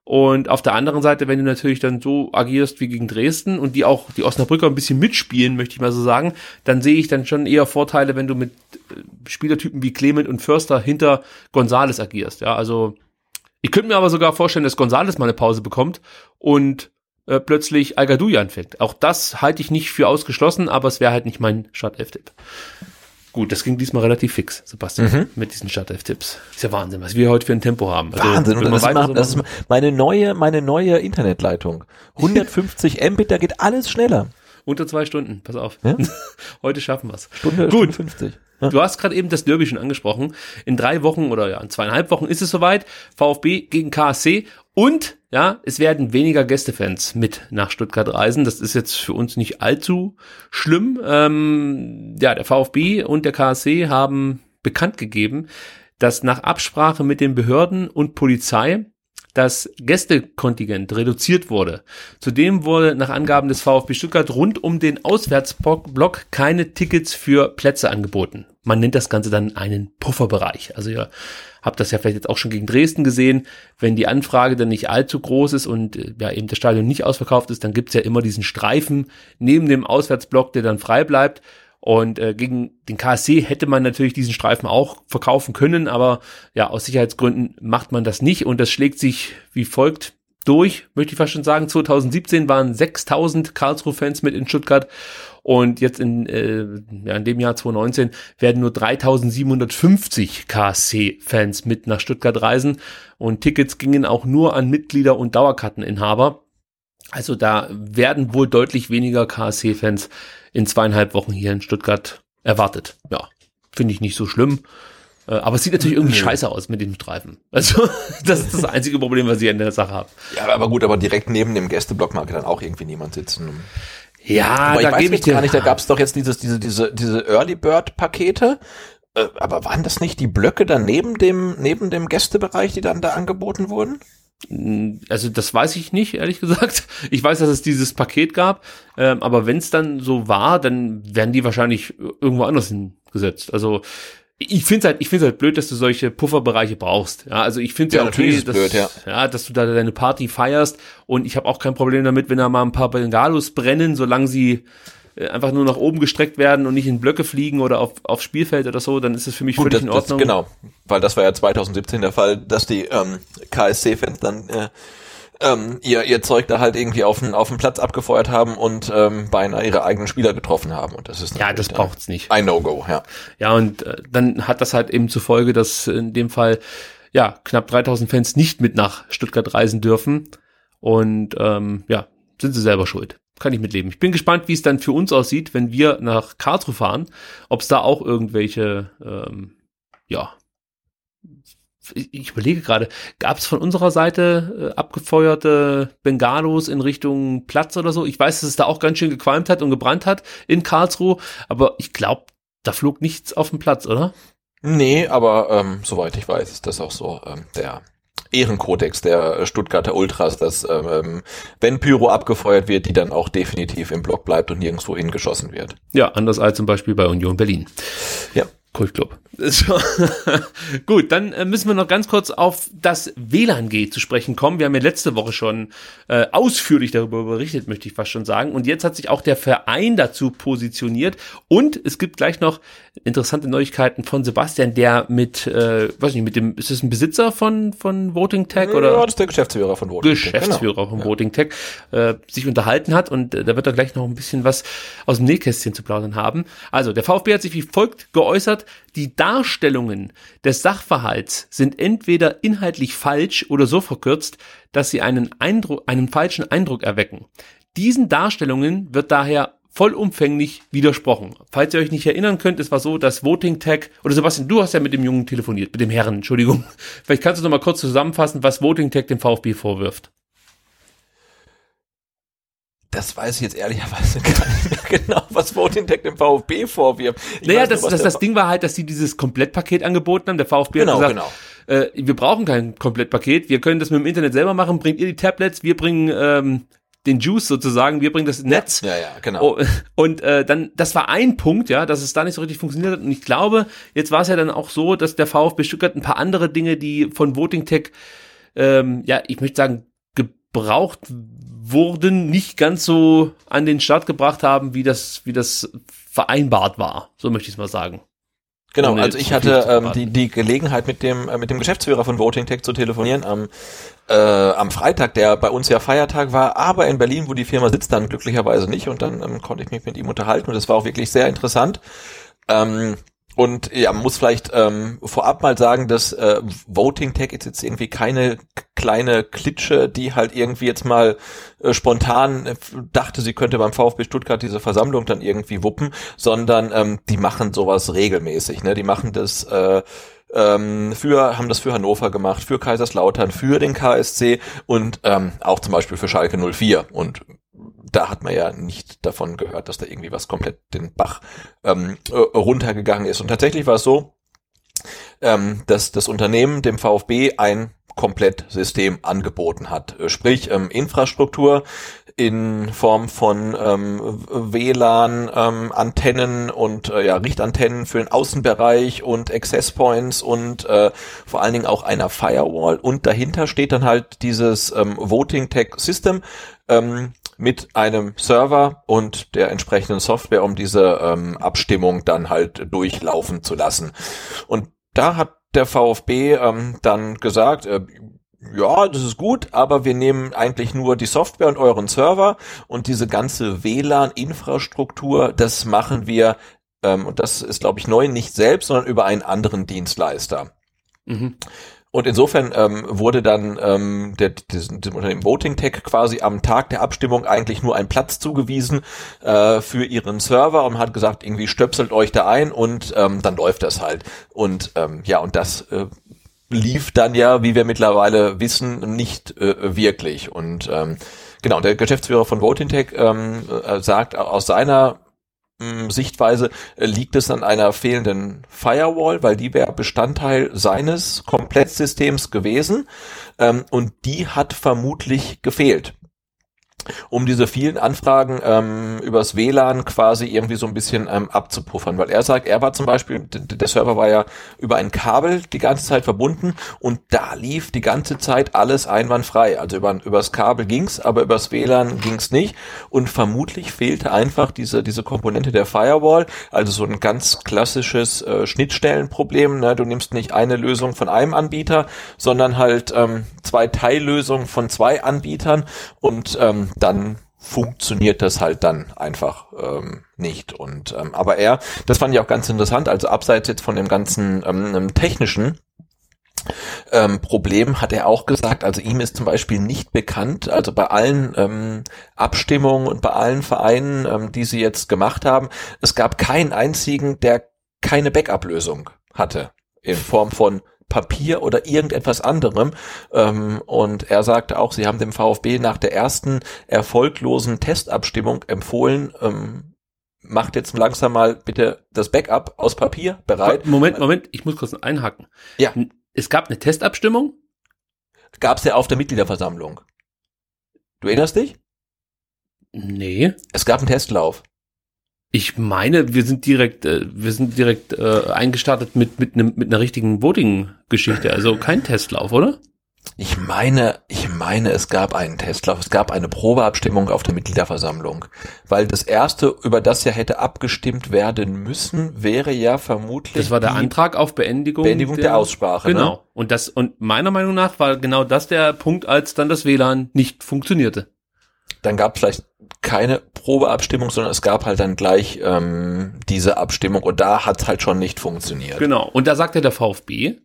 Und auf der anderen Seite, wenn du natürlich dann so agierst wie gegen Dresden und die auch die Osnabrücker ein bisschen mitspielen, möchte ich mal so sagen, dann sehe ich dann schon eher Vorteile, wenn du mit äh, Spielertypen wie Clement und Förster hinter Gonzales agierst. Ja, also ich könnte mir aber sogar vorstellen, dass Gonzales mal eine Pause bekommt und äh, plötzlich al anfängt. Auch das halte ich nicht für ausgeschlossen, aber es wäre halt nicht mein Startelf-Tipp. Gut, das ging diesmal relativ fix, Sebastian, Mhm. mit diesen Startelf-Tipps. Ist ja Wahnsinn, was wir heute für ein Tempo haben. Also, Wahnsinn, und wir das, mal- so das ist meine neue, meine neue Internetleitung. 150 Mbit, da geht alles schneller. Unter zwei Stunden, pass auf. Ja? Heute schaffen wir's. Stunde, Gut. Stunde 50. Du hast gerade eben das Derby schon angesprochen. In drei Wochen oder ja, in zweieinhalb Wochen ist es soweit. VfB gegen KSC und ja, es werden weniger Gästefans mit nach Stuttgart reisen. Das ist jetzt für uns nicht allzu schlimm. Ähm, ja, der VfB und der KSC haben bekannt gegeben, dass nach Absprache mit den Behörden und Polizei das Gästekontingent reduziert wurde. Zudem wurde nach Angaben des VfB Stuttgart rund um den Auswärtsblock keine Tickets für Plätze angeboten. Man nennt das Ganze dann einen Pufferbereich. Also ihr habt das ja vielleicht jetzt auch schon gegen Dresden gesehen. Wenn die Anfrage dann nicht allzu groß ist und äh, ja eben das Stadion nicht ausverkauft ist, dann gibt's ja immer diesen Streifen neben dem Auswärtsblock, der dann frei bleibt. Und äh, gegen den KSC hätte man natürlich diesen Streifen auch verkaufen können, aber ja, aus Sicherheitsgründen macht man das nicht und das schlägt sich wie folgt durch, möchte ich fast schon sagen. 2017 waren 6000 Karlsruhe-Fans mit in Stuttgart und jetzt in, äh, ja, in dem Jahr 2019 werden nur 3750 KSC-Fans mit nach Stuttgart reisen und Tickets gingen auch nur an Mitglieder und Dauerkarteninhaber. Also da werden wohl deutlich weniger KSC-Fans in zweieinhalb Wochen hier in Stuttgart erwartet. Ja, finde ich nicht so schlimm. Äh, Aber es sieht natürlich irgendwie scheiße aus mit dem Streifen. Also, das ist das einzige Problem, was ich an der Sache habe. Ja, aber gut, aber direkt neben dem Gästeblock mag dann auch irgendwie niemand sitzen. Ja, aber ich da weiß gebe ich dir- gar nicht, da gab es doch jetzt dieses, diese, diese, diese Early Bird Pakete. Äh, aber waren das nicht die Blöcke dann neben dem, neben dem Gästebereich, die dann da angeboten wurden? Also das weiß ich nicht, ehrlich gesagt. Ich weiß, dass es dieses Paket gab, ähm, aber wenn es dann so war, dann werden die wahrscheinlich irgendwo anders hingesetzt. Also ich finde halt, ich finde halt blöd, dass du solche Pufferbereiche brauchst. Ja, also ich finde Ja, ja, natürlich okay, es dass, blöd, ja, dass du da deine Party feierst und ich habe auch kein Problem damit, wenn da mal ein paar Bengalos brennen, solange sie einfach nur nach oben gestreckt werden und nicht in Blöcke fliegen oder auf, aufs Spielfeld oder so, dann ist es für mich Gut, völlig das, in das, Ordnung. genau, weil das war ja 2017 der Fall, dass die ähm, KSC-Fans dann äh, ähm, ihr, ihr Zeug da halt irgendwie auf den, auf den Platz abgefeuert haben und ähm, beinahe ihre eigenen Spieler getroffen haben. Und das ist Ja, das braucht's nicht. Ein No-Go, ja. Ja, und äh, dann hat das halt eben zur Folge, dass in dem Fall ja knapp 3000 Fans nicht mit nach Stuttgart reisen dürfen. Und ähm, ja, sind sie selber schuld. Kann ich mitleben. Ich bin gespannt, wie es dann für uns aussieht, wenn wir nach Karlsruhe fahren. Ob es da auch irgendwelche, ähm, ja, ich überlege gerade, gab es von unserer Seite äh, abgefeuerte Bengalos in Richtung Platz oder so? Ich weiß, dass es da auch ganz schön gequalmt hat und gebrannt hat in Karlsruhe, aber ich glaube, da flog nichts auf den Platz, oder? Nee, aber ähm, soweit ich weiß, ist das auch so ähm, der Ehrenkodex der Stuttgarter Ultras, dass ähm, wenn Pyro abgefeuert wird, die dann auch definitiv im Block bleibt und nirgendwo hingeschossen wird. Ja, anders als zum Beispiel bei Union Berlin. Ja. Kultclub. So. Gut, dann äh, müssen wir noch ganz kurz auf das WLAN-G zu sprechen kommen. Wir haben ja letzte Woche schon äh, ausführlich darüber berichtet, möchte ich fast schon sagen. Und jetzt hat sich auch der Verein dazu positioniert. Und es gibt gleich noch interessante Neuigkeiten von Sebastian, der mit, äh, weiß nicht, mit dem, ist es ein Besitzer von, von Voting Tech Ja, oder? das ist der Geschäftsführer von Voting Tech, Geschäftsführer genau. von Ja. Voting Tech, äh, sich unterhalten hat und äh, da wird er gleich noch ein bisschen was aus dem Nähkästchen zu plaudern haben. Also, der VfB hat sich wie folgt geäußert, die Darstellungen des Sachverhalts sind entweder inhaltlich falsch oder so verkürzt, dass sie einen Eindruck, einen falschen Eindruck erwecken. Diesen Darstellungen wird daher vollumfänglich widersprochen. Falls ihr euch nicht erinnern könnt, es war so, dass Voting Tech, oder Sebastian, du hast ja mit dem Jungen telefoniert, mit dem Herren, Entschuldigung. Vielleicht kannst du noch mal kurz zusammenfassen, was Voting Tech dem VfB vorwirft. Das weiß ich jetzt ehrlicherweise gar nicht mehr genau, was Voting Tech dem VfB vorwirft. Ich naja, weiß nur, das, das, das Ding war halt, dass sie dieses Komplettpaket angeboten haben. Der VfB Genau, hat gesagt, äh, wir brauchen kein Komplettpaket. Wir können das mit dem Internet selber machen. Bringt ihr die Tablets, wir bringen ähm, den Juice sozusagen, wir bringen das Netz. Ja, ja, genau. Oh, und äh, dann, das war ein Punkt, ja, dass es da nicht so richtig funktioniert hat. Und ich glaube, jetzt war es ja dann auch so, dass der VfB Stuttgart ein paar andere Dinge, die von Voting Tech, ähm, ja, ich möchte sagen, gebraucht wurden, nicht ganz so an den Start gebracht haben, wie das, wie das vereinbart war. So möchte ich es mal sagen. Genau, also ich hatte ähm, die, die Gelegenheit mit dem äh, mit dem Geschäftsführer von Voting Tech zu telefonieren am äh, am Freitag, der bei uns ja Feiertag war, aber in Berlin, wo die Firma sitzt, dann glücklicherweise nicht und dann ähm, konnte ich mich mit ihm unterhalten und das war auch wirklich sehr interessant. Ähm, und ja, man muss vielleicht ähm, vorab mal sagen, dass äh, Voting Tech ist jetzt irgendwie keine kleine Klitsche, die halt irgendwie jetzt mal äh, spontan äh, dachte, sie könnte beim VfB Stuttgart diese Versammlung dann irgendwie wuppen, sondern ähm, die machen sowas regelmäßig. Ne? Die machen das äh, ähm, für, haben das für Hannover gemacht, für Kaiserslautern, für den KSC und ähm, auch zum Beispiel für Schalke 04. Und da hat man ja nicht davon gehört, dass da irgendwie was komplett den Bach ähm, äh, runtergegangen ist. Und tatsächlich war es so, ähm, dass das Unternehmen dem VfB ein Komplettsystem angeboten hat. Äh, Sprich, ähm, Infrastruktur in Form von ähm, WLAN, ähm, Antennen und äh, ja, Richtantennen für den Außenbereich und Access Points und äh, vor allen Dingen auch einer Firewall. Und dahinter steht dann halt dieses ähm, Voting Tech System ähm, mit einem Server und der entsprechenden Software, um diese ähm, Abstimmung dann halt durchlaufen zu lassen. Und da hat der VfB ähm, dann gesagt, äh, ja, das ist gut, aber wir nehmen eigentlich nur die Software und euren Server und diese ganze WLAN-Infrastruktur, das machen wir, ähm, und das ist, glaube ich, neu, nicht selbst, sondern über einen anderen Dienstleister. Mhm. Und insofern ähm, wurde dann ähm, der, diesem, diesem Unternehmen Voting Tech quasi am Tag der Abstimmung eigentlich nur ein Platz zugewiesen äh, für ihren Server und hat gesagt, irgendwie stöpselt euch da ein und ähm, dann läuft das halt. Und ähm, ja, und das äh, lief dann ja, wie wir mittlerweile wissen, nicht äh, wirklich. Und ähm, genau, der Geschäftsführer von Voting Tech ähm, äh, sagt aus seiner Sichtweise äh, liegt es an einer fehlenden Firewall, weil die wäre Bestandteil seines Komplettsystems gewesen ähm, und die hat vermutlich gefehlt um diese vielen Anfragen ähm, übers WLAN quasi irgendwie so ein bisschen ähm, abzupuffern, weil er sagt, er war zum Beispiel, der Server war ja über ein Kabel die ganze Zeit verbunden und da lief die ganze Zeit alles einwandfrei. Also über übers Kabel ging's, aber übers WLAN ging's nicht und vermutlich fehlte einfach diese diese Komponente der Firewall, also so ein ganz klassisches äh, Schnittstellenproblem. Ne? Du nimmst nicht eine Lösung von einem Anbieter, sondern halt ähm, zwei Teillösungen von zwei Anbietern und ähm, dann funktioniert das halt dann einfach ähm, nicht. Und ähm, aber er, das fand ich auch ganz interessant, also abseits jetzt von dem ganzen ähm, technischen ähm, Problem hat er auch gesagt, also ihm ist zum Beispiel nicht bekannt, also bei allen ähm, Abstimmungen und bei allen Vereinen, ähm, die sie jetzt gemacht haben, es gab keinen einzigen, der keine Backup-Lösung hatte in Form von Papier oder irgendetwas anderem. Ähm, und er sagte auch, sie haben dem VfB nach der ersten erfolglosen Testabstimmung empfohlen, ähm, macht jetzt langsam mal bitte das Backup aus Papier bereit. Moment, Moment, ich muss kurz einhaken. Ja. Es gab eine Testabstimmung? Gab's ja auf der Mitgliederversammlung. Du erinnerst dich? Nee. Es gab einen Testlauf. Ich meine, wir sind direkt, äh, wir sind direkt äh, eingestartet mit mit einem mit einer richtigen Voting-Geschichte, also kein Testlauf, oder? Ich meine, ich meine, es gab einen Testlauf, es gab eine Probeabstimmung auf der Mitgliederversammlung, weil das erste, über das ja hätte abgestimmt werden müssen, wäre ja vermutlich Das war der Antrag auf Beendigung, Beendigung der, Aussprache. Genau. Ne? Und das und meiner Meinung nach war genau das der Punkt, als dann das WLAN nicht funktionierte. Dann gab es vielleicht keine Probeabstimmung, sondern es gab halt dann gleich ähm, diese Abstimmung und da hat halt schon nicht funktioniert. Genau. Und da sagte der VfB,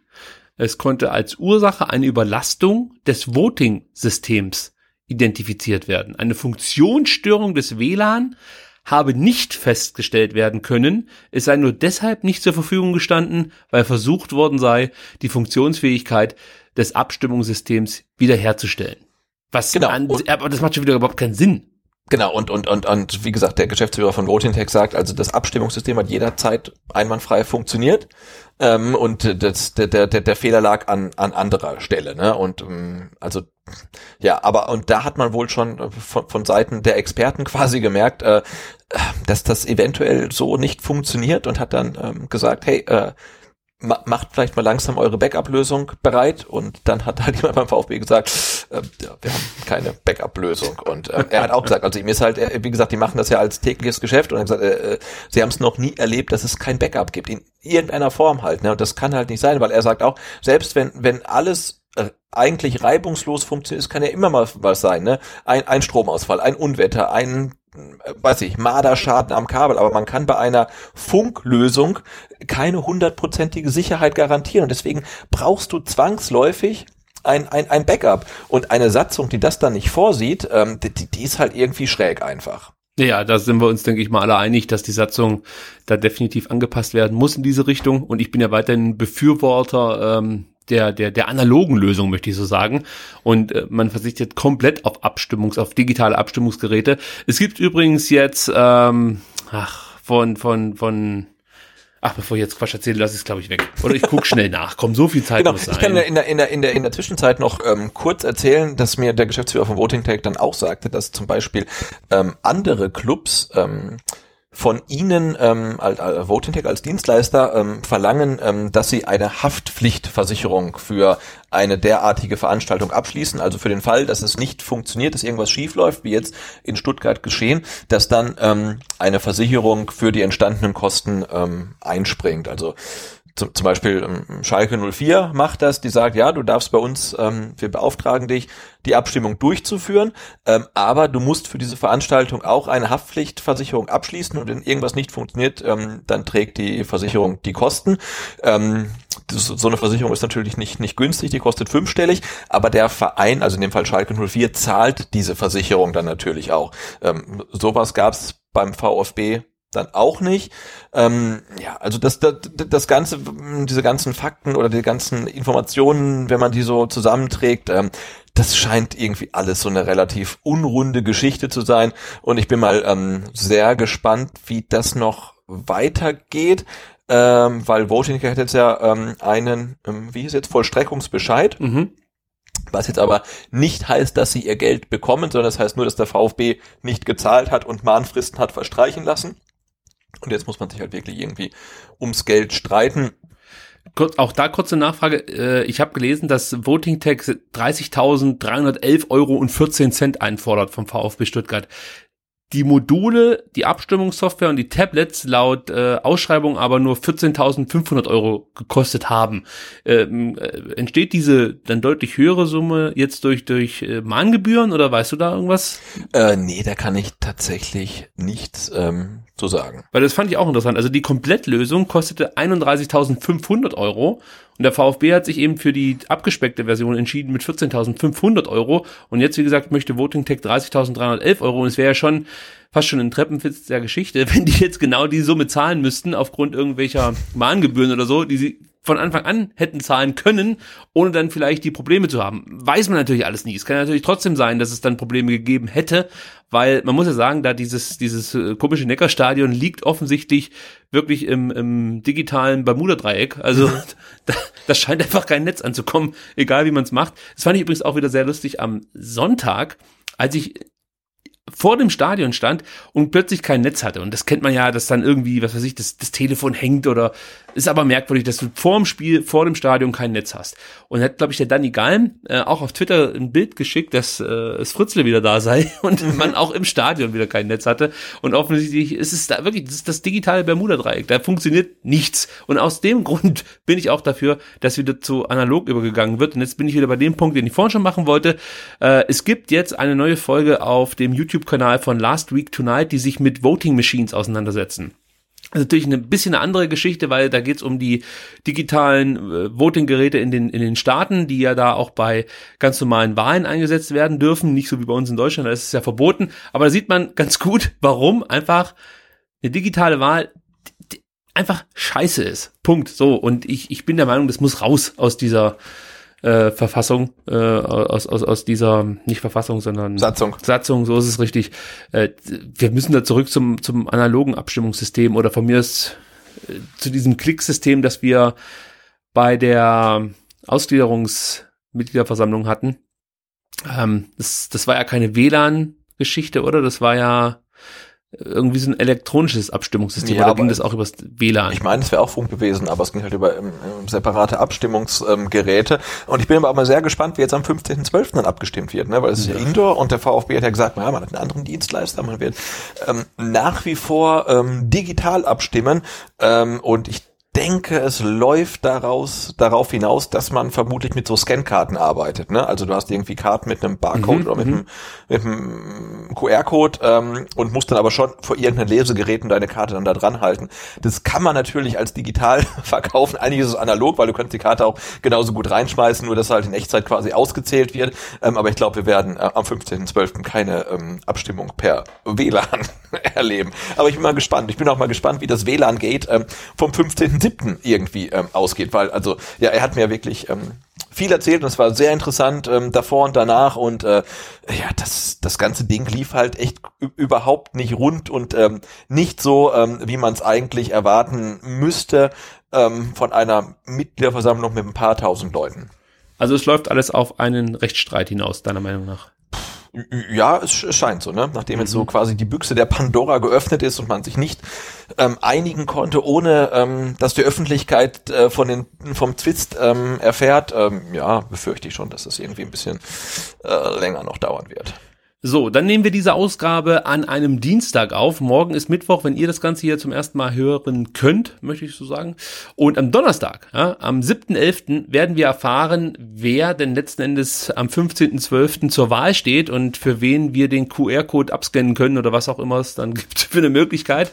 es konnte als Ursache eine Überlastung des Voting-Systems identifiziert werden. Eine Funktionsstörung des WLAN habe nicht festgestellt werden können, es sei nur deshalb nicht zur Verfügung gestanden, weil versucht worden sei, die Funktionsfähigkeit des Abstimmungssystems wiederherzustellen. Was Genau. an, aber das macht schon wieder überhaupt keinen Sinn. Genau, und, und, und, und wie gesagt, der Geschäftsführer von VotingTech sagt, also das Abstimmungssystem hat jederzeit einwandfrei funktioniert ähm, und das, der, der, der, der Fehler lag an, an anderer Stelle. Ne? Und ähm, also ja, aber und da hat man wohl schon von, von Seiten der Experten quasi gemerkt, äh, dass das eventuell so nicht funktioniert und hat dann ähm, gesagt, hey, äh, ma- macht vielleicht mal langsam eure Backup-Lösung bereit. Und dann hat halt jemand beim VfB gesagt, äh, wir haben keine Backup-Lösung. Und äh, er hat auch gesagt, also ihm ist halt, wie gesagt, die machen das ja als tägliches Geschäft. Und er hat gesagt, äh, äh, sie haben es noch nie erlebt, dass es kein Backup gibt, in irgendeiner Form halt, ne? und das kann halt nicht sein, weil er sagt auch, selbst wenn, wenn alles eigentlich reibungslos funktioniert, es kann ja immer mal was sein, ne? Ein, ein Stromausfall, ein Unwetter, ein äh, weiß ich, Marderschaden am Kabel, aber man kann bei einer Funklösung keine hundertprozentige Sicherheit garantieren und deswegen brauchst du zwangsläufig ein, ein, ein Backup und eine Satzung, die das dann nicht vorsieht, ähm, die, die ist halt irgendwie schräg einfach. Ja, da sind wir uns, denke ich mal, alle einig, dass die Satzung da definitiv angepasst werden muss in diese Richtung. Und ich bin ja weiterhin Befürworter ähm, der, der, der analogen Lösung, möchte ich so sagen. Und äh, man verzichtet komplett auf Abstimmungs-, auf digitale Abstimmungsgeräte. Es gibt übrigens jetzt, ähm, ach, von, von, von, ach, bevor ich jetzt Quatsch erzähle, lass ich es, glaube ich, weg. Oder ich guck schnell nach. Komm, so viel Zeit Genau, muss ich sein. kann in der, in der, in der, in der Zwischenzeit noch ähm, kurz erzählen, dass mir der Geschäftsführer von Voting Tech dann auch sagte, dass zum Beispiel ähm, andere Clubs ähm, von Ihnen ähm, als, als Voting Tech als Dienstleister ähm, verlangen, ähm, dass Sie eine Haftpflichtversicherung für eine derartige Veranstaltung abschließen. Also für den Fall, dass es nicht funktioniert, dass irgendwas schief läuft, wie jetzt in Stuttgart geschehen, dass dann ähm, eine Versicherung für die entstandenen Kosten ähm, einspringt. Also zum, zum Beispiel ähm, Schalke 04 macht das, die sagt, ja, du darfst bei uns, ähm, wir beauftragen dich, die Abstimmung durchzuführen, ähm, aber du musst für diese Veranstaltung auch eine Haftpflichtversicherung abschließen und wenn irgendwas nicht funktioniert, ähm, dann trägt die Versicherung die Kosten. Ähm, das, so eine Versicherung ist natürlich nicht, nicht günstig, die kostet fünfstellig, aber der Verein, also in dem Fall Schalke 04, zahlt diese Versicherung dann natürlich auch. Ähm, sowas gab es beim VfB dann auch nicht. Ähm, ja, also das, das, das ganze, diese ganzen Fakten oder die ganzen Informationen, wenn man die so zusammenträgt, ähm, das scheint irgendwie alles so eine relativ unrunde Geschichte zu sein. Und ich bin mal ähm, sehr gespannt, wie das noch weitergeht. Ähm, weil Voting hat jetzt ja ähm, einen, ähm, wie hieß jetzt, Vollstreckungsbescheid. Was jetzt aber nicht heißt, dass sie ihr Geld bekommen, sondern das heißt nur, dass der VfB nicht gezahlt hat und Mahnfristen hat verstreichen lassen. Und jetzt muss man sich halt wirklich irgendwie ums Geld streiten. Kurz, auch da kurze Nachfrage. Äh, Ich habe gelesen, dass Voting Tech 30.311 Euro und 14 Cent einfordert vom VfB Stuttgart. Die Module, die Abstimmungssoftware und die Tablets laut äh, Ausschreibung aber nur 14.500 Euro gekostet haben. Ähm, äh, entsteht diese dann deutlich höhere Summe jetzt durch durch äh, Mahngebühren oder weißt du da irgendwas? Äh, nee, da kann ich tatsächlich nichts ähm, zu sagen. Weil das fand ich auch interessant. Also die Komplettlösung kostete 31.500 Euro und der VfB hat sich eben für die abgespeckte Version entschieden mit 14.500 Euro und jetzt, wie gesagt, möchte Voting Tech 30.311 Euro und es wäre ja schon fast schon ein Treppenwitz der Geschichte, wenn die jetzt genau die Summe zahlen müssten aufgrund irgendwelcher Mahngebühren oder so, die sie von Anfang an hätten zahlen können, ohne dann vielleicht die Probleme zu haben. Weiß man natürlich alles nie. Es kann natürlich trotzdem sein, dass es dann Probleme gegeben hätte, weil man muss ja sagen, da dieses, dieses äh, komische Neckarstadion liegt offensichtlich wirklich im, im digitalen Bermuda-Dreieck. Also da, da scheint einfach kein Netz anzukommen, egal wie man es macht. Das fand ich übrigens auch wieder sehr lustig am Sonntag, als ich vor dem Stadion stand und plötzlich kein Netz hatte. Und das kennt man ja, dass dann irgendwie, was weiß ich, das, das Telefon hängt oder ist aber merkwürdig, dass du vor dem Spiel, vor dem Stadion kein Netz hast. Und hat, glaube ich, der Danny Galm äh, auch auf Twitter ein Bild geschickt, dass äh, es Fritzle wieder da sei und man auch im Stadion wieder kein Netz hatte. Und offensichtlich ist es da wirklich, das ist das digitale Bermuda-Dreieck. Da funktioniert nichts. Und aus dem Grund bin ich auch dafür, dass wieder zu analog übergegangen wird. Und jetzt bin ich wieder bei dem Punkt, den ich vorhin schon machen wollte. Äh, es gibt jetzt eine neue Folge auf dem YouTube-Kanal von Last Week Tonight, die sich mit Voting Machines auseinandersetzen. Das ist natürlich eine bisschen eine andere Geschichte, weil da geht's um die digitalen äh, Voting-Geräte in den, in den Staaten, die ja da auch bei ganz normalen Wahlen eingesetzt werden dürfen. Nicht so wie bei uns in Deutschland, da ist es ja verboten. Aber da sieht man ganz gut, warum einfach eine digitale Wahl einfach scheiße ist. Punkt. So. Und ich, ich bin der Meinung, das muss raus aus dieser äh, Verfassung, äh, aus, aus, aus dieser, nicht Verfassung, sondern Satzung. Satzung, so ist es richtig. Äh, wir müssen da zurück zum, zum analogen Abstimmungssystem oder von mir ist äh, zu diesem Klicksystem, das wir bei der Ausgliederungsmitgliederversammlung hatten. Ähm, das, das war ja keine WLAN-Geschichte, oder? Das war ja irgendwie so ein elektronisches Abstimmungssystem Ja, oder ging das auch übers WLAN? Ich meine, es wäre auch Funk gewesen, aber es ging halt über ähm, ähm, separate Abstimmungsgeräte. und ich bin aber auch mal sehr gespannt, wie jetzt am 15.12. dann abgestimmt wird, ne? weil es ist ja Indoor und der VfB hat ja gesagt, naja, man hat einen anderen Dienstleister, man wird ähm, nach wie vor ähm, digital abstimmen ähm, und ich denke, es läuft daraus, darauf hinaus, dass man vermutlich mit so Scankarten arbeitet. Ne? Also du hast irgendwie Karten mit einem Barcode Mhm, oder mit mhm. einem, mit einem QR-Code ähm, und musst dann aber schon vor irgendeinem Lesegerät und deine Karte dann da dran halten. Das kann man natürlich als digital verkaufen. Eigentlich ist es analog, weil du kannst die Karte auch genauso gut reinschmeißen, nur dass halt in Echtzeit quasi ausgezählt wird. Ähm, aber ich glaube, wir werden äh, am 15.12. keine ähm, Abstimmung per WLAN erleben. Aber ich bin mal gespannt. Ich bin auch mal gespannt, wie das WLAN geht ähm, vom 15.07. irgendwie ähm, ausgeht, weil also ja, er hat mir wirklich ähm, viel erzählt und es war sehr interessant ähm, davor und danach und äh, ja, das, das ganze Ding lief halt echt überhaupt nicht rund und ähm, nicht so, ähm, wie man es eigentlich erwarten müsste ähm, von einer Mitgliederversammlung mit ein paar tausend Leuten. Also es läuft alles auf einen Rechtsstreit hinaus, deiner Meinung nach. Ja, es sch- scheint so, ne? Nachdem jetzt so quasi die Büchse der Pandora geöffnet ist und man sich nicht ähm, einigen konnte, ohne ähm, dass die Öffentlichkeit äh, von den vom Twist ähm, erfährt, ähm, ja, befürchte ich schon, dass das irgendwie ein bisschen äh, länger noch dauern wird. So, dann nehmen wir diese Ausgabe an einem Dienstag auf. Morgen ist Mittwoch, wenn ihr das Ganze hier zum ersten Mal hören könnt, möchte ich so sagen. Und am Donnerstag, ja, am 7.11. werden wir erfahren, wer denn letzten Endes am 15.12. zur Wahl steht und für wen wir den QR-Code abscannen können oder was auch immer es dann gibt für eine Möglichkeit.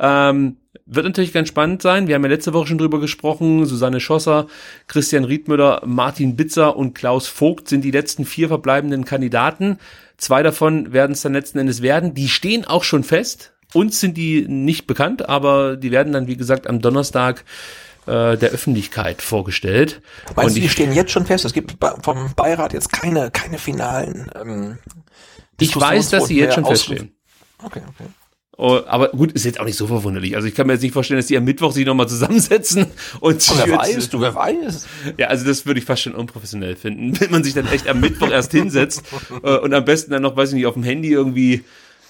Ähm, wird natürlich ganz spannend sein. Wir haben ja letzte Woche schon drüber gesprochen. Susanne Schosser, Christian Riedmüller, Martin Bitzer und Klaus Vogt sind die letzten vier verbleibenden Kandidaten. Zwei davon werden es dann letzten Endes werden. Die stehen auch schon fest. Uns sind die nicht bekannt, aber die werden dann, wie gesagt, am Donnerstag äh, der Öffentlichkeit vorgestellt. Meinst Und du, die stehen jetzt schon fest? Es gibt vom Beirat jetzt keine, keine finalen ähm, Ich weiß, dass sie jetzt schon feststehen. Okay, okay. Oh, aber gut, ist jetzt auch nicht so verwunderlich. Also ich kann mir jetzt nicht vorstellen, dass die am Mittwoch sich nochmal zusammensetzen und sich Oh, wer weiß, du, wer weiß. Ja, also das würde ich fast schon unprofessionell finden, wenn man sich dann echt am Mittwoch erst hinsetzt äh, und am besten dann noch, weiß ich nicht, auf dem Handy irgendwie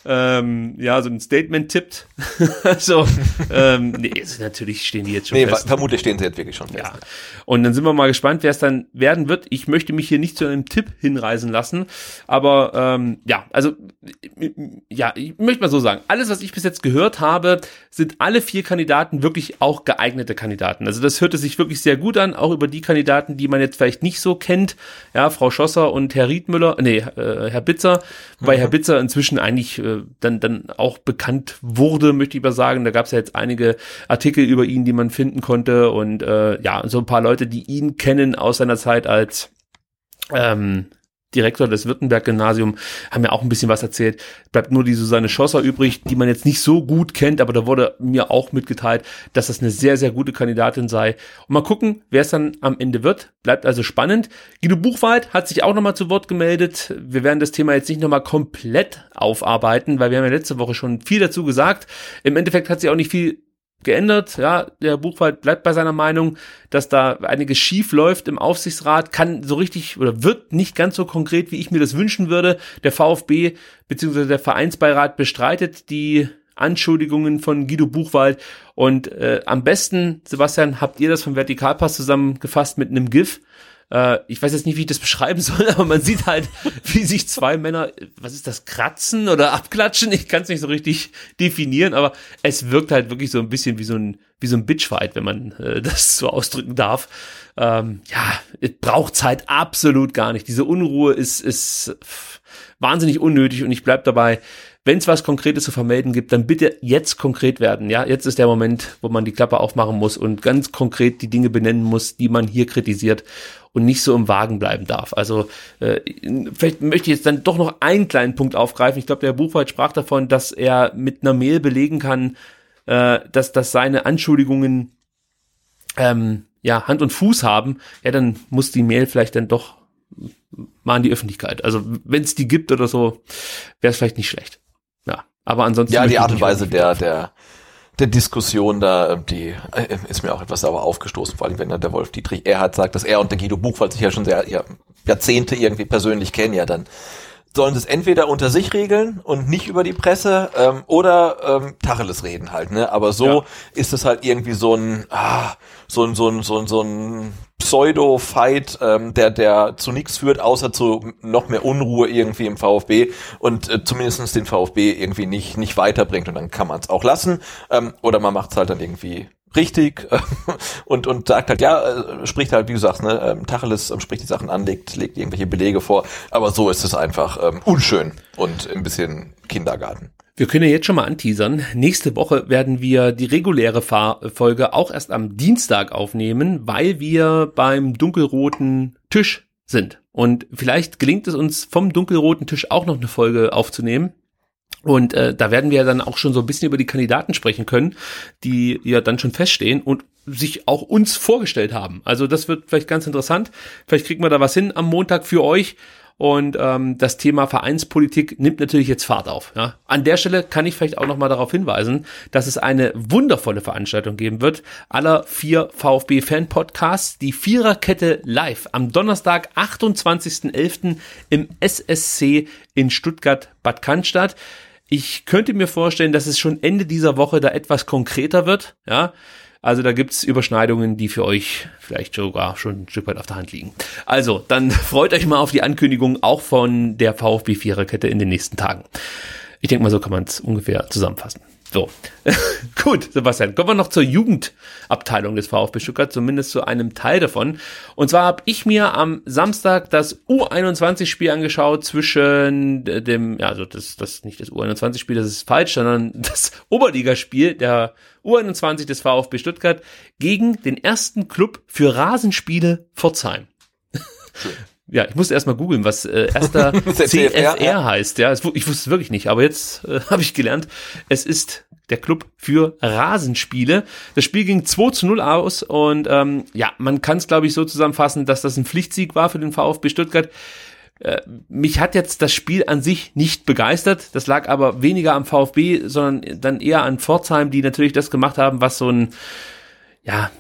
ähm, ja, so ein Statement tippt. so, ähm, nee, also natürlich stehen die jetzt schon Nee, fest. ver- vermutlich stehen sie jetzt wirklich schon fest. Ja. Und dann sind wir mal gespannt, wer es dann werden wird. Ich möchte mich hier nicht zu einem Tipp hinreisen lassen, aber ähm, ja, also ja, ich möchte mal so sagen, alles, was ich bis jetzt gehört habe, sind alle vier Kandidaten wirklich auch geeignete Kandidaten. Also das hörte sich wirklich sehr gut an, auch über die Kandidaten, die man jetzt vielleicht nicht so kennt. Ja, Frau Schosser und Herr Riedmüller, nee, äh, Herr Bitzer, weil Mhm. Herr Bitzer inzwischen eigentlich äh, dann, dann auch bekannt wurde, möchte ich mal sagen. Da gab es ja jetzt einige Artikel über ihn, die man finden konnte und äh, ja, so ein paar Leute, die ihn kennen aus seiner Zeit als ähm, Direktor des Württemberg-Gymnasium, haben ja auch ein bisschen was erzählt. Bleibt nur die Susanne Schosser übrig, die man jetzt nicht so gut kennt, aber da wurde mir auch mitgeteilt, dass das eine sehr, sehr gute Kandidatin sei. Und mal gucken, wer es dann am Ende wird. Bleibt also spannend. Guido Buchwald hat sich auch nochmal zu Wort gemeldet. Wir werden das Thema jetzt nicht nochmal komplett aufarbeiten, weil wir haben ja letzte Woche schon viel dazu gesagt. Im Endeffekt hat sie auch nicht viel geändert. Ja, der Buchwald bleibt bei seiner Meinung, dass da einiges schief läuft im Aufsichtsrat, kann so richtig oder wird nicht ganz so konkret, wie ich mir das wünschen würde. Der VfB bzw. der Vereinsbeirat bestreitet die Anschuldigungen von Guido Buchwald und äh, am besten, Sebastian, habt ihr das vom Vertikalpass zusammengefasst mit einem GIF. Äh, ich weiß jetzt nicht, wie ich das beschreiben soll, aber man sieht halt, wie sich zwei Männer, was ist das, kratzen oder abklatschen? Ich kann es nicht so richtig definieren, aber es wirkt halt wirklich so ein bisschen wie so ein, wie so ein Bitchfight, wenn man äh, das so ausdrücken darf. Ähm, ja, es braucht Zeit absolut gar nicht. Diese Unruhe ist, ist wahnsinnig unnötig und ich bleib dabei, wenn es was Konkretes zu vermelden gibt, dann bitte jetzt konkret werden. Ja, jetzt ist der Moment, wo man die Klappe aufmachen muss und ganz konkret die Dinge benennen muss, die man hier kritisiert und nicht so im Wagen bleiben darf. Also äh, vielleicht möchte ich jetzt dann doch noch einen kleinen Punkt aufgreifen. Ich glaube, der Buchwald sprach davon, dass er mit einer Mail belegen kann, äh, dass, dass seine Anschuldigungen ähm, ja, Hand und Fuß haben, ja, dann muss die Mail vielleicht dann doch mal in die Öffentlichkeit. Also wenn es die gibt oder so, wäre es vielleicht nicht schlecht. Aber ansonsten. Ja, die Art und Weise der, der, der Diskussion da, die äh, ist mir auch etwas sauer aufgestoßen, vor allem wenn dann der Wolf Dietrich Erhard sagt, dass er und der Guido Buchwald sich ja schon sehr ja, Jahrzehnte irgendwie persönlich kennen, ja dann sollen sie es entweder unter sich regeln und nicht über die Presse ähm, oder ähm, Tacheles reden halt, ne? Aber so ja. ist es halt irgendwie so ein, ah, so ein, so ein, so ein, so ein Pseudo-Fight, ähm, der, der zu nichts führt, außer zu noch mehr Unruhe irgendwie im VfB und äh, zumindest den VfB irgendwie nicht, nicht weiterbringt und dann kann man es auch lassen ähm, oder man macht es halt dann irgendwie richtig und und sagt halt ja äh, spricht halt wie du sagst ne ähm, Tacheles ähm, spricht die Sachen an legt legt irgendwelche Belege vor aber so ist es einfach ähm, unschön und ein bisschen Kindergarten wir können ja jetzt schon mal anteasern. Nächste Woche werden wir die reguläre Folge auch erst am Dienstag aufnehmen, weil wir beim dunkelroten Tisch sind. Und vielleicht gelingt es uns vom dunkelroten Tisch auch noch eine Folge aufzunehmen. Und äh, da werden wir dann auch schon so ein bisschen über die Kandidaten sprechen können, die ja dann schon feststehen und sich auch uns vorgestellt haben. Also das wird vielleicht ganz interessant. Vielleicht kriegen wir da was hin am Montag für euch. Und ähm, das Thema Vereinspolitik nimmt natürlich jetzt Fahrt auf. Ja. An der Stelle kann ich vielleicht auch noch mal darauf hinweisen, dass es eine wundervolle Veranstaltung geben wird. Aller vier VfB-Fan-Podcasts, die Viererkette live am Donnerstag, 28.11. im SSC in Stuttgart-Bad Cannstatt. Ich könnte mir vorstellen, dass es schon Ende dieser Woche da etwas konkreter wird. Ja, also da gibt's Überschneidungen, die für euch vielleicht sogar schon ein Stück weit auf der Hand liegen. Also, dann freut euch mal auf die Ankündigung auch von der VfB Viererkette in den nächsten Tagen. Ich denke mal, so kann man es ungefähr zusammenfassen. So, gut, Sebastian, kommen wir noch zur Jugendabteilung des VfB Stuttgart, zumindest zu einem Teil davon. Und zwar habe ich mir am Samstag das U21-Spiel angeschaut zwischen dem, ja, also das, das nicht das U21-Spiel, das ist falsch, sondern das Oberligaspiel der U21 des VfB Stuttgart gegen den ersten Club für Rasenspiele Pforzheim. Ja, ich musste erstmal googeln, was äh, erster CFR ja. heißt. Ja, ich wusste es wirklich nicht, aber jetzt äh, habe ich gelernt, es ist der Club für Rasenspiele. Das Spiel ging 2 zu 0 aus und ähm, ja, man kann es, glaube ich, so zusammenfassen, dass das ein Pflichtsieg war für den VfB Stuttgart. Äh, mich hat jetzt das Spiel an sich nicht begeistert. Das lag aber weniger am VfB, sondern dann eher an Pforzheim, die natürlich das gemacht haben, was so ein ja,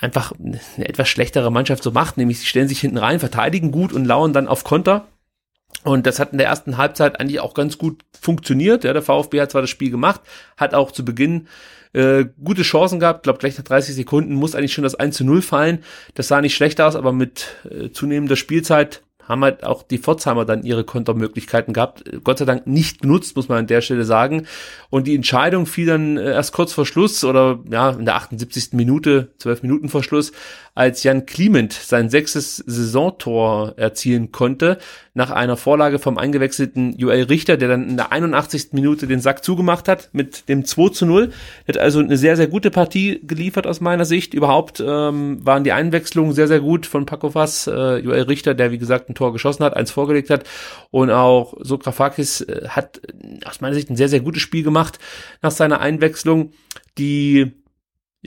einfach eine etwas schlechtere Mannschaft so macht, nämlich sie stellen sich hinten rein, verteidigen gut und lauern dann auf Konter. Und das hat in der ersten Halbzeit eigentlich auch ganz gut funktioniert. Ja, der VfB hat zwar das Spiel gemacht, hat auch zu Beginn äh, gute Chancen gehabt. glaube gleich nach 30 Sekunden muss eigentlich schon das 1 zu 0 fallen. Das sah nicht schlecht aus, aber mit äh, zunehmender Spielzeit haben halt auch die Pforzheimer dann ihre Kontermöglichkeiten gehabt. Gott sei Dank nicht genutzt, muss man an der Stelle sagen. Und die Entscheidung fiel dann äh, erst kurz vor Schluss oder ja, in der 78. Minute, 12 Minuten vor Schluss, als Jan Kliment sein sechstes Saisontor erzielen konnte, nach einer Vorlage vom eingewechselten Joel Richter, der dann in der 81. Minute den Sack zugemacht hat mit dem 2 zu 0. Hat also eine sehr, sehr gute Partie geliefert aus meiner Sicht. Überhaupt ähm, waren die Einwechslungen sehr, sehr gut von Paco Fass, äh, Joel Richter, der wie gesagt ein Tor geschossen hat, eins vorgelegt hat und auch Sokrafakis äh, hat aus meiner Sicht ein sehr, sehr gutes Spiel gemacht nach seiner Einwechslung. Die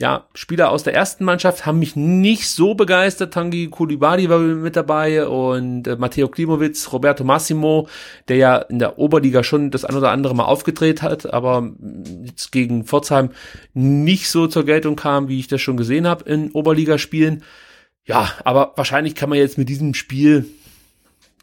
ja, Spieler aus der ersten Mannschaft haben mich nicht so begeistert. Tangi Kulibali war mit dabei und äh, Matteo Klimowitz, Roberto Massimo, der ja in der Oberliga schon das ein oder andere Mal aufgedreht hat, aber jetzt gegen Pforzheim nicht so zur Geltung kam, wie ich das schon gesehen habe in Oberligaspielen. Ja, aber wahrscheinlich kann man jetzt mit diesem Spiel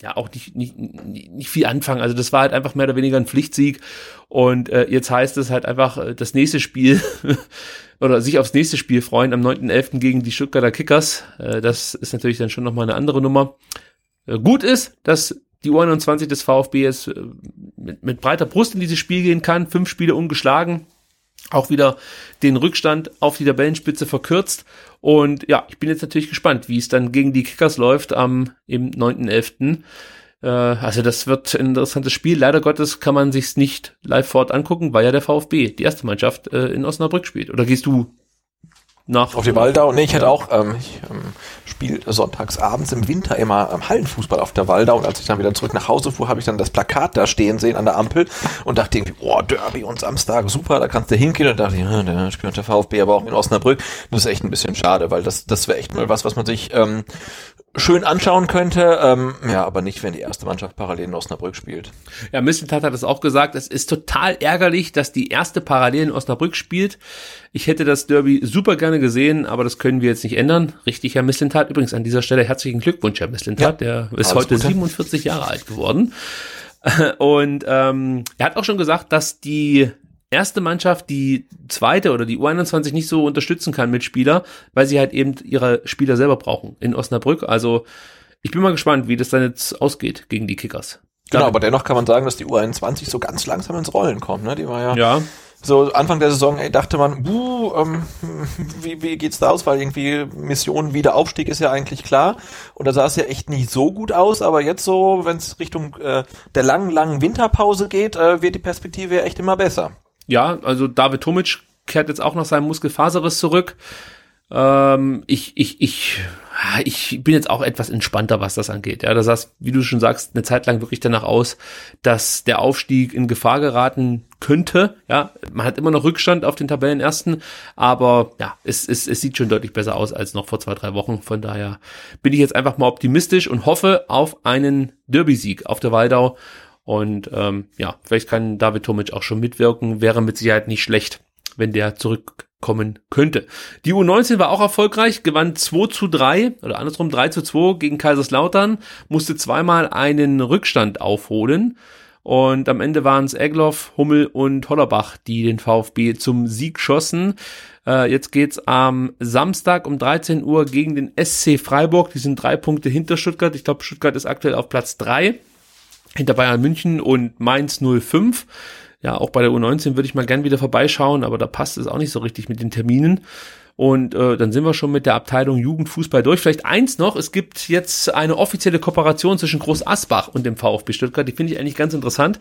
ja auch nicht, nicht, nicht viel anfangen. Also das war halt einfach mehr oder weniger ein Pflichtsieg. Und äh, jetzt heißt es halt einfach äh, das nächste Spiel oder sich aufs nächste Spiel freuen am 9.11. gegen die Stuttgarter Kickers. Äh, das ist natürlich dann schon nochmal eine andere Nummer. Äh, gut ist, dass die U21 des VfB jetzt äh, mit, mit breiter Brust in dieses Spiel gehen kann. Fünf Spiele ungeschlagen. Auch wieder den Rückstand auf die Tabellenspitze verkürzt. Und ja, ich bin jetzt natürlich gespannt, wie es dann gegen die Kickers läuft am im 9.11. Äh, also das wird ein interessantes Spiel. Leider Gottes kann man sich's nicht live fort angucken, weil ja der VfB, die erste Mannschaft, äh, in Osnabrück spielt. Oder gehst du nach auf die Waldau. Nee, ich hatte auch, ähm, ich ähm, spiele sonntags abends im Winter immer ähm, Hallenfußball auf der Waldau und als ich dann wieder zurück nach Hause fuhr, habe ich dann das Plakat da stehen sehen an der Ampel und dachte irgendwie, boah, Derby und Samstag, super, da kannst du hingehen und dachte ich, ja, der spielt der VfB aber auch in Osnabrück. Das ist echt ein bisschen schade, weil das, das wäre echt mal was, was man sich ähm, schön anschauen könnte. Ähm, ja, aber nicht, wenn die erste Mannschaft parallel in Osnabrück spielt. Ja, Misseltat hat es auch gesagt. Es ist total ärgerlich, dass die erste parallel in Osnabrück spielt. Ich hätte das Derby super gerne gesehen, aber das können wir jetzt nicht ändern. Richtig, Herr Mislintat. Übrigens an dieser Stelle herzlichen Glückwunsch, Herr Mislintat. Ja, der ist heute Gute. 47 Jahre alt geworden. Und ähm, er hat auch schon gesagt, dass die erste Mannschaft die zweite oder die U21 nicht so unterstützen kann mit Spieler, weil sie halt eben ihre Spieler selber brauchen in Osnabrück. Also ich bin mal gespannt, wie das dann jetzt ausgeht gegen die Kickers. Genau, aber dennoch kann man sagen, dass die U21 so ganz langsam ins Rollen kommt. Ne? Die war ja, ja. so Anfang der Saison, ey, dachte man, buh, ähm, wie, wie geht's da aus? Weil irgendwie Mission Wiederaufstieg ist ja eigentlich klar. Und da sah es ja echt nicht so gut aus, aber jetzt so, wenn es Richtung äh, der langen, langen Winterpause geht, äh, wird die Perspektive echt immer besser. Ja, also David Tomic kehrt jetzt auch nach seinem Muskelfaserriss zurück. Ähm, ich, ich, ich, ich bin jetzt auch etwas entspannter, was das angeht. Ja, das heißt, wie du schon sagst, eine Zeit lang wirklich danach aus, dass der Aufstieg in Gefahr geraten könnte. Ja, man hat immer noch Rückstand auf den Tabellenersten, aber ja, es, es, es sieht schon deutlich besser aus als noch vor zwei, drei Wochen. Von daher bin ich jetzt einfach mal optimistisch und hoffe auf einen Derby-Sieg auf der Waldau und ähm, ja, vielleicht kann David Tomic auch schon mitwirken, wäre mit Sicherheit nicht schlecht, wenn der zurückkommen könnte. Die U19 war auch erfolgreich, gewann 2 zu 3 oder andersrum 3 zu 2 gegen Kaiserslautern, musste zweimal einen Rückstand aufholen. Und am Ende waren es Egloff, Hummel und Hollerbach, die den VfB zum Sieg schossen. Äh, jetzt geht's am Samstag um 13 Uhr gegen den SC Freiburg. Die sind drei Punkte hinter Stuttgart. Ich glaube, Stuttgart ist aktuell auf Platz drei hinter Bayern München und Mainz 05. Ja, auch bei der U19 würde ich mal gern wieder vorbeischauen, aber da passt es auch nicht so richtig mit den Terminen. Und äh, dann sind wir schon mit der Abteilung Jugendfußball durch. Vielleicht eins noch, es gibt jetzt eine offizielle Kooperation zwischen Groß Asbach und dem VfB Stuttgart. Die finde ich eigentlich ganz interessant.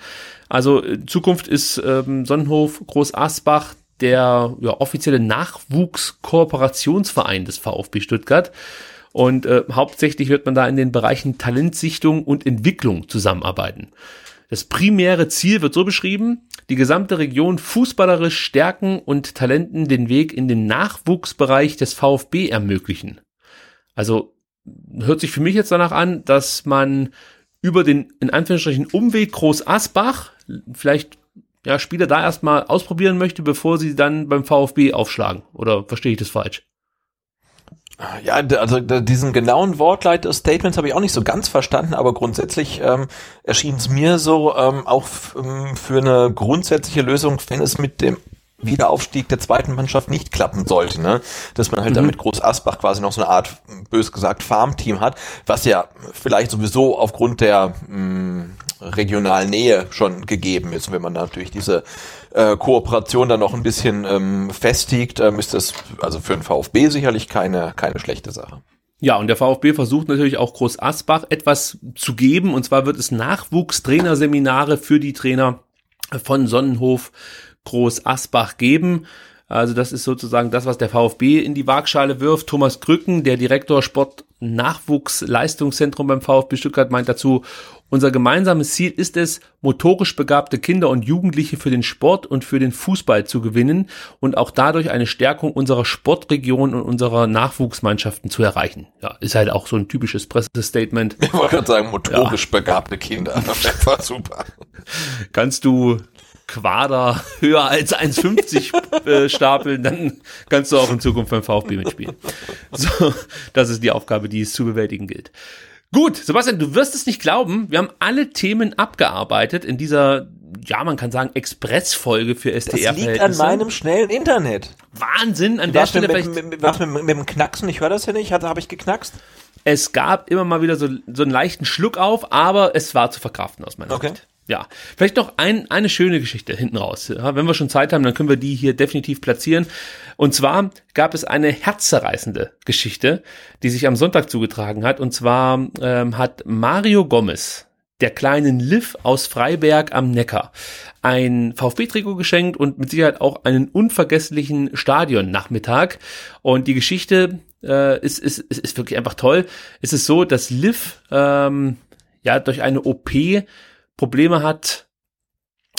Also äh, Zukunft ist ähm, Sonnenhof Groß Asbach der ja, offizielle Nachwuchskooperationsverein des VfB Stuttgart. Und äh, hauptsächlich wird man da in den Bereichen Talentsichtung und Entwicklung zusammenarbeiten. Das primäre Ziel wird so beschrieben, die gesamte Region fußballerisch stärken und Talenten den Weg in den Nachwuchsbereich des VfB ermöglichen. Also hört sich für mich jetzt danach an, dass man über den in Anführungsstrichen Umweg Groß Asbach vielleicht ja, Spieler da erstmal ausprobieren möchte, bevor sie dann beim VfB aufschlagen. Oder verstehe ich das falsch? Ja, also diesen genauen Wortleit des Statements habe ich auch nicht so ganz verstanden, aber grundsätzlich ähm, erschien es mir so ähm, auch ähm, für eine grundsätzliche Lösung, wenn es mit dem Wiederaufstieg der zweiten Mannschaft nicht klappen sollte, ne? Dass man halt mhm. damit Groß Asbach quasi noch so eine Art, bös gesagt, Farmteam hat, was ja vielleicht sowieso aufgrund der mh, mm, regionalen Nähe schon gegeben ist. wenn man natürlich diese äh, Kooperation dann noch ein bisschen ähm, festigt, ähm, ist das also für den VfB sicherlich keine, keine schlechte Sache. Ja, und der VfB versucht natürlich auch Groß Asbach etwas zu geben. Und zwar wird es Nachwuchstrainerseminare für die Trainer von Sonnenhof Groß Asbach geben. Also das ist sozusagen das, was der VfB in die Waagschale wirft. Thomas Krücken, der Direktor Sport Nachwuchsleistungszentrum beim VfB Stuttgart, meint dazu, unser gemeinsames Ziel ist es, motorisch begabte Kinder und Jugendliche für den Sport und für den Fußball zu gewinnen und auch dadurch eine Stärkung unserer Sportregion und unserer Nachwuchsmannschaften zu erreichen. Ja, ist halt auch so ein typisches Pressestatement. Ich wollte gerade sagen, motorisch ja. begabte Kinder. Das war super. Kannst du Quader höher als 1,50 äh, stapeln, dann kannst du auch in Zukunft beim VfB mitspielen. So, das ist die Aufgabe, die es zu bewältigen gilt. Gut, Sebastian, du wirst es nicht glauben, wir haben alle Themen abgearbeitet in dieser, ja, man kann sagen, Expressfolge für STR. Das liegt an meinem schnellen Internet. Wahnsinn, an der Stelle mit, mit, mit, was, mit, mit dem Knacksen, ich höre das ja nicht, habe ich geknackst? Es gab immer mal wieder so, so einen leichten Schluck auf, aber es war zu verkraften aus meiner Okay. Sicht. Ja, vielleicht noch ein, eine schöne Geschichte hinten raus. Ja, wenn wir schon Zeit haben, dann können wir die hier definitiv platzieren. Und zwar gab es eine herzzerreißende Geschichte, die sich am Sonntag zugetragen hat. Und zwar ähm, hat Mario Gomez der kleinen Liv aus Freiberg am Neckar ein VfB-Trikot geschenkt und mit Sicherheit auch einen unvergesslichen Stadionnachmittag. Und die Geschichte äh, ist, ist, ist, ist wirklich einfach toll. Es ist so, dass Liv ähm, ja durch eine OP Probleme hat,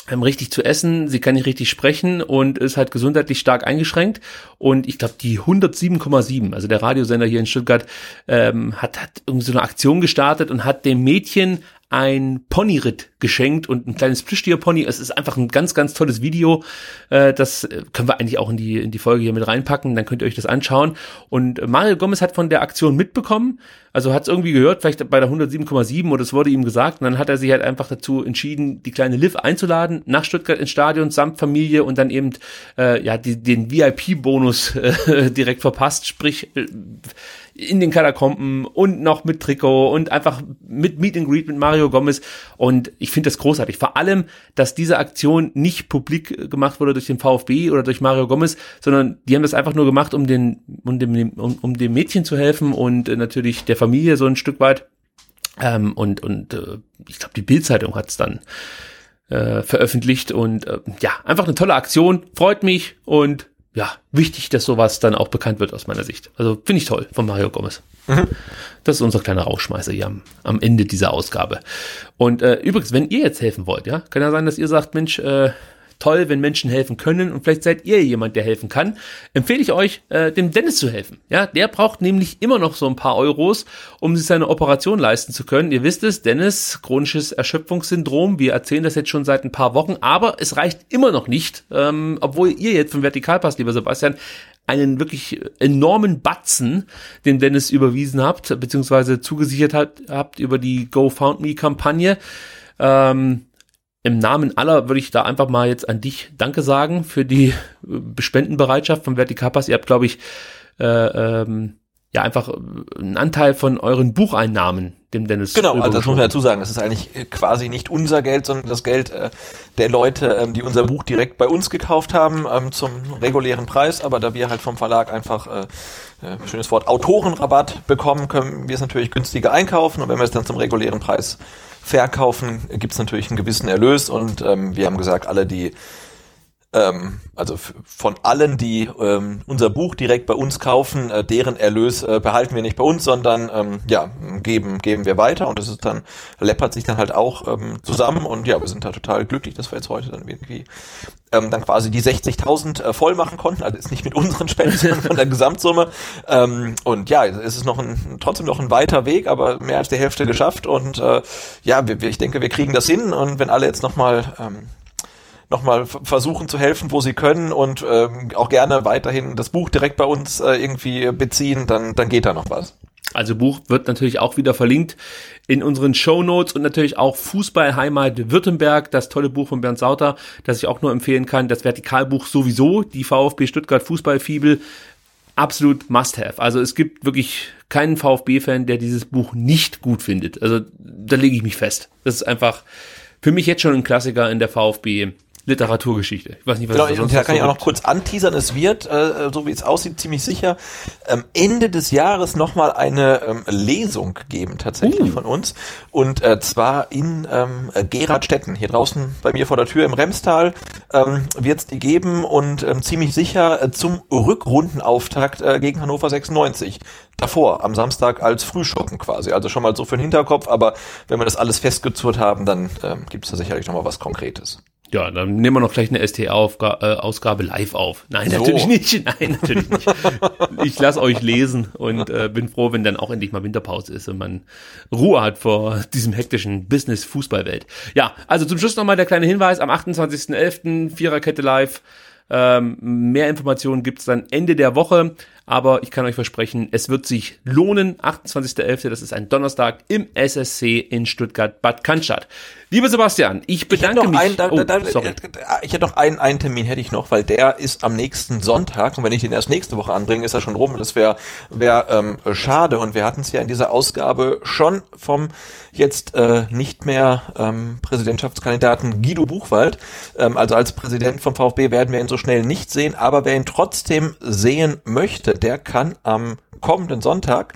ähm, richtig zu essen, sie kann nicht richtig sprechen und ist halt gesundheitlich stark eingeschränkt. Und ich glaube, die 107,7, also der Radiosender hier in Stuttgart, ähm, hat, hat irgendwie so eine Aktion gestartet und hat dem Mädchen ein Ponyritt geschenkt und ein kleines Plüschtier-Pony. Es ist einfach ein ganz, ganz tolles Video. Äh, das äh, können wir eigentlich auch in die, in die Folge hier mit reinpacken. Dann könnt ihr euch das anschauen. Und Mario Gomez hat von der Aktion mitbekommen. Also hat es irgendwie gehört, vielleicht bei der 107,7 oder es wurde ihm gesagt. Und dann hat er sich halt einfach dazu entschieden, die kleine Liv einzuladen nach Stuttgart ins Stadion samt Familie und dann eben äh, ja die, den VIP-Bonus direkt verpasst. Sprich, in den Katakomben und noch mit Trikot und einfach mit Meet and Greet mit Mario Gomez. Und ich finde das großartig. Vor allem, dass diese Aktion nicht publik gemacht wurde durch den VfB oder durch Mario Gomez, sondern die haben das einfach nur gemacht, um den, um dem, um, um dem Mädchen zu helfen und äh, natürlich der Familie so ein Stück weit. Ähm, und und äh, ich glaube, die Bildzeitung hat es dann äh, veröffentlicht und äh, ja, einfach eine tolle Aktion, freut mich und ja, wichtig, dass sowas dann auch bekannt wird aus meiner Sicht. Also finde ich toll von Mario Gomez. Das ist unser kleiner Rauschmeißer hier am, am Ende dieser Ausgabe. Und äh, übrigens, wenn ihr jetzt helfen wollt, ja, kann ja sein, dass ihr sagt, Mensch, äh, toll, wenn Menschen helfen können und vielleicht seid ihr jemand, der helfen kann, empfehle ich euch, äh, dem Dennis zu helfen. Ja, der braucht nämlich immer noch so ein paar Euros, um sich seine Operation leisten zu können. Ihr wisst es, Dennis, chronisches Erschöpfungssyndrom. Wir erzählen das jetzt schon seit ein paar Wochen, aber es reicht immer noch nicht, ähm, obwohl ihr jetzt vom Vertikalpass, lieber Sebastian, einen wirklich enormen Batzen, den Dennis überwiesen habt, beziehungsweise zugesichert habt, habt über die GoFoundMe-Kampagne. Ähm, im Namen aller würde ich da einfach mal jetzt an dich Danke sagen für die äh, Spendenbereitschaft vom Vertikalpass. Ihr habt, glaube ich, äh, ähm, ja einfach einen Anteil von euren Bucheinnahmen dem Dennis. Genau, also das muss man dazu sagen. Das ist eigentlich äh, quasi nicht unser Geld, sondern das Geld äh, der Leute, ähm, die unser Buch direkt bei uns gekauft haben ähm, zum regulären Preis. Aber da wir halt vom Verlag einfach, äh, äh, schönes Wort, Autorenrabatt bekommen, können wir es natürlich günstiger einkaufen. Und wenn wir es dann zum regulären Preis verkaufen, gibt es natürlich einen gewissen Erlös. Und ähm, wir haben gesagt, alle, die ähm, also von allen, die ähm, unser Buch direkt bei uns kaufen, äh, deren Erlös äh, behalten wir nicht bei uns, sondern ähm, ja, geben, geben wir weiter. Und das ist dann, läppert sich dann halt auch ähm, zusammen. Und ja, wir sind da total glücklich, dass wir jetzt heute dann irgendwie ähm, dann quasi die 60.000 äh, voll machen konnten, also ist nicht mit unseren Spenden, sondern von der Gesamtsumme. Ähm, und ja, es ist noch ein, trotzdem noch ein weiter Weg, aber mehr als die Hälfte geschafft. Und äh, ja, wir, wir, ich denke, wir kriegen das hin. Und wenn alle jetzt nochmal ähm, nochmal versuchen zu helfen, wo sie können und ähm, auch gerne weiterhin das Buch direkt bei uns äh, irgendwie beziehen, dann, dann geht da noch was. Also Buch wird natürlich auch wieder verlinkt in unseren Show Notes und natürlich auch Fußballheimat Württemberg, das tolle Buch von Bernd Sauter, das ich auch nur empfehlen kann. Das Vertikalbuch sowieso, die VfB Stuttgart Fußballfibel, absolut must have. Also es gibt wirklich keinen VfB-Fan, der dieses Buch nicht gut findet. Also da lege ich mich fest. Das ist einfach für mich jetzt schon ein Klassiker in der VfB Literaturgeschichte. Ich weiß nicht, was Genau, da und sonst da kann so ich auch noch kurz anteasern. Es wird, äh, so wie es aussieht, ziemlich sicher ähm, Ende des Jahres nochmal eine ähm, Lesung geben, tatsächlich von uns. Und äh, zwar in ähm, Geradstetten, hier draußen bei mir vor der Tür im Remstal, ähm, wird es die geben und ähm, ziemlich sicher äh, zum Rückrundenauftakt äh, gegen Hannover 96. Davor, am Samstag als Frühschoppen quasi. Also schon mal so für den Hinterkopf, aber wenn wir das alles festgezurrt haben, dann ähm, gibt es da sicherlich nochmal was Konkretes. Ja, dann nehmen wir noch gleich eine STA-Ausgabe live auf. Nein, So. natürlich nicht. Nein, natürlich nicht. Ich lasse euch lesen und äh, bin froh, wenn dann auch endlich mal Winterpause ist und man Ruhe hat vor diesem hektischen Business-Fußballwelt. Ja, also zum Schluss nochmal der kleine Hinweis. Am 28.11. Viererkette live. Ähm, mehr Informationen gibt's dann Ende der Woche, aber ich kann euch versprechen, es wird sich lohnen. 28.11., das ist ein Donnerstag im SSC in Stuttgart-Bad Cannstatt. Lieber Sebastian, ich bedanke noch mich. einen, da, oh, da, sorry. ich hätte noch einen, einen Termin hätte ich noch, weil der ist am nächsten Sonntag und wenn ich den erst nächste Woche anbringe, ist er schon rum und das wäre wär, ähm, schade und wir hatten es ja in dieser Ausgabe schon vom jetzt äh, nicht mehr ähm, Präsidentschaftskandidaten Guido Buchwald, ähm, also als Präsident vom VfB werden wir ihn so schnell nicht sehen, aber wer ihn trotzdem sehen möchte, der kann am kommenden Sonntag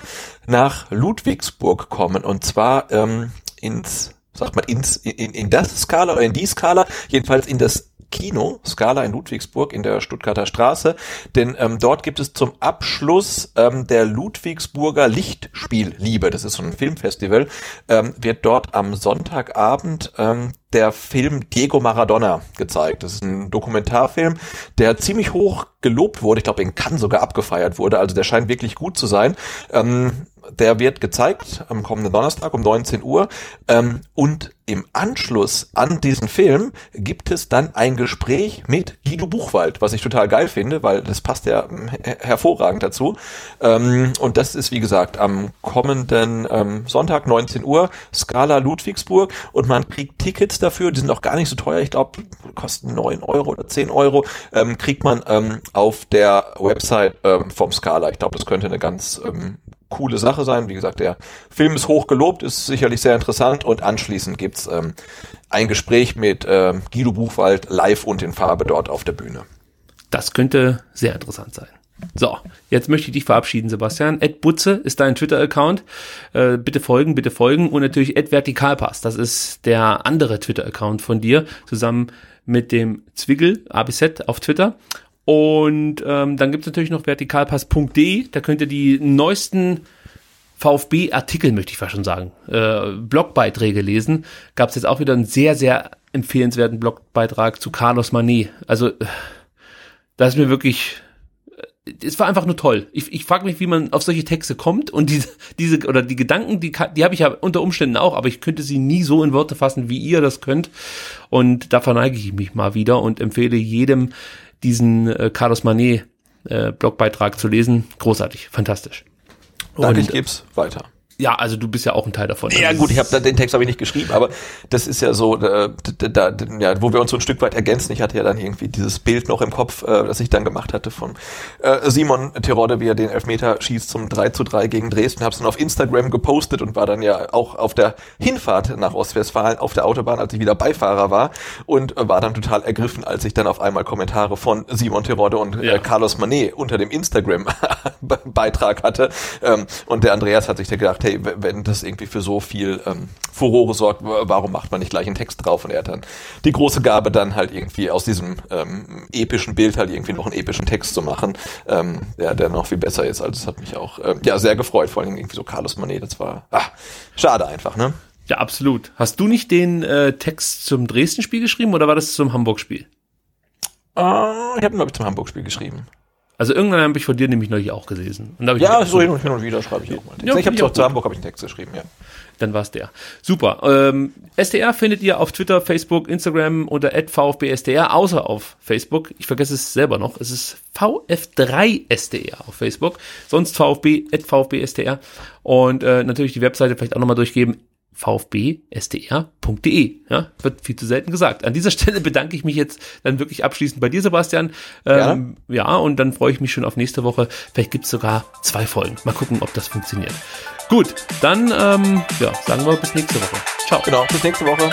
nach Ludwigsburg kommen und zwar ähm, ins sagt man ins, in, in das Skala oder in die Skala, jedenfalls in das Kino, Skala in Ludwigsburg in der Stuttgarter Straße, denn ähm, dort gibt es zum Abschluss ähm, der Ludwigsburger Lichtspielliebe, das ist so ein Filmfestival, ähm, wird dort am Sonntagabend ähm, der Film Diego Maradona gezeigt. Das ist ein Dokumentarfilm, der ziemlich hoch gelobt wurde. Ich glaube, in Cannes sogar abgefeiert wurde. Also der scheint wirklich gut zu sein. Ähm, der wird gezeigt am kommenden Donnerstag um 19 Uhr. Ähm, und im Anschluss an diesen Film gibt es dann ein Gespräch mit Guido Buchwald, was ich total geil finde, weil das passt ja her hervorragend dazu. Ähm, und das ist, wie gesagt, am kommenden ähm, Sonntag 19 Uhr, Skala Ludwigsburg. Und man kriegt Tickets dafür, die sind auch gar nicht so teuer. Ich glaube, kosten 9 Euro oder 10 Euro. Ähm, kriegt man ähm, auf der Website ähm, vom Skala. Ich glaube, das könnte eine ganz coole Sache sein. Wie gesagt, der Film ist hoch gelobt, ist sicherlich sehr interessant und anschließend gibt's ähm, ein Gespräch mit ähm, Guido Buchwald live und in Farbe dort auf der Bühne. Das könnte sehr interessant sein. So, jetzt möchte ich dich verabschieden, Sebastian. Ed Butze ist dein Twitter-Account. Äh, bitte folgen, bitte folgen. Und natürlich Ed Vertikalpass. Das ist der andere Twitter-Account von dir, zusammen mit dem Zwigel, ABZ auf Twitter. Und ähm, dann gibt es natürlich noch vertikalpass.de. Da könnt ihr die neuesten VfB-Artikel, möchte ich fast schon sagen, äh, Blogbeiträge lesen. Gab es jetzt auch wieder einen sehr, sehr empfehlenswerten Blogbeitrag zu Carlos Manet. Also, äh, das ist mir wirklich, äh, es war einfach nur toll. Ich, ich frage mich, wie man auf solche Texte kommt und diese, diese oder die Gedanken, die, die habe ich ja unter Umständen auch, aber ich könnte sie nie so in Worte fassen, wie ihr das könnt. Und da verneige ich mich mal wieder und empfehle jedem, diesen äh, Carlos Manet äh, Blogbeitrag zu lesen. Großartig, fantastisch. Danke, Und- ich geb's weiter. Ja, also du bist ja auch ein Teil davon. Ja Also gut, ich habe den Text habe ich nicht geschrieben, aber das ist ja so, äh, da, da, ja, wo wir uns so ein Stück weit ergänzen. Ich hatte ja dann irgendwie dieses Bild noch im Kopf, äh, das ich dann gemacht hatte von äh, Simon Terodde, wie er den Elfmeter schießt zum 3 zu 3 gegen Dresden. Habe es dann auf Instagram gepostet und war dann ja auch auf der Hinfahrt nach Ostwestfalen auf der Autobahn, als ich wieder Beifahrer war und äh, war dann total ergriffen, als ich dann auf einmal Kommentare von Simon Terodde und äh, Carlos Manet unter dem Instagram-Beitrag hatte. Ähm, und der Andreas hat sich da gedacht, hey, w- wenn das irgendwie für so viel ähm, Furore sorgt, warum macht man nicht gleich einen Text drauf? Und er hat dann die große Gabe, dann halt irgendwie aus diesem ähm, epischen Bild halt irgendwie noch einen epischen Text zu machen, ähm, der, der noch viel besser ist. Also es hat mich auch ähm, ja sehr gefreut, vor allem irgendwie so Carlos Manet, das war ah, schade einfach, ne? Ja, absolut. Hast du nicht den äh, Text zum Dresden-Spiel geschrieben oder war das zum Hamburg-Spiel? Ah, ich habe glaube ich zum Hamburg-Spiel geschrieben. Also irgendwann habe ich von dir nämlich neulich auch gelesen. Und da hab ich Ja, so hin und, hin und wieder schreibe ich auch mal. Ja, ich habe auch zu. Hamburg habe ich einen Text geschrieben, ja. Dann war's der. Super. Ähm, SDR findet ihr auf Twitter, Facebook, Instagram unter @vfbsdr, außer auf Facebook. Ich vergesse es selber noch. Es ist VF3SDR auf Facebook. Sonst VfB @vfbsdr und äh, natürlich die Webseite vielleicht auch nochmal durchgeben vfbsdr.de. Ja, wird viel zu selten gesagt. An dieser Stelle bedanke ich mich jetzt dann wirklich abschließend bei dir, Sebastian. Ähm, ja, und dann freue ich mich schon auf nächste Woche. Vielleicht gibt's sogar zwei Folgen. Mal gucken, ob das funktioniert. Gut, dann ähm, ja, sagen wir bis nächste Woche. Ciao. Genau, bis nächste Woche.